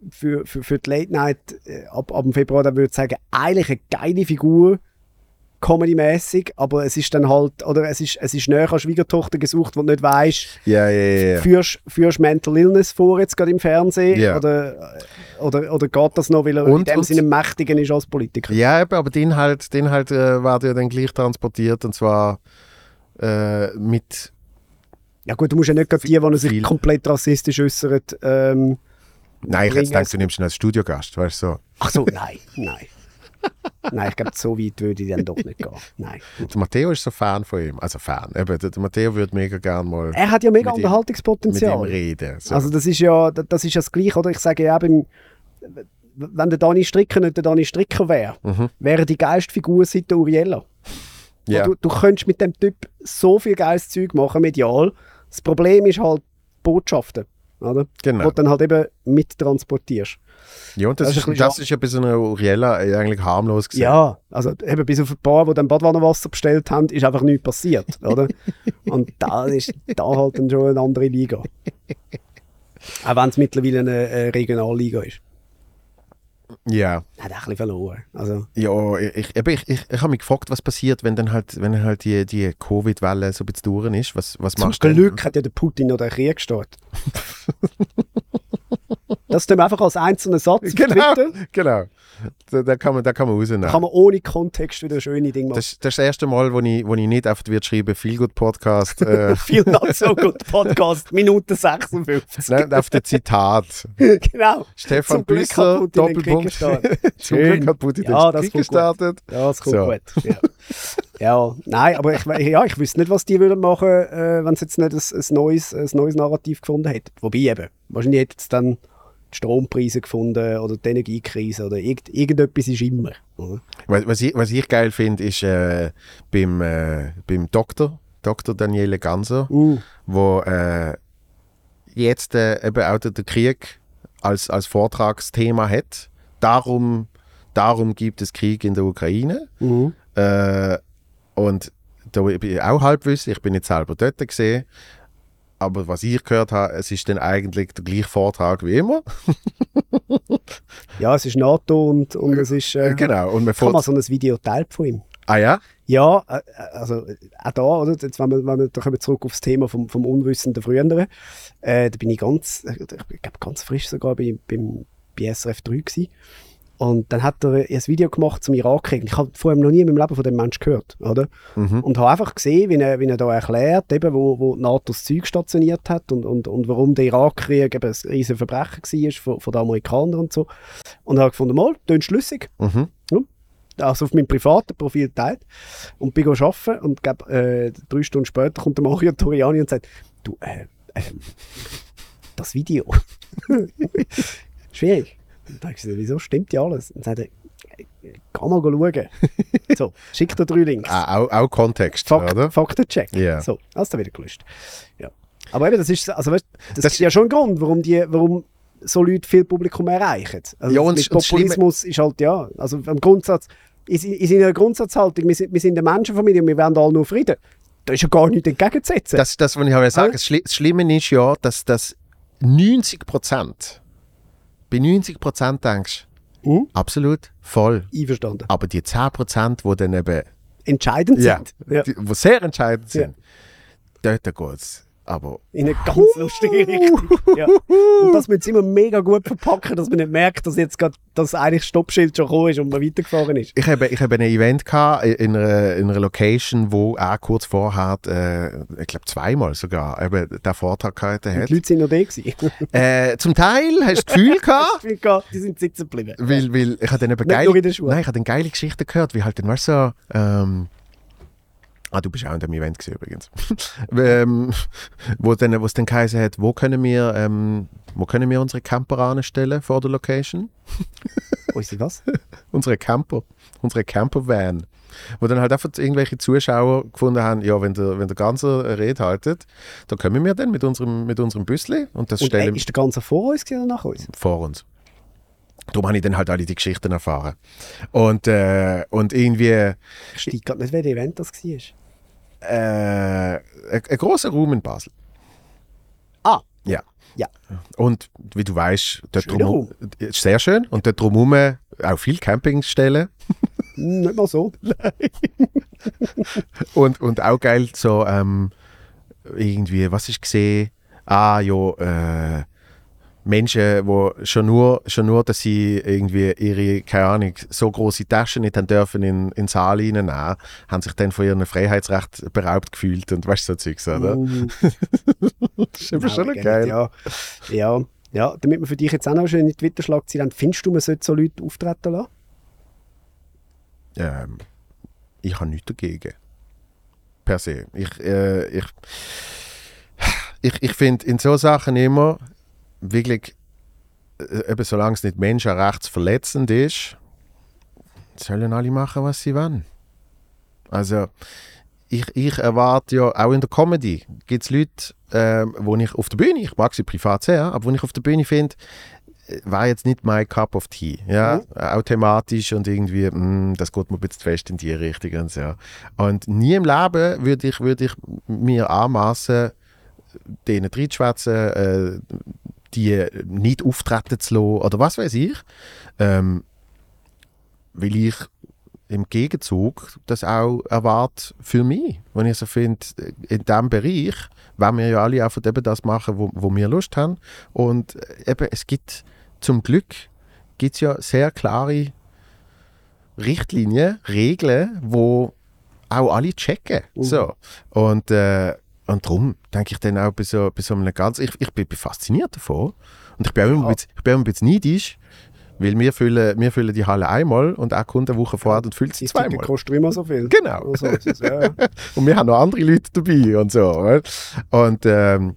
für, für, für die Late Night äh, ab, ab dem Februar dann würde sagen, eigentlich eine geile Figur, Comedy-mäßig, aber es ist dann halt, oder es ist, es ist näher an Schwiegertochter gesucht, wo du nicht weißt, ja, ja. ja. führst, führst Mental Illness vor jetzt gerade im Fernsehen Ja. oder, oder, oder geht das noch, weil er Und- in dem und- Sinne mächtiger ist als Politiker? Ja, aber den halt, den halt äh, wird ja dann gleich transportiert und zwar äh, mit. Ja gut, du musst ja nicht gerade die, die sich komplett rassistisch äußern. Ähm, Nein, ich hätte gedacht, du nimmst ihn als Studiogast, weißt du so. ach so, nein, nein. Nein, ich glaube, so weit würde ich dann doch nicht gehen. Nein. Der Matteo ist so Fan von ihm. Also Fan. Eben, der, Matteo würde mega gerne mal Er hat ja mega Mit ihm- mit ihm Unterhaltungspotenzial. reden. So. Also das ist ja das ist ja das Gleiche, oder? Ich sage ja beim, wenn der Dani Stricker nicht der Dani Stricker wäre, Mhm. wäre die geilste Figur seit der Uriella. ja. Du, du könntest mit dem Typ so viel geiles Zeug machen, medial. Das Problem ist halt Botschaften, oder? Genau. Wo du dann halt eben mittransportierst. Ja, und das, das ist ist, ein bisschen ist ja bei so einer Uriella eigentlich harmlos gesehen. Ja, also eben bis auf ein paar, die dann Badwannerwasser bestellt haben, ist einfach nichts passiert, oder? Und da ist da halt dann schon eine andere Liga. Auch wenn es mittlerweile eine, eine Regionalliga ist. Ja. Hat auch ein bisschen verloren. Also, Ja, ich, eben, ich, ich, ich habe mich gefragt, was passiert, wenn dann halt, wenn halt die, die Covid-Welle so ein bisschen durch ist. Was, was zum machst? Glück hat ja der Putin noch den Krieg gestartet. das tun wir einfach als einzelnen Satz Genau, Twitter. genau. Da, da, kann man, da kann man rausnehmen. Kann man ohne Kontext wieder schöne Dinge machen. das, das ist das erste Mal, wo ich, wo ich nicht einfach wird schreiben, viel gut Podcast. Äh, Viel not so gut Podcast, Minute 56. nein, auf der Zitat. genau. Stefan Büsser, Doppelpunkt. gestartet. Zum. Glück hat Putin Ja, den das Krieg kommt gut. gestartet. Ja, das kommt So. gut. Ja. ja, nein, aber ich, ja, ich wüsste nicht, was die würden machen, äh, wenn sie jetzt nicht ein, ein, neues, ein neues Narrativ gefunden hätten. Wobei eben, wahrscheinlich hätten sie dann die Strompreise gefunden oder die Energiekrise oder irgend, irgendetwas ist immer. Oder? Was, ich, was ich geil finde, ist äh, beim, äh, beim Doktor, Dr. Daniele Ganser, Uh, wo äh, jetzt äh, eben auch der der Krieg als, als Vortragsthema hat. Darum, darum gibt es Krieg in der Ukraine. Äh, und da bin ich auch halbwissen, ich bin nicht selber dort gesehen. Aber was ich gehört habe, es ist dann eigentlich der gleiche Vortrag wie immer. Ja, es ist NATO und, und es ist. Äh, Genau. Und man Kann man so ein Video teilen von ihm? ah ja? Ja, äh, also äh, auch da, oder? Jetzt, wenn wir, wenn wir, da kommen wir zurück aufs Thema vom, vom Unwissenden Früheren. Äh, da bin ich ganz, äh, ich glaube ganz frisch sogar bei, beim, bei SRF 3 gewesen. Und dann hat er ein Video gemacht zum Irakkrieg. Ich habe vorher noch nie in meinem Leben von dem Menschen gehört, oder? Mhm. Und habe einfach gesehen, wie er, wie er da erklärt, eben, wo, wo die NATO das Zeug stationiert hat und, und, und warum der Irakkrieg eben ein riesiges Verbrechen war von, von den Amerikanern und so. Und habe gefunden, mal, tönt schlüssig Mhm. also auf meinem privaten Profil teilt und bin arbeiten und glaub, äh, drei Stunden später kommt der Mario Toriani und sagt, du, äh, ähm, das Video, schwierig. Und dann habe ich gesagt, wieso stimmt ja alles? Und dann sagt er, geh mal schauen. so, schick dir drei Links. Ah, auch, auch Kontext, Fakt, oder? Faktencheck. Ja. So, hast du wieder gelöscht. Ja. Aber eben, das ist, also weißt, das, Das- ist ja schon ein Grund, warum, die, warum so Leute viel Publikum erreichen. Also Ja, und das- und Populismus ist halt, ja, also im Grundsatz, in, in seiner Grundsatzhaltung, wir sind, wir sind eine Menschenfamilie und wir werden alle nur Frieden. Da ist ja gar nichts entgegenzusetzen. Das, das, was ich habe sagen, Ah. das, Schli das Schlimme ist ja, dass das 90 Prozent, bei 90 Prozent denkst, Mhm. absolut voll. Einverstanden. Aber die 10 Prozent, die dann eben, Entscheidend ja, sind. Ja. die, wo sehr entscheidend sind, dort geht es. Aber In eine ganz lustige Richtung. Ja. Und das müssen sie immer mega gut verpacken, dass man nicht merkt, dass jetzt gerade das eigentlich Stoppschild schon gekommen ist und man weitergefahren ist. ich habe, ich habe ein Event gehabt in einer, in einer Location, wo er kurz vorher, äh, ich glaube zweimal sogar, eben den Vortrag gehalten Die hat. Leute sind noch da gewesen. Äh, zum Teil hast du das Gefühl gehabt, Ich finde, Die sind sitzen geblieben. Weil, weil ich habe dann eben geile. Nein, ich habe dann geile Geschichten gehört, wie halt dann weißt so, ähm, Ah, du bist auch in dem Event gewesen, übrigens. ähm, wo dann, es dann geheißen hat, wo können wir, ähm, wo können wir unsere Camper anstellen vor der Location? Wo ist die was? Unsere Camper, unsere Camper-Van. Wo dann halt einfach irgendwelche Zuschauer gefunden haben, ja, wenn der, wenn der ganze Rede haltet, da kommen wir dann mit unserem, mit unserem Büssli und das Und äh, stellen ist der ganze vor uns oder nach uns? vor uns. Darum habe ich dann halt alle die Geschichten erfahren. Und, äh, und irgendwie Ich steige gerade nicht, welches Event das war. Äh, ein, großer Raum in Basel. Ah. Ja. Ja. Und wie du weißt, dort ist sehr schön. Und dort drumherum auch viele Campingstellen. Nicht mal so. Und, und auch geil, so ähm, irgendwie, was ich gesehen, ah ja, äh, Menschen, wo schon nur, schon nur, dass sie irgendwie ihre, keine Ahnung, so große Taschen nicht haben dürfen in, in den Saal reinnehmen, haben sich dann von ihrem Freiheitsrecht beraubt gefühlt und weißt du, so Zeugs, oder? Mm. Das ist eben schon geil. Ja, ja, ja, damit wir für dich jetzt auch noch schön in die Twitter-Schlagzeilen haben, findest du, man sollte so Leute auftreten lassen? Ähm, ich habe nichts dagegen. Per se. Ich, äh, ich, ich, ich finde in so Sachen immer wirklich, äh, eben solange es nicht menschenrechtsverletzend ist, sollen alle machen, was sie wollen. Also, ich, ich erwarte ja, auch in der Comedy gibt es Leute, ähm, wo ich auf der Bühne, ich mag sie privat sehr, aber wo ich auf der Bühne finde, äh, war jetzt nicht mein Cup of Tea. Ja? Auch thematisch und irgendwie, mm, das geht mir ein bisschen zu fest in die Richtung. Und, so. und nie im Leben würde ich, würd ich mir anmaßen, denen reinzuschwätzen, äh, die nicht auftreten zu lassen oder was weiß ich. Ähm, weil ich im Gegenzug das auch erwarte für mich. Wenn ich so finde, in diesem Bereich wollen wir ja alle einfach eben das machen, wo, wo wir Lust haben. Und äh, eben, es gibt zum Glück gibt's ja sehr klare Richtlinien, Regeln, wo auch alle checken. So. Und, äh, und darum denke ich dann auch bei so, bei so einem ganz, ich, ich bin, fasziniert davon. Und ich bin auch immer, ein, bisschen, ich bin auch ein bisschen neidisch, weil wir füllen, wir füllen die Halle einmal und auch kommt eine Woche vorher und füllt sie Die zweimal. kostet immer so viel. Genau. So es, ja. Und wir haben noch andere Leute dabei und so. oder? Und, ähm,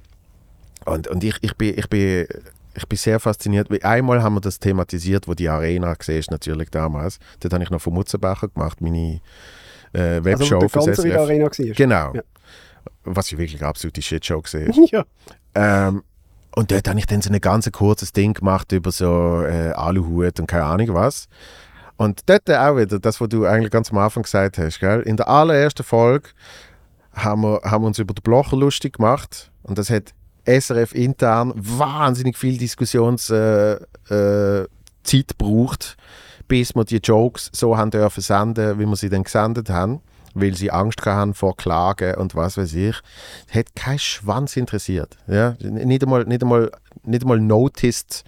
und, und ich, ich, bin, ich, bin, ich bin sehr fasziniert. weil Einmal haben wir das thematisiert, wo die Arena gesehen ist, natürlich damals. Dort habe ich noch von Mutzenbacher gemacht, meine äh, Also, Webshow der für SRF. Arena war. Genau. Ja. Was ja wirklich eine absolute Shitshow gesehen Ja. ähm, und dort habe ich dann so ein ganz kurzes Ding gemacht über so äh, Aluhut und keine Ahnung was. Und dort auch wieder, das, was du eigentlich ganz am Anfang gesagt hast, gell? in der allerersten Folge haben wir, haben wir uns über den Blocher lustig gemacht und das hat SRF intern wahnsinnig viel Diskussionszeit äh, Zeit gebraucht, bis wir die Jokes so haben dürfen senden, wie wir sie dann gesendet haben, weil sie Angst haben vor Klagen und was weiß ich. Hat kein Schwanz interessiert. Ja? Nicht, einmal, nicht, einmal, nicht einmal noticed,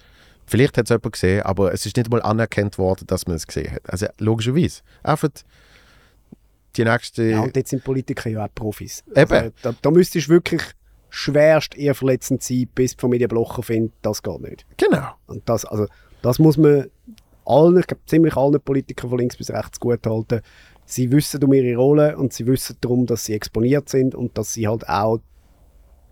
vielleicht hat es jemand gesehen, aber es ist nicht einmal anerkannt worden, dass man es gesehen hat. Also logischerweise. Einfach die nächste... Ja, und jetzt sind Politiker ja auch Profis. Eben. Also, da, da müsstest du wirklich schwerst eher verletzend sein, bis die Familie Blocher findet, das geht nicht. Genau. Und das, also, das muss man allen, ich glaube ziemlich allen Politikern von links bis rechts gut halten. Sie wissen um ihre Rolle und sie wissen darum, dass sie exponiert sind und dass sie halt auch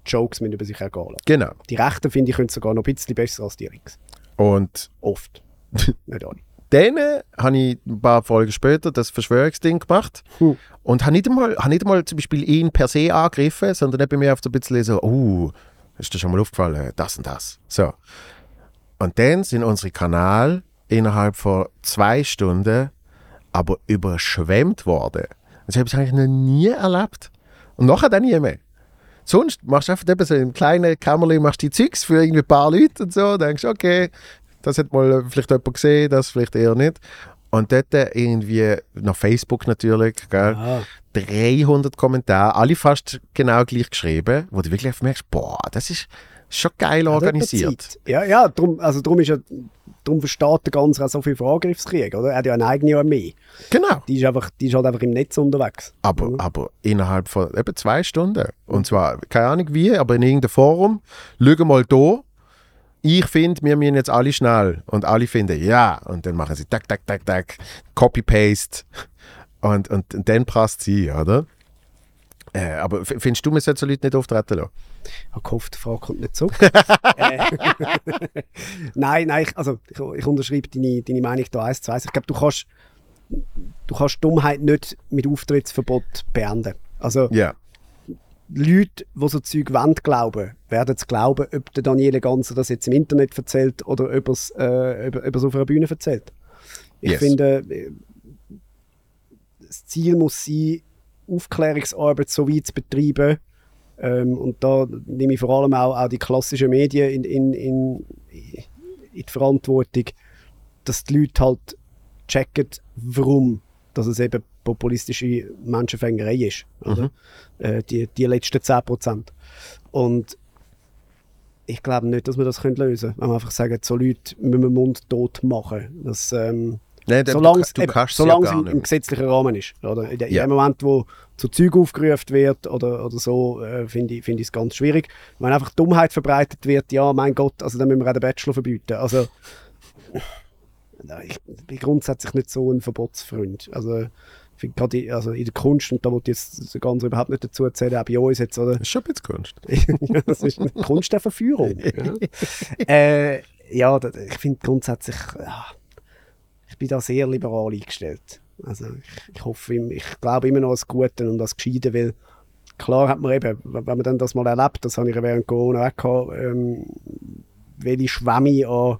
Jokes mit über sich ergehen lassen. Genau. Die Rechten, finde ich, können sogar noch ein bisschen besser als die Links. Und Oft. nicht alle. dann habe ich ein paar Folgen später das Verschwörungsding gemacht Hm. und habe nicht, einmal, habe nicht einmal zum Beispiel ihn per se angegriffen, sondern eben mir auf so ein bisschen so, uh, ist dir schon mal aufgefallen, das und das. So. Und dann sind unsere Kanäle innerhalb von zwei Stunden aber überschwemmt worden. Das habe ich eigentlich noch nie erlebt. Und nachher dann nie mehr. Sonst machst du einfach eben so im kleinen Kämmerlein machst du die Zeugs für irgendwie ein paar Leute und so. Denkst, okay, das hat mal vielleicht jemand gesehen, das vielleicht eher nicht. Und dort irgendwie, nach Facebook natürlich, gell, Ah. 300 Kommentare, alle fast genau gleich geschrieben, wo du wirklich merkst, boah, das ist schon geil organisiert. Ja, ja, drum, also drum ist ja, drum versteht der Ganze auch so viel von Angriffskrieg, oder? Er hat ja eine eigene Armee. Genau. Die ist, einfach, die ist halt einfach im Netz unterwegs. Aber, aber innerhalb von eben zwei Stunden. Und zwar, keine Ahnung wie, aber in irgendeinem Forum. Schau mal da. Ich finde, wir müssen jetzt alle schnell. Und alle finden, ja. Und dann machen sie tak, tak, tak, tak. Copy-Paste. Und, und, und dann passt sie, oder? Äh, aber findest du, man sollte so Leute nicht auftreten lassen? Ich habe gehofft, die Frage kommt nicht zurück. Äh, nein, nein, ich, also ich, ich unterschreibe deine, deine Meinung da eins zu eins. Ich glaube, du kannst, du kannst Dummheit nicht mit Auftrittsverbot beenden. Also Ja. Leute, die so Zeug wollen glauben, werden es glauben, ob der Daniele Ganser das jetzt im Internet erzählt oder ob er es äh, ob, auf einer Bühne erzählt. Ich Yes. finde, äh, das Ziel muss sein, Aufklärungsarbeit so weit zu betreiben. Ähm, und da nehme ich vor allem auch, auch die klassischen Medien in, in, in, in die Verantwortung, dass die Leute halt checken, warum dass es eben populistische Menschenfängerei ist. Oder? Äh, die, die letzten 10%. Und ich glaube nicht, dass wir das können lösen können. Wenn wir einfach sagen, so Leute müssen wir mundtot machen. Das, ähm, Nein, du, solange es, du ja es gar im, im gesetzlichen Rahmen ist. Oder? In, Ja. dem Moment, wo zu Zeug aufgerufen wird oder, oder so, äh, finde ich es ganz schwierig. Wenn einfach Dummheit verbreitet wird, ja, mein Gott, also dann müssen wir auch den Bachelor verbieten. Also, ich bin grundsätzlich nicht so ein Verbotsfreund. Also, gerade in- also in der Kunst, und da wollte ich jetzt das Ganze überhaupt nicht dazu erzählen, auch bei uns jetzt, oder? Das ist schon ein bisschen Kunst. ja, das ist eine Kunst der Verführung. Ja, äh, ja ich finde grundsätzlich, ja, ich bin da sehr liberal eingestellt. Also ich, ich hoffe, ich glaube immer noch an das Gute und an das Gescheite, weil klar hat man eben, wenn man dann das mal erlebt, das habe ich während Corona auch gehabt, ähm, welche Schwämme an,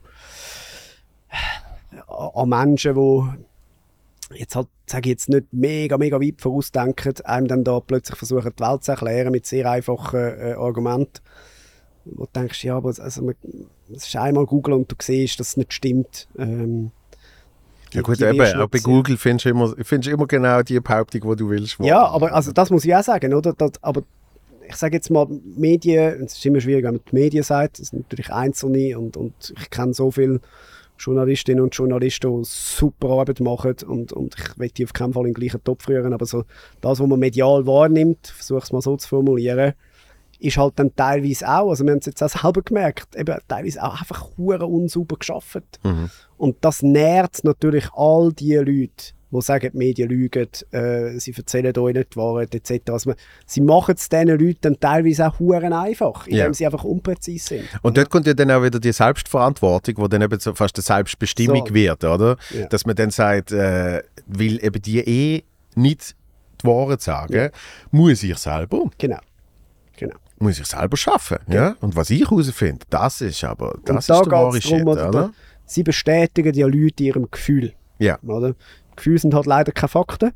an Menschen, die jetzt halt, sage ich jetzt nicht mega, mega weit vorausdenken, einem dann da plötzlich versuchen, die Welt zu erklären mit sehr einfachen äh, Argumenten. Wo du denkst, ja, aber also, es ist einmal Google und du siehst, dass es nicht stimmt. Ähm, Ja gut, eben, auch bei. Google findest du immer, findest du immer genau die Behauptung, die du willst. Ja, aber also das muss ich auch sagen, oder? Das, aber ich sage jetzt mal, Medien, es ist immer schwierig, wenn man die Medien sagt, es sind natürlich Einzelne und, und ich kenne so viele Journalistinnen und Journalisten, die super Arbeit machen und, und ich will die auf keinen Fall in den gleichen Topf rühren, aber so das, was man medial wahrnimmt, versuche es mal so zu formulieren, ist halt dann teilweise auch, also wir haben es jetzt auch selber gemerkt, eben teilweise auch einfach hure unsauber geschafft. Und das nährt natürlich all die Leute, die sagen, die Medien lügen, äh, sie erzählen euch nicht die Wahrheit etc. Also man, sie machen es diesen Leuten dann teilweise auch huren einfach, indem Ja. sie einfach unpräzise sind. Und dort kommt ja dann auch wieder die Selbstverantwortung, wo dann eben so fast eine Selbstbestimmung So. wird, oder? Ja. Dass man dann sagt, äh, weil eben die eh nicht die Wahrheit sagen, muss ich selber, Genau. genau. Muss ich selber schaffen, ja? Und was ich herausfinde, das ist aber, das da ist der wahre Shit, oder? Sie bestätigen ja Leute ihrem Gefühl. Ja. Oder? Gefühle sind halt leider keine Fakten.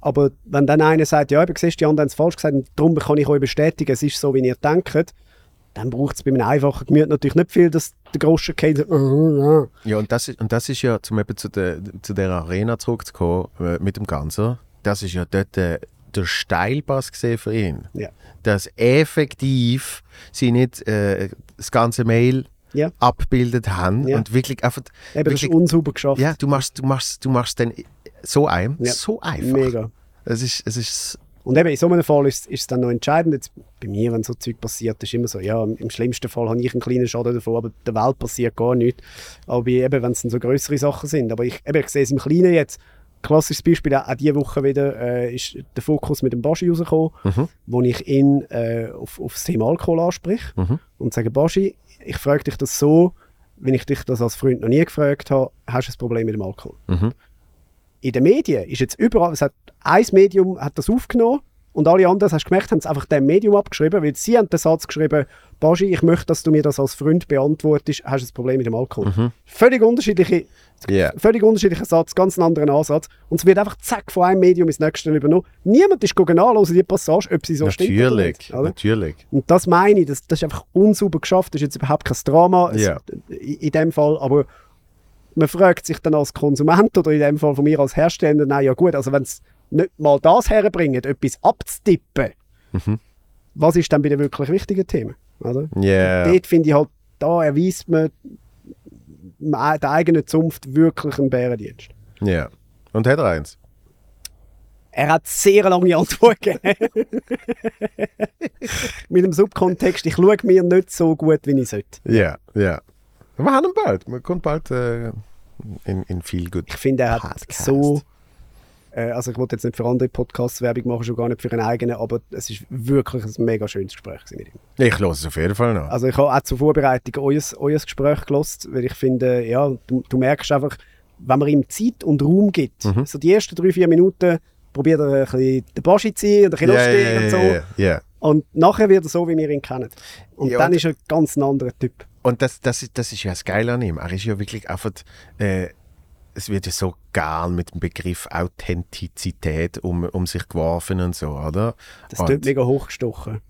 Aber wenn dann einer sagt, ja, eben, siehst die anderen haben es falsch gesagt und darum kann ich euch bestätigen, es ist so, wie ihr denkt, dann braucht es bei einem einfachen Gemüt natürlich nicht viel, dass der Groschen geht und sagt, «Oh, ja. Ja, und das, ist, und das ist ja, zum eben zu der, zu der Arena zurückzukommen äh, mit dem Ganzen, das ist ja dort äh, der Steilpass gesehen für ihn. Ja. Dass effektiv sie nicht äh, das ganze Mail Ja. abgebildet haben Ja. und wirklich einfach, Eben, das ist wirklich, unsauber geschafft. ja, du machst, du machst, du machst dann so ein, Ja. so einfach. Mega. Es ist, es ist, Und eben in so einem Fall ist, ist es dann noch entscheidend. Jetzt, bei mir, wenn so Zeug passiert, ist immer so, ja, im schlimmsten Fall habe ich einen kleinen Schaden davon, aber der Welt passiert gar nichts. Aber eben, wenn es dann so größere Sachen sind. Aber ich, eben, ich sehe es im Kleinen jetzt. Klassisches Beispiel, auch, diese Woche wieder äh, ist der Fokus mit dem Baschi rausgekommen, wo ich ihn äh, auf, auf das Thema Alkohol anspreche und sage, Baschi, ich frage dich das so, wenn ich dich das als Freund noch nie gefragt habe, hast du ein Problem mit dem Alkohol? in den Medien ist jetzt überall, es hat ein Medium hat das aufgenommen und alle anderen, hast du gemerkt, haben es einfach dem Medium abgeschrieben, weil sie haben den Satz geschrieben, Baschi, ich möchte, dass du mir das als Freund beantwortest, hast du ein Problem mit dem Alkohol. Völlig unterschiedliche, Ja. völlig unterschiedlicher Satz, ganz einen anderen Ansatz und es wird einfach zack von einem Medium ins nächste übernommen. Niemand ist nachlesen, die Passage, ob sie so stimmt oder natürlich, nicht. oder? natürlich. Und das meine ich, das, das ist einfach unsauber geschafft. Das ist jetzt überhaupt kein Drama es, Ja. in, in dem Fall. Aber man fragt sich dann als Konsument oder in dem Fall von mir als Hersteller, nein, ja gut, also wenn es nicht mal das herbringt, etwas abzutippen, Mhm. was ist dann bei den wirklich wichtigen Themen? Oder? Ja. Dort finde ich halt, da erweist man ma- der eigenen Zunft wirklich einen Bärendienst. ja. Und hat er eins? Er hat sehr lange Antwort gegeben. Mit dem Subkontext, ich schaue mir nicht so gut, wie ich sollte. Ja, ja. Wir haben ihn bald. Man kommt bald äh, in, in viel gut. Ich finde, er hat Podcast. so. Äh, also, ich wollte jetzt nicht für andere Podcasts Werbung machen, schon gar nicht für einen eigenen, aber es ist wirklich ein mega schönes Gespräch mit ihm. Ich höre es auf jeden Fall noch. Also, ich habe auch zur Vorbereitung euer, euer Gespräch gelost, weil ich finde, ja, du, du merkst einfach, wenn man ihm Zeit und Raum gibt, Mhm. so die ersten drei, vier Minuten probiert er ein bisschen den Baschi zu ziehen und ein bisschen lustig ja, und so. ja, ja. Und nachher wird er so, wie wir ihn kennen. Und Ja, dann und- ist er ganz ein anderer Typ. Und das, das, ist, das ist ja das Geile an ihm. Er ist ja wirklich einfach, äh, es wird ja so gern mit dem Begriff Authentizität um, um sich geworfen und so, oder? Das und, tut mega hochgestochen.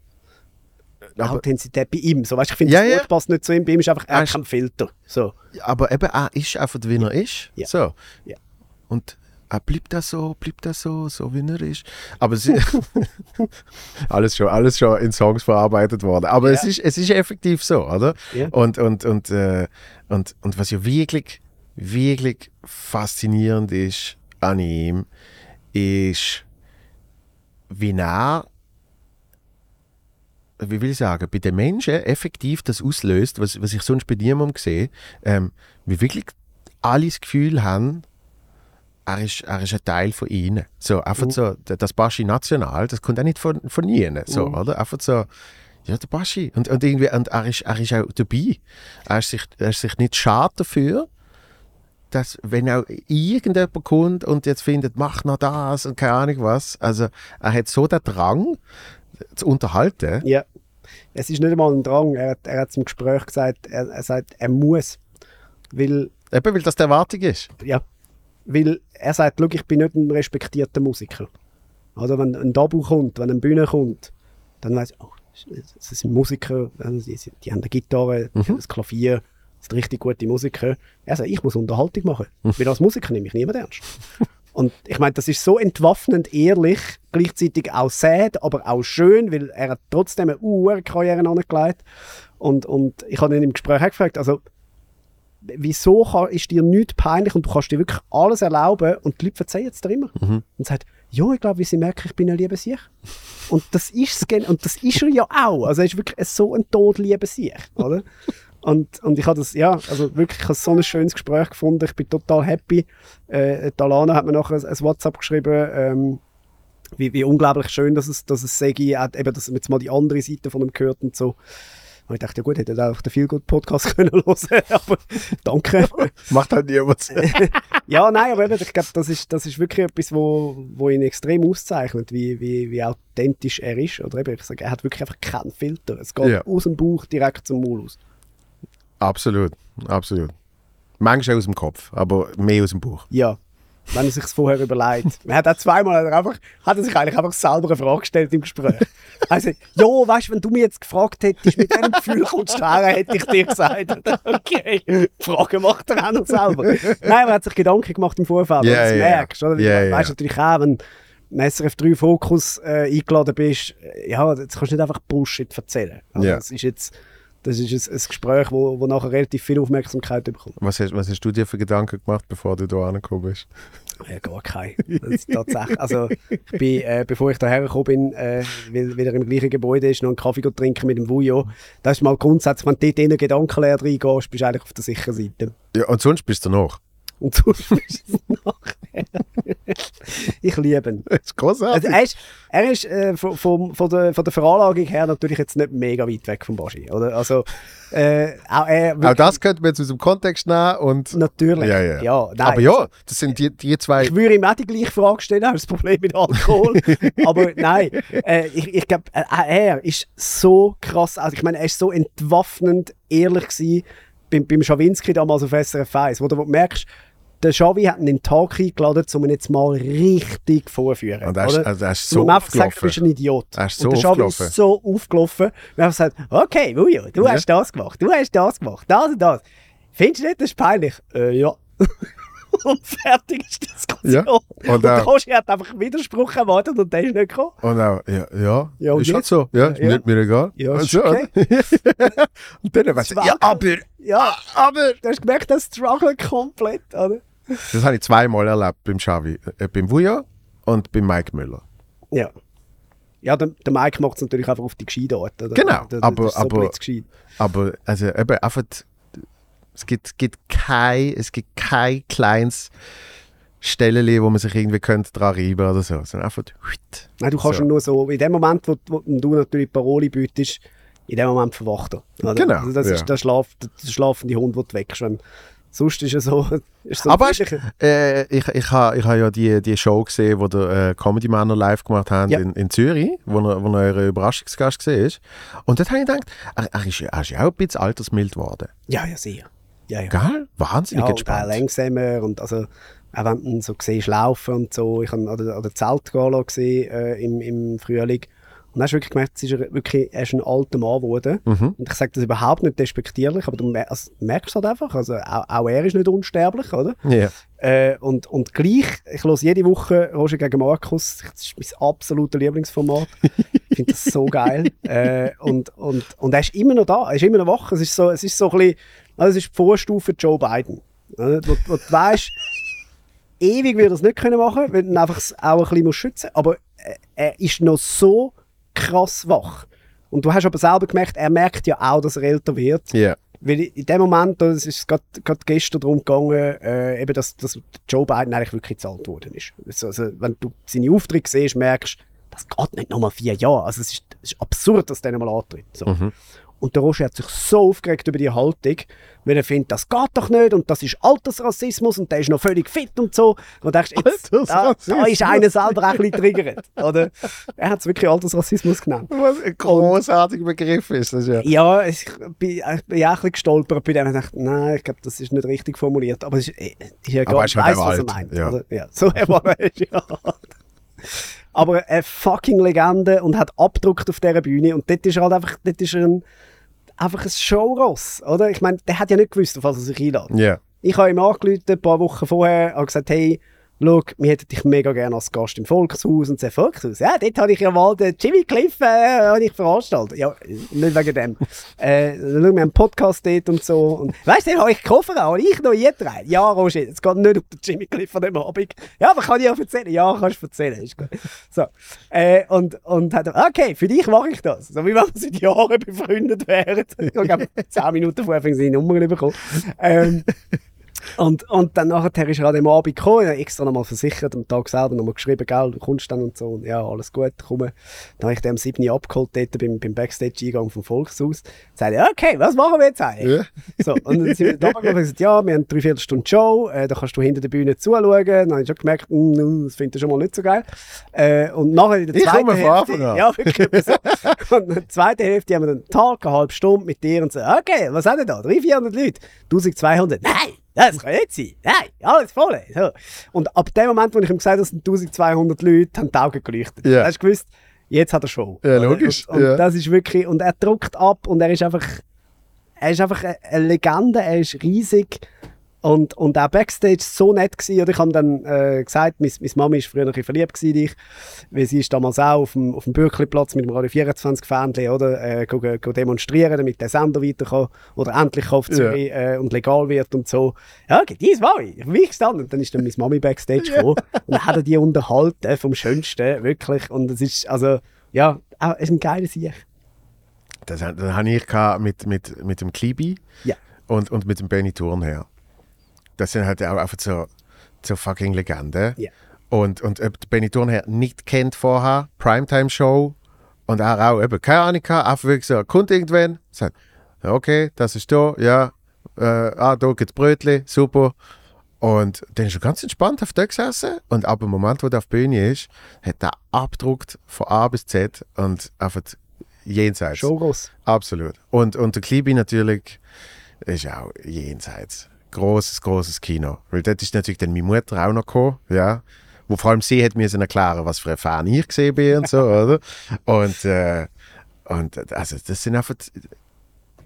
aber, Authentizität bei ihm. So, weißt, ich finde, Ja, das ja. Wort passt nicht zu ihm. Bei ihm ist einfach, er Er keinen Filter. So. aber eben, er ist einfach, wie er ist. Ja. So. Ja. Und ah, bleibt das so, bleibt das so, so wie er ist. Aber sie, alles, schon, alles schon in Songs verarbeitet worden. Aber Ja. es, ist, es ist effektiv so, oder? Ja. Und, und, und, äh, und, und was ja wirklich, wirklich faszinierend ist an ihm, ist, wie er, wie will ich sagen, bei den Menschen effektiv das auslöst, was, was ich sonst bei niemandem sehe, ähm, wie wirklich alle das Gefühl haben, er ist, er ist ein Teil von ihnen. So, einfach so, d- das Baschi National, das kommt auch nicht von, von ihnen, so, Mhm. oder? Einfach so, ja, der Baschi. Und, und, irgendwie, und er, ist, er ist auch dabei. Er ist sich, er ist sich nicht schade dafür, dass, wenn auch irgendjemand kommt und jetzt findet, mach noch das und keine Ahnung was. Also, er hat so den Drang, zu unterhalten. Ja. Es ist nicht einmal ein Drang. Er hat, er hat zum Gespräch gesagt, er, er sagt, er muss. Weil, Eben, weil das die Erwartung ist. ja, weil er sagt, schau, ich bin nicht ein respektierter Musiker. Also wenn ein Dabu kommt, wenn eine Bühne kommt, dann weiß ich, oh, das sind Musiker, also die, die haben eine Gitarre, haben ein Klavier, sind richtig gute Musiker. Er sagt, ich muss Unterhaltung machen. Weil als Musiker nehme ich niemand ernst. Und ich meine, das ist so entwaffnend ehrlich, gleichzeitig auch sad, aber auch schön, weil er hat trotzdem eine Uhr-Karriere angelegt. Und, und ich habe ihn im Gespräch auch gefragt, also wieso kann, ist dir nichts peinlich und du kannst dir wirklich alles erlauben und die Leute verzeihen es dir immer. Und sagt, ja, ich glaube, wie sie merken, ich bin ein lieber Sieg. Und das ist es, und das ist er ja auch. Also er ist wirklich so ein todlieber Sieg, oder? Und, und ich habe das, ja, also wirklich, ich habe so ein schönes Gespräch gefunden. Ich bin total happy. Äh, die Alana hat mir nachher ein, ein WhatsApp geschrieben, ähm, wie, wie unglaublich schön, dass es, dass es Segi hat, eben, dass man jetzt mal die andere Seite von ihm gehört und so. Und ich dachte, ja gut, hätte er auch den viel gut Podcast können hören, aber danke. Macht halt niemand. Ja, nein, aber eben, ich glaube, das ist, das ist wirklich etwas, wo, wo ihn extrem auszeichnet, wie, wie, wie authentisch er ist. Oder eben, ich sage, er hat wirklich einfach keinen Filter. Es geht Ja. aus dem Bauch direkt zum Maul aus. Absolut, absolut. Manchmal aus dem Kopf, aber mehr aus dem Buch. Ja, wenn er sich vorher überlegt. Man hat auch zweimal hat einfach, hat er sich eigentlich einfach selber eine Frage gestellt im Gespräch. Also, ja, weißt du, wenn du mich jetzt gefragt hättest, mit welchem Gefühl kommst du her, hätte ich dir gesagt. Okay, die Frage macht er auch noch selber. Nein, er hat sich Gedanken gemacht im Vorfeld, Ja, yeah, das ja. merkst. Oder? Ja, du ja. weißt natürlich auch, wenn du im SRF 3 Fokus äh, eingeladen bist, ja, jetzt kannst du nicht einfach Bullshit erzählen. Also, Ja. Das ist jetzt das ist ein, ein Gespräch, wo, wo nachher relativ viel Aufmerksamkeit bekommt. Was hast, was hast du dir für Gedanken gemacht, bevor du hier angekommen bist? Ja, gar kein. Das ist tatsächlich. Also, ich bin, äh, bevor ich hierher gekommen bin, äh, weil, weil er im gleichen Gebäude ist, noch einen Kaffee trinken mit dem Vujo. Das ist mal grundsätzlich, wenn du dort in eine Gedankenlehre reingehst, bist du eigentlich auf der sicheren Seite. Ja, und sonst bist du noch. Und so ist es nachher. ich liebe ihn. Das ist großartig. Also er ist, er ist äh, von, von, von, der, von der Veranlagung her natürlich jetzt nicht mega weit weg vom Baschi. Oder? Also, äh, auch er Auch das könnte man jetzt aus dem Kontext nehmen und. natürlich. Ja, ja. ja nein, aber ja, das sind die, die zwei. Ich würde ihm auch die gleiche Frage stellen, auch das Problem mit Alkohol. Aber nein, äh, ich, ich glaube, äh, er ist so krass. Also ich meine, er ist so entwaffnend ehrlich gewesen beim, beim Schawinski damals auf SRF 1, wo du merkst, der Xavi hat ihn in den Tag eingeladen, um ihn jetzt mal richtig vorzuführen. Und er ist, also er ist So so man einfach sagt, du aufgelaufen. bist ein Idiot. Er ist so und der Xavi aufgelaufen. ist so aufgelaufen. Wir haben gesagt, okay, Ujo, du Ja. hast das gemacht, du hast das gemacht, das und das. Findest du nicht, das ist peinlich? Äh, ja. und fertig ist die Diskussion. Ja. Und Und der Koshi hat einfach Widerspruch erwartet und der ist nicht gekommen. Und auch, ja, ja, Ja, und ist halt so. Ja, ist Ja. nicht mir egal. Ja, ist Also, okay. und dann weißt du, ja, aber, Ja, aber. du hast gemerkt, das Struggle komplett, oder? Das habe ich zweimal erlebt beim Xavi. Äh, beim Vuja und beim Mike Müller. Ja. Ja, der, der Mike macht es natürlich einfach auf die Gescheidart. Oder? Genau, Der, der, aber- das ist so aber-. Aber also eben einfach, es gibt, gibt kein, es gibt kein kleines Stelle, wo man sich irgendwie könnte dran reiben oder so, sondern einfach huit. Nein, du kannst So. nur so, in dem Moment, wo, wo du natürlich Paroli bietest, in dem Moment verwacht er. oder? Genau, Also das ja. ist der, Schlaf, der, der schlafende Hund, den du weckst. Wenn, sonst ist er so... Ist so Aber hast, äh, ich, ich habe ich ha ja die, die Show gesehen, wo der äh, Comedy Männer live gemacht haben Ja. in, in Zürich, wo er, wo er Überraschungsgast war. Und dort habe ich gedacht, er, er, ist, er ist ja auch ein bisschen altersmild geworden. ja, ja, sehr. Ja, ja. Gell? Wahnsinnig Ja, entspannt. langsamer und also auch wenn du so siehst, laufen und so. Ich habe an der Zeltgala gesehen äh, im, im Frühling Und dann hast du wirklich gemerkt, es ist er wirklich, er ist ein alter Mann geworden. Mhm. Und ich sage das überhaupt nicht despektierlich, aber du mer also, merkst es halt einfach. Also, auch, auch er ist nicht unsterblich, oder? Ja. Äh, und, und gleich, ich höre jede Woche Roger gegen Markus. Das ist mein absolutes Lieblingsformat. ich finde das so geil. Äh, und, und, und er ist immer noch da, er ist immer noch wach. Es ist so, es ist so ein bisschen, also es ist die Vorstufe Joe Biden. Oder? Wo, wo du weißt, ewig wird er es nicht können machen, weil er einfach es auch ein bisschen muss schützen muss. Aber äh, er ist noch so krass wach. Und du hast aber selber gemerkt, er merkt ja auch, dass er älter wird. Ja. Weil in dem Moment, es ist gerade gestern darum gegangen, äh, eben, dass, dass Joe Biden eigentlich wirklich gezahlt worden ist. Also, also, wenn du seine Aufträge siehst, merkst das geht nicht nochmal vier Jahre. Also es ist, es ist absurd, dass der nochmal antritt. So. Mhm. Und der Roger hat sich so aufgeregt über die Haltung, weil er findet, das geht doch nicht und das ist Altersrassismus und der ist noch völlig fit und so. Und denkst, jetzt, da, da ist einer selber auch ein bisschen triggert. Oder? Er hat es wirklich Altersrassismus genannt. Was ein großartiger Begriff ist das ja. Ja, ich bin, ich bin auch ein bisschen gestolpert bei dem. Ich dachte, nein, ich glaube, das ist nicht richtig formuliert. Aber es ist, ist ja weiss, auch was er meint. ja. Oder? Ja, so er war er, ja. Aber eine fucking Legende und hat abgedruckt auf dieser Bühne. Und dort ist halt einfach, dort ist ein, einfach ein Showross, oder? Ich meine, der hat ja nicht gewusst, auf was er sich einlädt. Ja. Ich habe ihm angerufen, ein paar Wochen vorher, und gesagt, hey, schau, wir hätten dich mega gerne als Gast im Volkshaus. Und sagt, Volkshaus? Ja, dort habe ich ja mal den Jimmy Cliff äh, ich veranstaltet. Ja, nicht wegen dem. äh, schau, wir haben einen Podcast dort und so. Und weißt du, habe ich Koffer auch, ich noch eingetragen. Ja, Roger, es geht nicht um den Jimmy Cliff an dem Abend. Ja, aber kann ich auch erzählen? Ja, kannst du erzählen. Ist gut. So. Äh, und, und hat er, okay, für dich mache ich das. So wie wenn wir seit Jahren befreundet wären. Ich habe 10 Minuten vorher seine Nummer bekommen. Ähm, und, und dann nachher ist er an dem Abend gekommen, hat extra nochmal versichert, am Tag selber nochmal geschrieben, gell, du kommst dann und so, und ja, alles gut, komm. Dann habe ich den am 7. Uhr abgeholt, dort beim, beim Backstage-Eingang vom Volkshaus. Dann sagte okay, was machen wir jetzt eigentlich? Ja. So, und dann sind wir da und gesagt, ja, wir haben drei Viertelstunde Show, äh, da kannst du hinter der Bühne zuschauen. Dann habe ich schon gemerkt, mm, mm, das finde ich schon mal nicht so geil. Äh, und nachher in der Ich zweiten Hälfte, ja, wirklich so. Und in der zweiten Hälfte haben wir dann einen Tag, eine halbe Stunde mit dir und so, okay, was haben wir da? 300, 400 Leute? 1200? Nein! Das kann nicht sein. Nein, alles voll. So. Und ab dem Moment, wo ich ihm gesagt habe, es sind 1200 Leute, haben die Augen geleuchtet. Da hast du gewusst, jetzt hat er Show. Ja, logisch, Und, und ja. das ist wirklich, und er druckt ab und er ist einfach, er ist einfach eine Legende, er ist riesig und, und auch Backstage so nett gewesen. Oder ich habe dann äh, gesagt, meine, meine Mami war früher ein bisschen verliebt gewesen in dich, weil sie ist damals auch auf dem, auf dem Bürkliplatz mit dem Radio 24 Fähnchen, oder, äh, go, go demonstrieren, damit der Sender weiter kann, oder endlich auf Ja. Äh, und legal wird und so. Ja, okay, dies Mami, für mich gestanden. Und dann ist dann meine Mami Backstage gekommen und dann hat die unterhalten vom Schönsten, wirklich. Und es ist, also, ja, auch, es ist ein geiler Sieg. Das, das habe ich mit, mit, mit dem Klibi Ja. und, und mit dem Benny Thurnherr. Das sind halt auch einfach so, so fucking Legenden. Ja. Und, und ob Benny Thurnherr nicht kennt vorher, Primetime-Show, und er auch eben keine Ahnung gehabt, einfach wirklich so, kommt irgendwann, sagt, okay, das ist da, ja, äh, ah, da gibt's Brötli, super. Und dann ist er ganz entspannt auf der gesessen und ab dem Moment, wo er auf der Bühne ist, hat er abgedruckt von A bis Z und einfach jenseits. Showross. Absolut. Und, und der Klibi natürlich ist auch jenseits. Großes, großes Kino. Weil dort ist natürlich dann meine Mutter auch noch gekommen, ja. Wo vor allem sie hat mir erklären, was für ein Fan ich gesehen bin und so, oder? Und, äh, und also das sind einfach.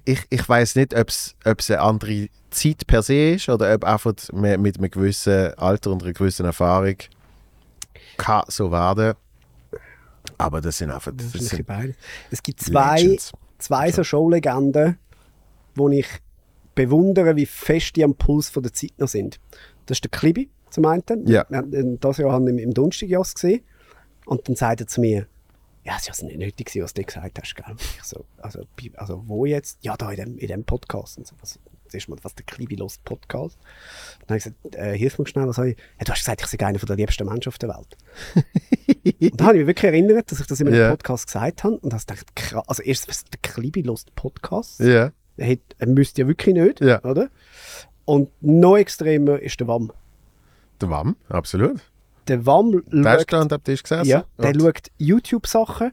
Ich, ich weiß nicht, ob es eine andere Zeit per se ist oder ob einfach mit, mit einem gewissen Alter und einer gewissen Erfahrung kann so werden. Aber das sind einfach. Das sind. Es gibt zwei, Legends. zwei so Showlegenden, wo ich bewundere, wie fest die am Puls von der Zeit noch sind. Das ist der Klibi zum einen. Ja. Wir haben das Jahr haben wir im, Donnerstagjass gesehen. Und dann sagt er zu mir, ja, es ist also nicht nötig, was du gesagt hast. Gell? Ich so, also, also wo jetzt? Ja, da in dem, in dem Podcast. Und so, was, du mal, was der Klibi los Podcast. Dann habe ich gesagt, äh, hilf mir schnell, was habe ich? Ja, du hast gesagt, ich sei einer der liebsten Menschen auf der Welt. und da habe ich mich wirklich erinnert, dass ich das in einem Ja. Podcast gesagt habe und habe gedacht, krass, also erst, was der Klibi lost Podcast? Ja. Er, hat, er müsste ja wirklich nicht, Ja. oder? Und noch extremer ist der WAM. Der WAM, absolut. Der WAM Der schaut, ist da Tisch gesessen. ja, der und, schaut YouTube-Sachen,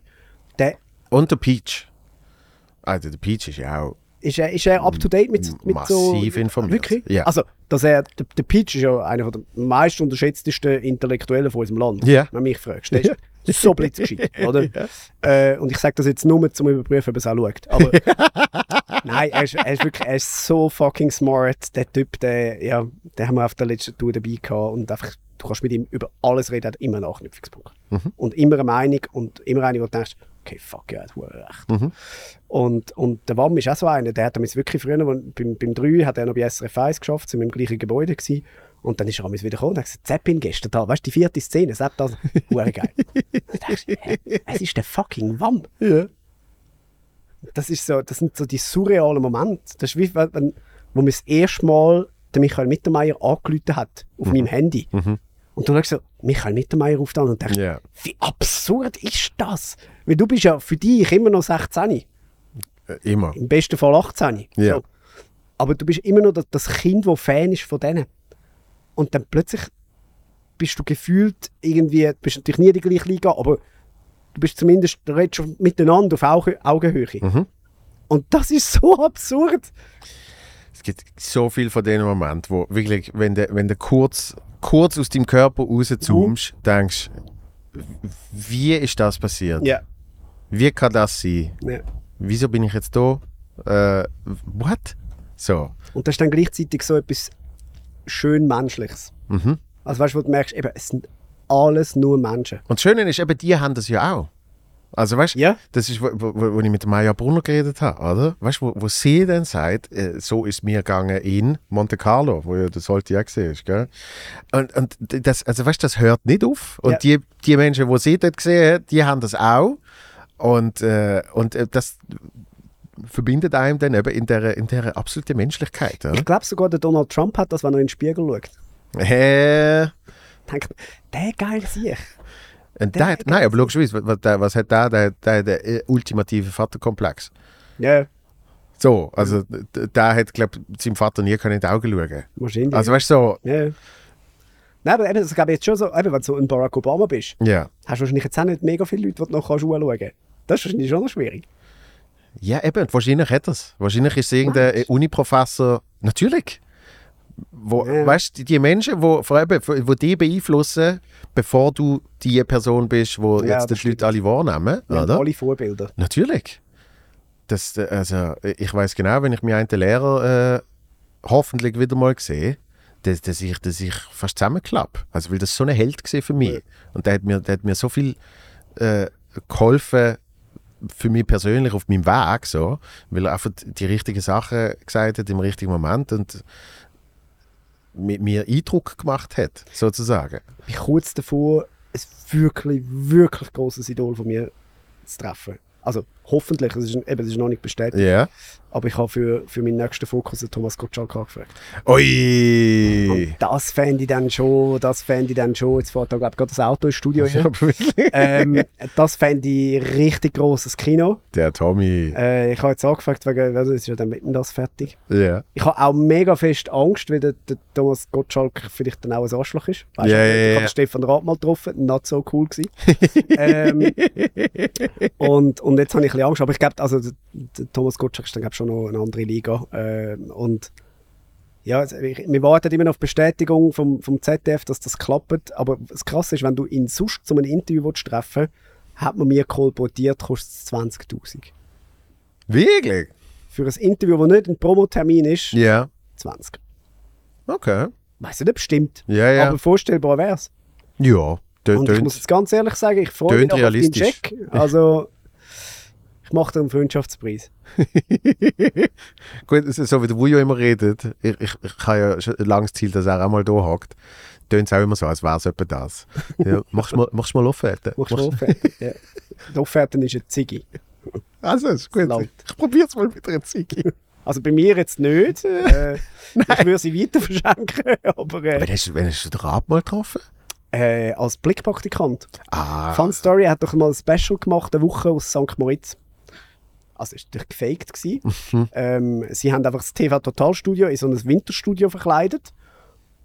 der und der Peach. Also der Peach ist ja auch ist er, ist er up to date mit, mit so. Massiv informiert. Wirklich? Ja. Also, dass er, der, der Peach ist ja einer der meist unterschätztesten Intellektuellen von unserem Land, Ja. wenn du mich fragst. Der ist, so blitzgescheit, oder? Äh, und ich sage das jetzt nur, um zu überprüfen, ob er es auch schaut. Aber nein, er ist, er ist wirklich er ist so fucking smart. Der Typ, der, ja, den haben wir auf der letzten Tour dabei gehabt und einfach, du kannst mit ihm über alles reden, er hat immer einen Anknüpfungspunkt. Und immer eine Meinung und immer eine, wo du denkst, okay, fuck, ja, du hast recht. Und, und der Wam ist auch so einer, der hat damals wirklich früher, beim, beim 3 hat er noch bei SRF 1 geschafft, sind wir im gleichen Gebäude gewesen. Und dann ist er wieder gekommen und hat gesagt, Zeppin gestern da, weißt du, die vierte Szene, Sepp das, hure geil. Dann denkst du, hä, es ist der fucking Wam. Ja. Das, ist so, das sind so die surrealen Momente. Das ist wie, wenn, wo mir das erste Mal der Michael Mittermeier angerufen hat, auf meinem Handy. Und du denkst so, Michael Mittermeier ruft an und denkst, Ja. wie absurd ist das? Weil du bist ja für dich immer noch 16, Äh, Immer. im besten Fall 18. Ja. So. Aber du bist immer noch das- das Kind, das Fan ist von denen. Und dann plötzlich bist du gefühlt irgendwie, du bist natürlich nie in der gleichen Liga, aber du bist zumindest, du redest schon miteinander auf Auge, Augenhöhe. Mhm. Und das ist so absurd. Es gibt so viel von den Momenten, wo wirklich, wenn du, wenn du kurz, kurz aus deinem Körper rauszoomst, denkst, wie ist das passiert? Ja. Wie kann das sein? ja. Wieso bin ich jetzt da? Äh, what? So. Und das ist dann gleichzeitig so etwas schön Menschliches. Mhm. Also weißt du, wo du merkst, eben, es sind alles nur Menschen. Und das Schöne ist, eben die haben das ja auch. Also weißt du, Ja. das ist, wo, wo, wo ich mit Maya Brunner geredet habe, oder? Weißt du, wo, wo sie dann sagt, äh, so ist mir gegangen in Monte Carlo, wo ja das sollte ja gesehen ist, gell? Und, und das, also weißt du, das hört nicht auf. Und Ja. die, die Menschen, die sie dort gesehen hat, die haben das auch. Und, äh, und äh, das verbindet einem dann eben in der, in der absoluten Menschlichkeit. Oder? Ich glaube sogar, der Donald Trump hat das, wenn er in den Spiegel schaut. Äh, Denkt, der geil sich. und der hat, nein, aber logischerweise, was, was, hat der? Der, der hat den äh, ultimativen Vaterkomplex. Ja, So, also der hat, glaube ich, seinem Vater nie können in die Augen schauen. wahrscheinlich. Also weißt du, so, ja. Nein, aber eben, das glaube ich jetzt schon so, eben, wenn du so ein Barack Obama bist, ja. hast du wahrscheinlich jetzt auch nicht mega viele Leute, die du noch kannst schauen kannst. Das ist wahrscheinlich schon noch schwierig. Ja, eben, und wahrscheinlich hat es. Wahrscheinlich ist es irgendein Uniprofessor, natürlich. Wo, Ja. Weißt du, die, Menschen, wo, vor allem, wo die beeinflussen, bevor du die Person bist, wo Ja, jetzt das die Leute alle wahrnehmen, oder? alle Vorbilder. Natürlich. Das, äh, also, ich weiß genau, wenn ich mir einen Lehrer äh, hoffentlich wieder mal sehe, dass, dass, ich, dass ich fast zusammenklappe. Also, weil das so ein Held war für mich. Ja. Und der hat mir, der hat mir so viel äh, geholfen für mich persönlich auf meinem Weg, so, weil er einfach die richtigen Sachen gesagt hat im richtigen Moment und mi- mir Eindruck gemacht hat, sozusagen. Ich bin kurz davor, ein wirklich, wirklich grosses Idol von mir zu treffen. Also hoffentlich, es ist, eben, es ist noch nicht bestätigt, Ja. Aber ich habe für, für meinen nächsten Fokus den Thomas Gottschalk angefragt. Ui! Und das fände ich dann schon, das fände ich dann schon, jetzt fährt da glaube ich gerade das Auto ins Studio hin. ähm, das fände ich richtig grosses Kino. Der Tommy. Äh, ich habe jetzt angefragt, wegen, also ist ja dann mit dem das fertig. Ja. Ich habe auch mega fest Angst, weil der, der Thomas Gottschalk vielleicht dann auch ein Arschloch ist. Weißt Ja, du, ja, ich habe Stefan Rath mal getroffen, not so cool gewesen. ähm, und, und jetzt habe ich ein bisschen Angst, aber ich glaube, also der, der Thomas Gottschalk ist dann glaub, schon noch eine andere Liga. Ähm, und ja, also wir warten immer noch auf Bestätigung vom, vom ZDF, dass das klappt. Aber das Krasse ist, wenn du ihn sonst zu einem Interview willst treffen hat man mir kolportiert, kostet es 20'000. Wirklich? Für ein Interview, das nicht ein Promotermin ist, Ja. 20. Okay. Weiß nicht, ob es stimmt. Ja, ja. Aber vorstellbar wäre es. ja. Und ich muss jetzt ganz ehrlich sagen, ich freue mich auf den. Check. Also, mache dir einen Freundschaftspreis. gut, so wie der Wujo immer redet. Ich, ich, ich habe ja schon ein langes Ziel, dass er auch mal da hockt. Tönt es auch immer so, als wäre es etwa das. Ja, machst du mal, machst mal Offerte? Machst du eine Offerte? ja. Die Offerte ist eine Ziggy. Also, ist gut. Lang. Ich probiere es mal mit einer Ziege. Also bei mir jetzt nicht. Äh, ich würde sie weiter verschenken. Aber äh, Wann hast, wann hast du den Rat mal getroffen? äh, als Blickpraktikant. Ah, Fun Story, er hat doch mal ein Special gemacht, eine Woche aus St. Moritz. Also es war natürlich gefaked. gewesen. Ähm, sie haben einfach das TV Total Studio in so ein Winterstudio verkleidet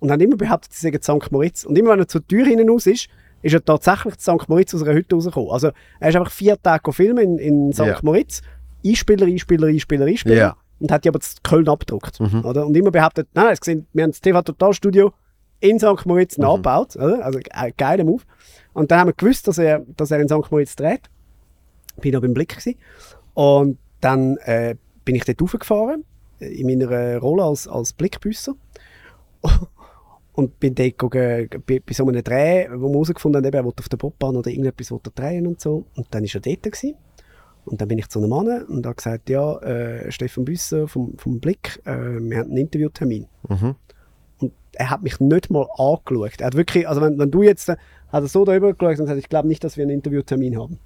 und haben immer behauptet, sie seien St. Moritz. Und immer wenn er zur Tür hinaus ist, ist er tatsächlich zu St. Moritz aus einer Hütte rausgekommen. Also er ist einfach vier Tage filmen in, in St. Ja. Moritz. Einspieler, Einspieler, Einspieler, Einspieler. Ja. Und hat die aber zu Köln abgedruckt. Oder? Und immer behauptet, nein, wir, gesehen, wir haben das TV Total Studio in St. Moritz nachgebaut. Oder? Also ein geiler Move. Und dann haben wir gewusst, dass er, dass er in St. Moritz dreht. Bin noch beim Blick gewesen. Und dann äh, bin ich dort raufgefahren, äh, in meiner Rolle als, als Blickbüsser. und bin dort gucken, bei, bei so einem Dreh, wo wir herausgefunden haben, er wollte auf der Bobbahn oder irgendetwas wollte drehen und so. Und dann war er dort. Gewesen. Und dann bin ich zu einem Mann und habe gesagt, ja, äh, Stefan Büsser vom, vom Blick, äh, wir haben einen Interviewtermin. Mhm. Und er hat mich nicht mal angeschaut. Er hat wirklich, also wenn, wenn du jetzt, äh, hat er so darüber geschaut und gesagt, ich glaube nicht, dass wir einen Interviewtermin haben.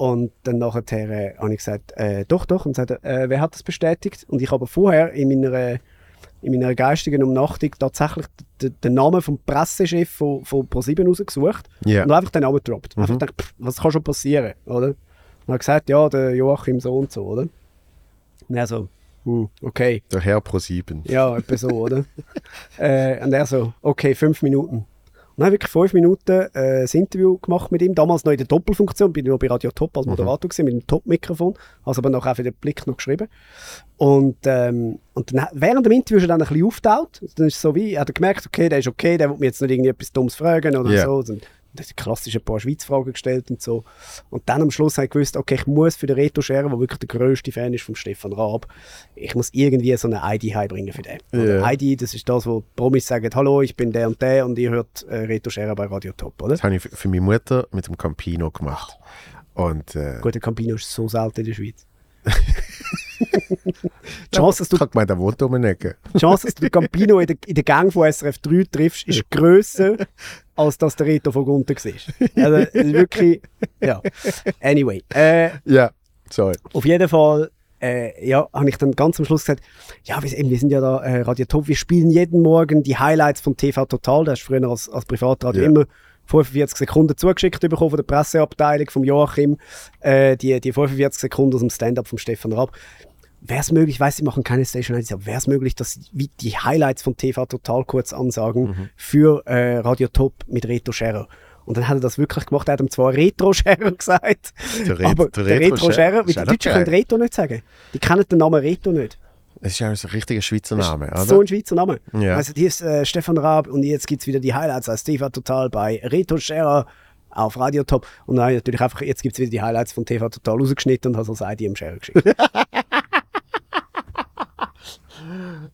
Und dann nachher äh, habe ich gesagt, äh, doch, doch. Und sagt, äh, wer hat das bestätigt? Und ich habe vorher in meiner, in meiner geistigen Umnachtung tatsächlich den, Namen vom Pressechef von, von ProSieben rausgesucht Ja. und einfach den Namen gedroppt. Mhm. Einfach gedacht, pff, was kann schon passieren, oder? Und er hat gesagt, ja, der Joachim so und so, oder? Und er so, hm, okay. Der Herr Pro 7. Ja, etwa so, oder? äh, und er so, okay, fünf Minuten. Und dann habe ich wirklich fünf Minuten äh, ein Interview gemacht mit ihm. Damals noch in der Doppelfunktion, bin ich noch bei Radio Top als Moderator gewesen, mit dem Top-Mikrofon. Also aber nachher für den Blick noch geschrieben. Und, ähm, und dann, während dem Interview ist er dann ein bisschen aufgetaucht. Dann ist es so wie, er hat gemerkt, okay, der ist okay, der will mir jetzt nicht irgendwie etwas Dummes fragen oder Ja. so. Dann das sind klassische paar Schweizfragen gestellt und so. Und dann am Schluss habe ich gewusst, okay, ich muss für den Reto Scherer, der wirklich der grösste Fan ist von Stefan Raab, ich muss irgendwie so eine ID heimbringen für den. Ja. ID, das ist das, wo die Promis sagen, hallo, ich bin der und der und ihr hört äh, Reto Scherer bei Radio Top, oder? Das habe ich für für meine Mutter mit dem Campino gemacht. Und äh, Gut, der Campino ist so selten in der Schweiz. Chance, dass du, ich habe gemeint, er wohnt um eine Ecke. die Chance, dass du Campino in der, in der Gang von SRF 3 triffst, ist grösser, als dass der Reto von Gunter siehst. Also, ist wirklich, ja. Anyway, äh, Ja, sorry. Auf jeden Fall, äh, ja, habe ich dann ganz am Schluss gesagt, ja, wir, eben, wir sind ja da äh, Radio Top, wir spielen jeden Morgen die Highlights von TV Total, das hast du früher als, als Privatradio Ja. immer 45 Sekunden zugeschickt bekommen von der Presseabteilung, vom Joachim, äh, die, die 45 Sekunden aus dem Stand-up vom Stefan Raab. Wäre es möglich, ich weiß, sie machen keine Station IDs, aber wäre es möglich, dass wie die Highlights von TV Total kurz ansagen Mhm. für äh, Radio Top mit Reto Scherer? Und dann hat er das wirklich gemacht. Er hat ihm zwar Retro Scherer gesagt, Der aber der der, Retro Retro Scherer Scherer, weil die Deutschen können Reto nicht sagen. Die kennen den Namen Reto nicht. Es ist ja ein richtiger Schweizer Name, oder? So ein Schweizer Name. Ja. Also hier ist äh, Stefan Raab und jetzt gibt es wieder die Highlights als TV Total bei Reto Scherer auf Radio Top. Und dann natürlich einfach, jetzt gibt es wieder die Highlights von TV Total rausgeschnitten und hast als ID im Scherer geschickt.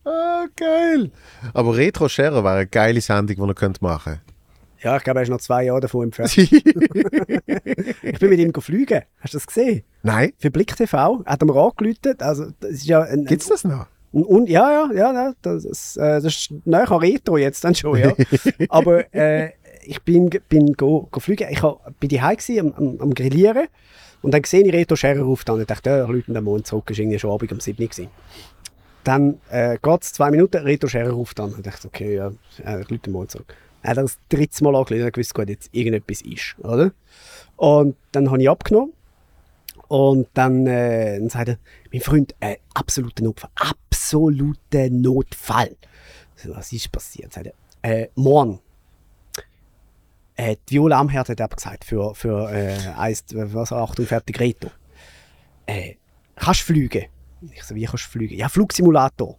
Ah, geil. Aber Retro Scherer wäre eine geile Sendung, die er könnte machen ja, ich glaube, er ist noch zwei Jahre davon entfernt. könnte. Ich bin mit ihm geflogen. Hast du das gesehen? Nein, Für Blick TV. Er hat ihm angeläutet. Also, das ist ja ein, gibt es das noch? Und, und, ja, ja, ja, das, ist, äh, das ist näher an Retro jetzt dann schon, ja. Aber äh, ich bin, bin go, go fliegen. Ich bin die am, am, am Grillieren und dann sehe ich Reto Scherer ruft an. Ich dachte, ja, Leute, den Mond zurück, ist irgendwie schon Abend um 7 Uhr. Dann äh, geht es zwei Minuten, Reto Scherer ruft an. Ich dachte, okay, ja, äh, ich rufe Mond zurück. Er hat das dritte Mal angerufen und gewusst, gut, jetzt irgendetwas ist, oder? Und dann habe ich abgenommen und dann, äh, dann sagt er, mein Freund, äh, absoluter Notfall. Absoluter Notfall. So, was ist passiert? Sagt er, äh, morgen. Äh, die Viola Amherd hat er gesagt, für, für äh, eins, was, Achtung, fertig, Reto. Äh, kannst fliegen? Ich so, wie kannst du fliegen? Ja, Flugsimulator.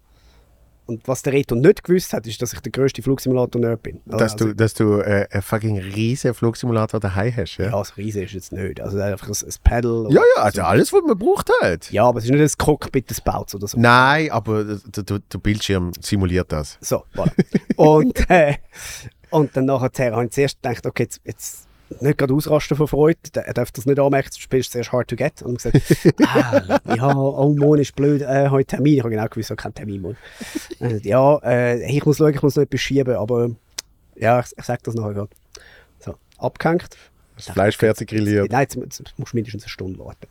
Und was der Reto nicht gewusst hat, ist, dass ich der grösste Flugsimulator nicht bin. Dass Also- du, dass du äh, einen fucking riesen Flugsimulator daheim hast, ja? ja, so riesig ist jetzt nicht. Also einfach ein, ein Pedal. Ja, ja, also alles, was man braucht halt. Ja, aber es ist nicht ein Cockpit des Baus oder so. Nein, aber der, der, der Bildschirm simuliert das. So, voilà. und, äh, und dann nachher habe ich zuerst gedacht, okay, jetzt, jetzt nicht gerade ausrasten vor Freude, er darf das nicht anmerken, du spielst zuerst hard to get. Und gesagt, ah, ja, oh, morgen ist blöd, äh, heute Termin. Ich habe genau gewusst, ich habe keinen Termin. Dann er, Ja, äh, ich muss schauen, ich muss noch etwas schieben, aber ja, ich, ich sage das nachher gerade. So, abgehängt. Das Fleisch fertig grilliert. Nein, jetzt, musst du mindestens eine Stunde warten.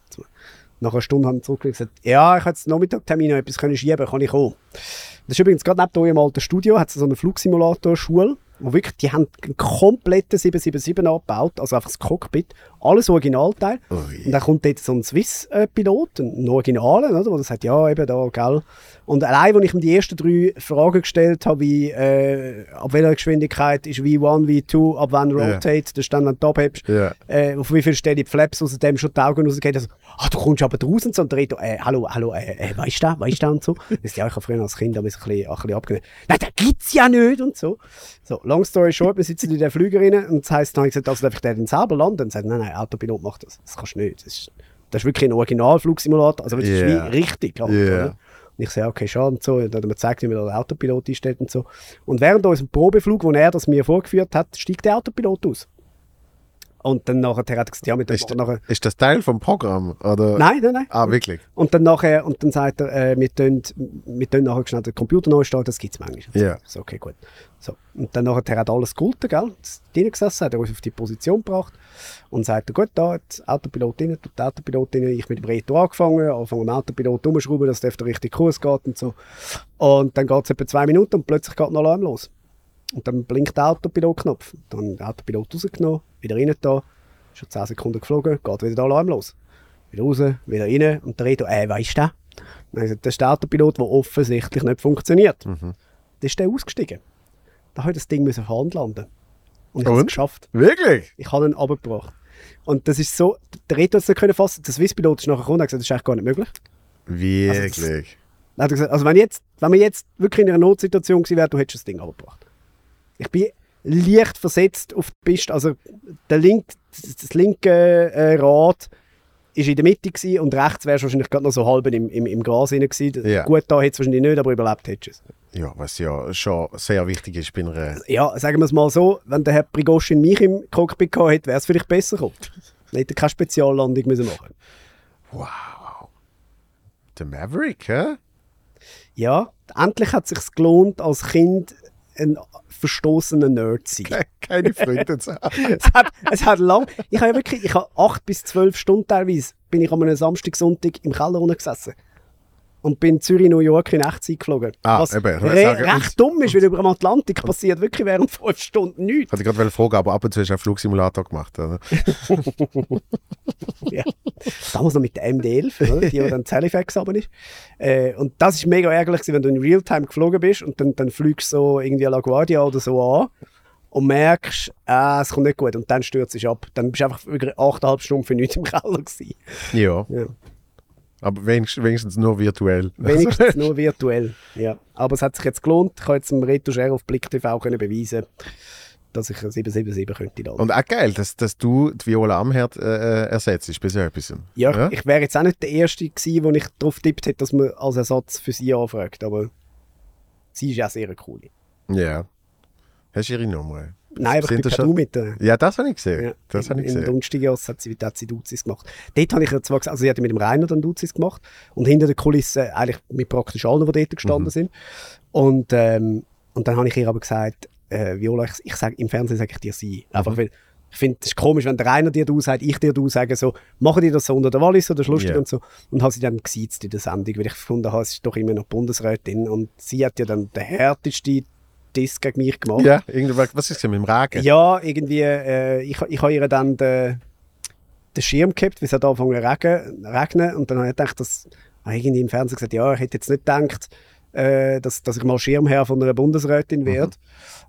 Nach einer Stunde haben sie zurückgelegt und gesagt, ja, ich habe jetzt Nachmittagtermin noch etwas können schieben, kann ich kommen. Das ist übrigens gerade neben eurem alten Studio, hat es so eine Flugsimulator-Schule, wo wirklich, die haben einen kompletten 777 abgebaut, also einfach das Cockpit, alles Originalteil. Ui. Und dann kommt dort so ein Swiss-Pilot, ein Originalen, oder, der sagt, ja, eben da, gell. Und allein, als ich ihm die ersten drei Fragen gestellt habe, wie, äh, ab welcher Geschwindigkeit ist V1, V2, ab wann. Rotate, das ist dann, wenn du abhebst, Ja. äh, auf wie viel stehen die Flaps aus dem schon die Augen rausgehen. Also, ah, du kommst aber draußen so und Reto, äh, hallo, hallo, äh, äh, weißt du, weißt du und so. Das ist ja, ich habe früher als Kind ein bisschen, ein bisschen abgenommen. Nein, den gibt's ja nicht und so. So, long story short, wir sitzen in der Flüger rein und das heisst, dann habe ich gesagt, also darf ich den selber landen? Und sagt, nein, nein, Autopilot macht das. Das kannst du nicht. Das ist, das ist wirklich ein Originalflugsimulator, also das ist Yeah. wie richtig. Halt, Yeah. oder? Und ich sage, okay, schade und so. Und dann hat er mir gezeigt, wie man den Autopilot einstellt und so. Und während unserem Probeflug, wo er das mir vorgeführt hat, steigt der Autopilot aus. Und dann nachher hat er gesagt, ja, mit dem Ist, nachher, ist das Teil vom Programm? Oder? Nein, nein, nein. Ah, wirklich? Und dann nachher, und dann sagt er, äh, wir tun, wir tun nachher schnell den Computer neu starten, das gibt es manchmal. Ja. So, okay, gut. So. Und dann nachher hat alles gehalten, gell? Drin gesessen, hat er uns auf die Position gebracht und sagt, gut, da hat der Autopilot drin, tut der Autopilot drin, ich mit dem Reto angefangen, anfangen am Autopilot umschrauben, dass der auf den richtigen Kurs geht und so. Und dann geht es etwa zwei Minuten und plötzlich geht ein Alarm los. Und dann blinkt der Autopilot-Knopf. Dann den Autopilot rausgenommen, wieder rein da, schon 10 Sekunden geflogen, geht wieder der Alarm los. Wieder raus, wieder rein und der Reto, äh, weisst du? Dann das ist der Autopilot, der offensichtlich nicht funktioniert. Mhm. Dann ist der ausgestiegen. Da habe ich das Ding müssen auf Hand landen. Und ich habe es geschafft. Wirklich? Ich habe ihn abgebracht. Und das ist so, der Reto hat es nicht können fassen. Der Swisspilot ist nachher gekommen und hat gesagt, das ist eigentlich gar nicht möglich. Wirklich? Er gesagt, also wenn, jetzt, wenn wir jetzt wirklich in einer Notsituation gewesen wären, du hättest das Ding abgebracht. Ich bin leicht versetzt auf die Piste. Also der link, das, das linke äh, Rad ist in der Mitte gewesen und rechts wärst du wahrscheinlich gerade noch so halb im, im, im Gras rein gewesen. Ja. Gut, da hätte es wahrscheinlich nicht, aber überlebt hättest du es. Ja, was ja schon sehr wichtig ist bei einer... Ja, sagen wir es mal so, wenn der Herr Prigoshin mich im Cockpit gehabt hätte, wäre es vielleicht besser gekommen. Dann hätte er keine Speziallandung müssen machen Wow. Der Maverick, hä? Ja, endlich hat es sich gelohnt, als Kind ein verstoßener Nerd sein. Keine Freunde zu haben. es, hat, es hat lang. Ich habe wirklich, ich habe acht bis zwölf Stunden teilweise, bin ich an einem Samstag, Sonntag im Keller gesessen. Und bin Zürich, New York in Echtzeit geflogen. Ah, Was eben, ich re sagen, recht dumm ist, weil über dem Atlantik passiert wirklich während fünf Stunden nichts. Ich hatte gerade fragen, aber ab und zu hast du einen Flugsimulator gemacht, oder? Ja. Damals noch mit der MD-11, oder? die ja dann Halifax runter ist. Äh, und das ist mega ärgerlich, wenn du in Realtime geflogen bist und dann, dann fliegst du so irgendwie à La Guardia oder so an und merkst, ah, es kommt nicht gut und dann stürzt es ab. Dann bist du einfach wirklich 8,5 Stunden für nichts im Keller gewesen. Ja. Ja. Aber wenigstens, wenigstens nur virtuell. Wenigstens nur virtuell. Ja. Aber es hat sich jetzt gelohnt. Ich habe jetzt im Retoucher auf Blick TV können beweisen, dass ich eine 777 könnte. laden. Und auch geil, dass, dass du die Viola Amherd äh, äh, ersetzt bei so etwas. Ja, ich wäre jetzt auch nicht der Erste gewesen, wo ich darauf tippt hätte, dass man als Ersatz für sie anfragt. Aber sie ist ja sehr cool. Ja. Hast du ihre Nummer? Nein, aber ich bin schon- mit der. Ja, das habe ich gesehen. Ja, das habe ich in. Dunstigas hat sie, hat sie Duzis gemacht. Dort habe ich ihr zwar gesagt, also sie hat mit dem Rainer dann Duzis gemacht und hinter der Kulisse eigentlich mit praktisch allen, die dort gestanden Mhm. sind. Und, ähm, und dann habe ich ihr aber gesagt, äh, Viola, ich, ich sag, im Fernsehen sage ich dir sie. Einfach Mhm. weil ich finde, es ist komisch, wenn der Rainer dir du sagt, ich dir du sage, so, machen die das so unter der Wallis oder ist lustig Ja. und so. Und habe sie dann gesiezt in der Sendung, weil ich gefunden habe, es ist doch immer noch Bundesrätin und sie hat ja dann den härtesten Diss gegen mich gemacht. Ja, irgendwas, was ist denn mit dem Regen? Ja, irgendwie, äh, ich, ich habe ihr dann den, den Schirm gehabt, weil es hat angefangen zu regnen und dann habe ich gedacht, dass habe ich irgendwie im Fernsehen gesagt, ja, ich hätte jetzt nicht gedacht, äh, dass, dass ich mal Schirmherr von einer Bundesrätin werde.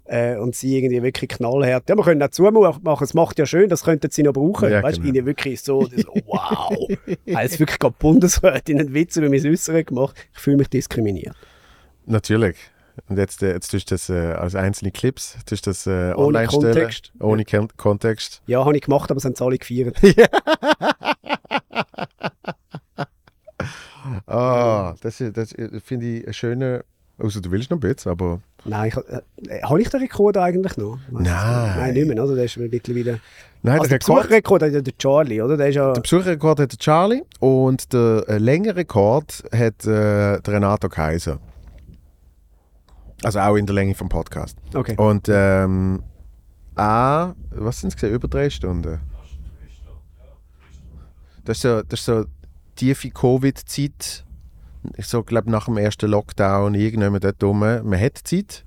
Äh, und sie irgendwie wirklich knallhart, ja, wir können auch zumachen, es macht ja schön, das könnten sie noch brauchen. Ja, weißt du, genau. wirklich so, so wow, als wirklich gerade Bundesrätin einen Witz über mein Äußeren gemacht, ich fühle mich diskriminiert. Natürlich. Und jetzt, äh, jetzt tust du das äh, als einzelne Clips, tust du das äh, Ohne online stellen. Kontext. Ohne Kon Kontext. Ja, habe ich gemacht, aber es haben sie alle gefeiert. Ah, das, das finde ich einen schönen... Also du willst noch ein bisschen, aber... Nein, ich, äh, habe ich den Rekord eigentlich noch? Nein. Nein, nicht mehr, oder? Der ist mittlerweile... Nein, Also der der Rekord, Besucherrekord hat ja der Charlie, oder? Der ist ja... der Besucherrekord hat der Charlie und der äh, längere Rekord hat äh, der Renato Kaiser. Also auch in der Länge vom Podcast. Okay. Und ähm, auch, was sind es gesehen, über drei Stunden? Das ist so, das ist so tiefe Covid-Zeit. Ich so, glaube nach dem ersten Lockdown, irgendjemand dort rum. Man hat Zeit.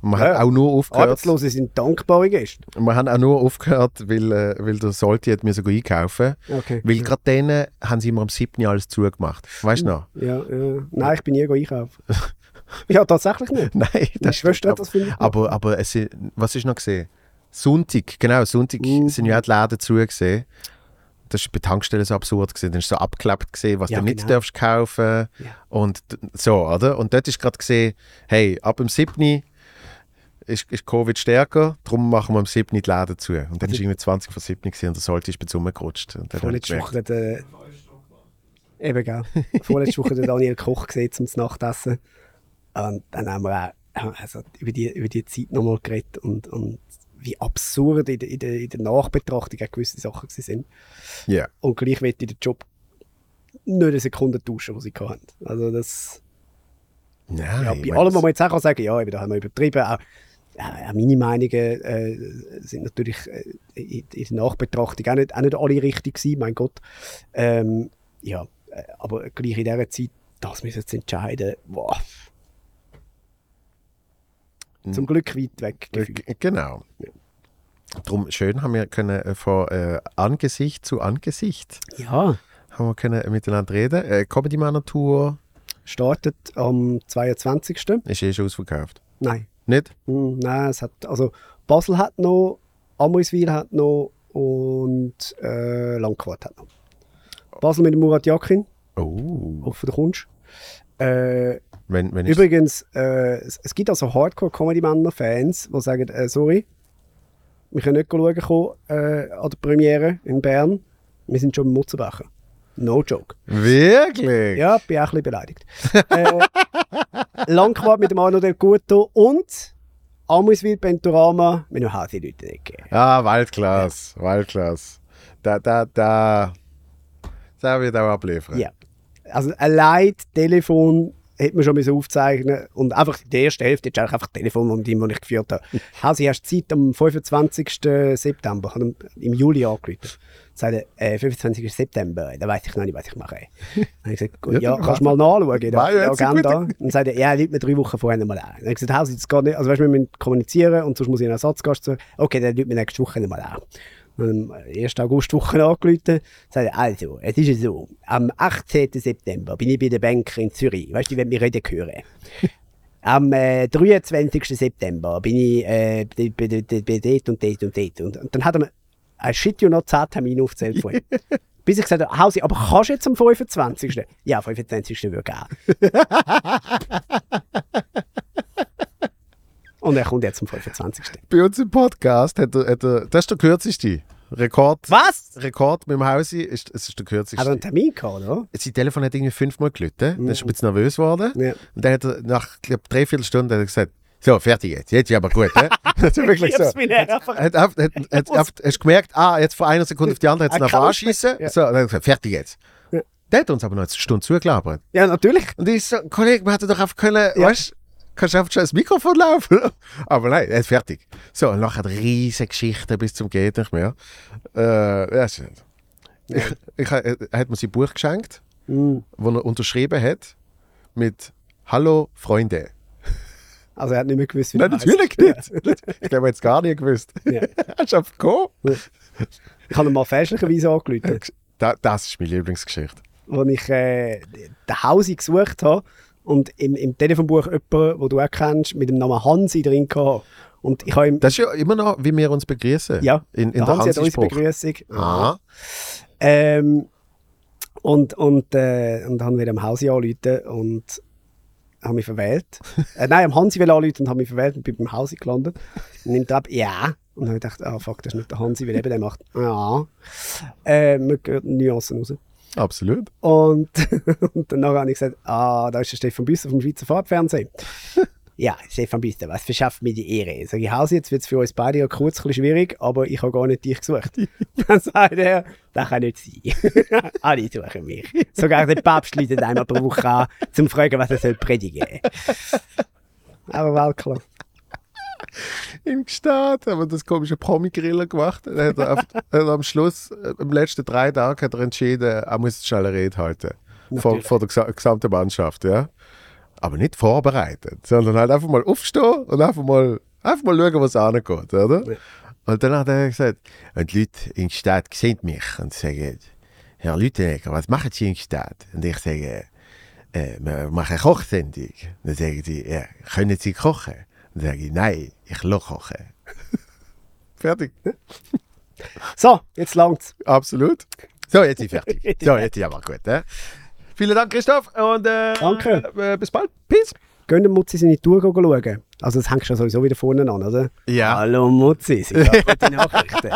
Und man Ja. hat auch nur aufgehört. Arbeitslose sind dankbare Gäste. Und wir haben auch nur aufgehört, weil, äh, weil der Solti hat mir sogar einkaufen. Okay. Weil gerade denen haben sie immer am 7. alles zugemacht. Weißt du noch? Ja, ja. Nein, ich bin nie einkaufen. ja, tatsächlich nicht. Nein, das Schwester hat das, finde ich. Aber, aber es, sind- was ist noch gesehen? Sonntag, genau, Sonntag Mhm. sind ja auch die Läden zu gesehen. Das war bei Tankstellen so absurd gesehen. Dann ist so abgeklebt gesehen, was Ja, du nicht genau. darfst kaufen. Ja. Und so, oder? Und dort ist gerade gesehen, hey, ab dem 7. ist, ist Covid stärker, darum machen wir am 7. die Läden zu. Und dann Also- ist irgendwie 20 vor 7 gewesen und der Sollte ist bei. Und dann Vorletzte Woche der. Eben, gell. Vorletzte Woche der Daniel Koch gesehen zum Nachtessen. Und dann haben wir auch also über, die, über die Zeit nochmal geredet und, und wie absurd in der, in der, in der Nachbetrachtung auch gewisse Sachen sind. Ja. Und gleich wird in den Job nicht eine Sekunde tauschen, die sie hatten. Also das, Nein, ja, ich bei allem, was man jetzt auch kann sagen ja, eben, da haben wir übertrieben. Auch, ja, auch meine Meinungen äh, sind natürlich äh, in, in der Nachbetrachtung auch nicht, auch nicht alle richtig gewesen, mein Gott. Ähm, ja, äh, aber gleich in dieser Zeit, das müssen wir jetzt entscheiden, wow. Zum Glück weit weg. gefühlt. G- Genau. Darum schön haben wir können äh, von äh, Angesicht zu Angesicht Ja, haben wir können miteinander reden. Äh, Comedy Manor Tour startet am 22. ist eh schon ausverkauft. Nein, Nicht? Hm, nein, es hat, also Basel hat noch, Amoiswil hat noch und äh, Langquart hat noch. Basel mit dem Murat Yakin, Oh. hoffe du kommst. Äh, Wenn, wenn übrigens, äh, es, es gibt also Hardcore-Comedy-Männer-Fans, die sagen, äh, sorry, wir können nicht schauen kommen, äh, an der Premiere in Bern. Wir sind schon im Mutzenbecher. No joke. Wirklich? Ja, bin auch ein bisschen beleidigt. äh, Langquart mit dem Arno Del Guto und Amuswil Pentorama mit dem Hasi Leute gegeben. Ah, Waldklasse. Waldklasse. Da, da, da. Da wird auch abliefern. Ja. Also allein das Telefon hätte man schon müssen aufzeichnen und einfach die erste Hälfte ist eigentlich einfach das Telefon, von dem, das ich geführt habe. Hasi, hast du Zeit am 25. September, er im Juli angerufen. Sagte, äh, 25. September, da weiß ich noch nicht, was ich mache. Dann habe ich gesagt, gut, ja, kannst du mal nachschauen in der, der Agenda. Und sagte, ja, Leute mir drei Wochen vorher nochmal an. Dann habe ich gesagt, Hasi, das geht nicht, also weißt du, wir müssen kommunizieren und sonst muss ich einen Ersatzgast zu. Okay, dann Leute mir nächste Woche nochmal an. Am 1. Augustwoche angerufen, sagte, also, es ist so, am 18. September bin ich bei der Bank in Zürich, weißt du, wenn wir reden hören. Am äh, 23. September bin ich äh, bei, dort und dort und dort. Und, und dann hat er mir ein Shit noch 10 Termine aufgezählt von ihm. Bis ich gesagt habe, Hausi, aber kannst du jetzt am 25.? Ja, 25. würde gehen. und er kommt jetzt am 25. Bei uns im Podcast hat er, hat er das ist der kürzeste. Rekord. Was? Rekord mit dem Hausi ist, es ist der kürzeste. Hat er einen Termin gehabt, oder? Sein Telefon hat irgendwie fünfmal gelitten. Dann ist er ein bisschen nervös geworden. Ja. Und dann hat er nach, glaube dreiviertel Stunde hat er gesagt, so, fertig jetzt. Jetzt ist aber gut. He? Das ist wirklich so. Hat, hat, hat, hat, hat, hast du gemerkt, ah, jetzt von einer Sekunde auf die andere hat es Er nach anschießen. Ja. So, dann hat er gesagt, fertig jetzt. Ja. Der hat uns aber noch eine Stunde zugelabert. Ja, natürlich. Und ich so, Kollege, man hätte doch einfach können, Ja. weißt kannst du einfach schon das Mikrofon laufen. aber nein, er ist fertig. So, und nachher riesige Geschichte bis zum Geht nicht mehr. Äh, das ist, ich, ich, er hat mir sein Buch geschenkt, Mhm. wo er unterschrieben hat mit Hallo Freunde. Also er hat nicht mehr gewusst, wie Nein, natürlich nicht. Ich habe jetzt gar nicht gewusst. Ja. Hast du einfach gekommen? Ich habe ihn mal fälschlicherweise angerufen. Da, das ist meine Lieblingsgeschichte. wo ich äh, den Hausi gesucht habe und im, im Telefonbuch jemanden, den du auch kennst, mit dem Namen Hansi drin hatte. Und ich habe. Das ist ja immer noch, wie wir uns begrüßen. ja, In, in der der Hansi hat Hansi-Spruch. Begrüßung. Aha. Ähm, und und, äh, und dann wieder am Hausi anrufen und habe mich verwählt. äh, nein, am Hansi will anrufen und habe mich verwählt und bin beim Hausi gelandet. Und nimmt ab, ja. Und dann habe ich gedacht, ah fuck, das ist nicht der Hansi, weil eben der macht, ja. Äh, man hört Nuancen raus. Absolut. Und, und danach habe ich gesagt, ah, da ist der Stefan Büsser vom Schweizer Farbfernsehen. ja, Stefan Büsser, was verschafft mir die Ehre? Sag ich, Hausi, jetzt wird es für uns beide ja kurz ein bisschen schwierig, aber ich habe gar nicht dich gesucht. Dann sagt er, das kann nicht sein. Alle suchen mich. Sogar der Papst läutet einmal pro Woche an, zum zu fragen, was er soll predigen. Aber Weltklar. Im Gstaad haben wir das komische Promi-Griller gemacht. Dann hat er, auf, hat am Schluss, äh, im letzten drei Tagen, hat er entschieden, er muss schnell eine Rede halten. Vor, vor der gesa- gesamten Mannschaft, ja. Aber nicht vorbereitet, sondern halt einfach mal aufstehen und einfach mal, einfach mal schauen, was angeht, oder? Ja. Und dann hat er gesagt, und die Leute in der Stadt sehen mich und sagen, Herr Lütenegger, was machen Sie in der Stadt? Und ich sage, äh, wir machen eine Kochsendung. Dann sagen sie, ja, können Sie kochen? Dann sage ich, nein, ich will kochen. Fertig. So, jetzt langt's. Absolut. So, jetzt ist ich fertig. So, jetzt ist aber gut. Äh? Vielen Dank, Christoph. Und äh, Danke. Äh, bis bald. Peace. Gehen wir Mutzi seine Tour schauen. Also das hängst du ja sowieso wieder vorne an, oder? Ja. Hallo Mutzi, sind da gute Nachrichten.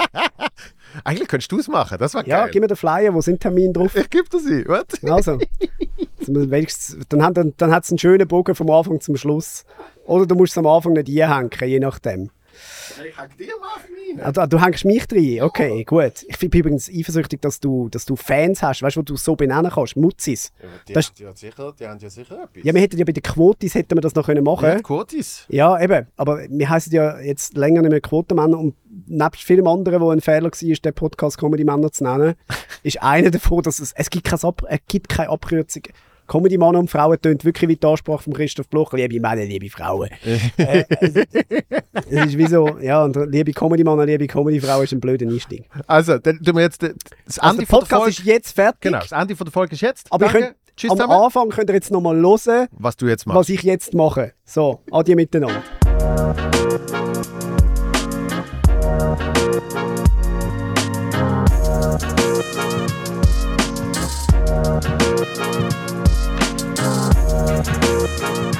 Eigentlich könntest du es machen, das war ja, geil. gib mir den Flyer, wo sind Termine drauf? ich gebe dir sie. Was? Also, dann hat dann, dann hat's einen schönen Bogen vom Anfang zum Schluss. Oder du musst es am Anfang nicht einhängen, je nachdem. Ich hack dir mal rein. Ah, du, hängst mich rein, okay, gut. Ich bin übrigens eifersüchtig, dass du, dass du Fans hast, weißt du, wo du so benennen kannst, Mutzis. Die, Das- haben ja sicher, die haben ja sicher etwas. Ja, wir hätten ja bei den Quotis hätten wir das noch können machen ja, die Quotis. Ja, eben. Aber wir heißen ja jetzt länger nicht mehr Quotenmänner und nebst vielen anderen, wo ein Fehler war, den Podcast Comedy Männer zu nennen, ist einer davon, dass es, es gibt, Ab, es gibt keine Abkürzung. Comedy Männer und Frauen tönt wirklich wie die Ansprache von Christoph Bloch, liebe Männer, liebe Frauen. äh, es, es ist wie so, ja, und liebe Comedy Männer, liebe Comedy Frauen ist ein blöder Einstieg. Also, dann tun wir jetzt das Also Ende der von der Podcast Folge. ist jetzt fertig, Genau, das Ende von der Folge ist jetzt. aber könnt, Tschüss am zusammen. Anfang könnt ihr jetzt nochmal hören, Was du jetzt machst. was ich jetzt mache. So, adieu miteinander. Música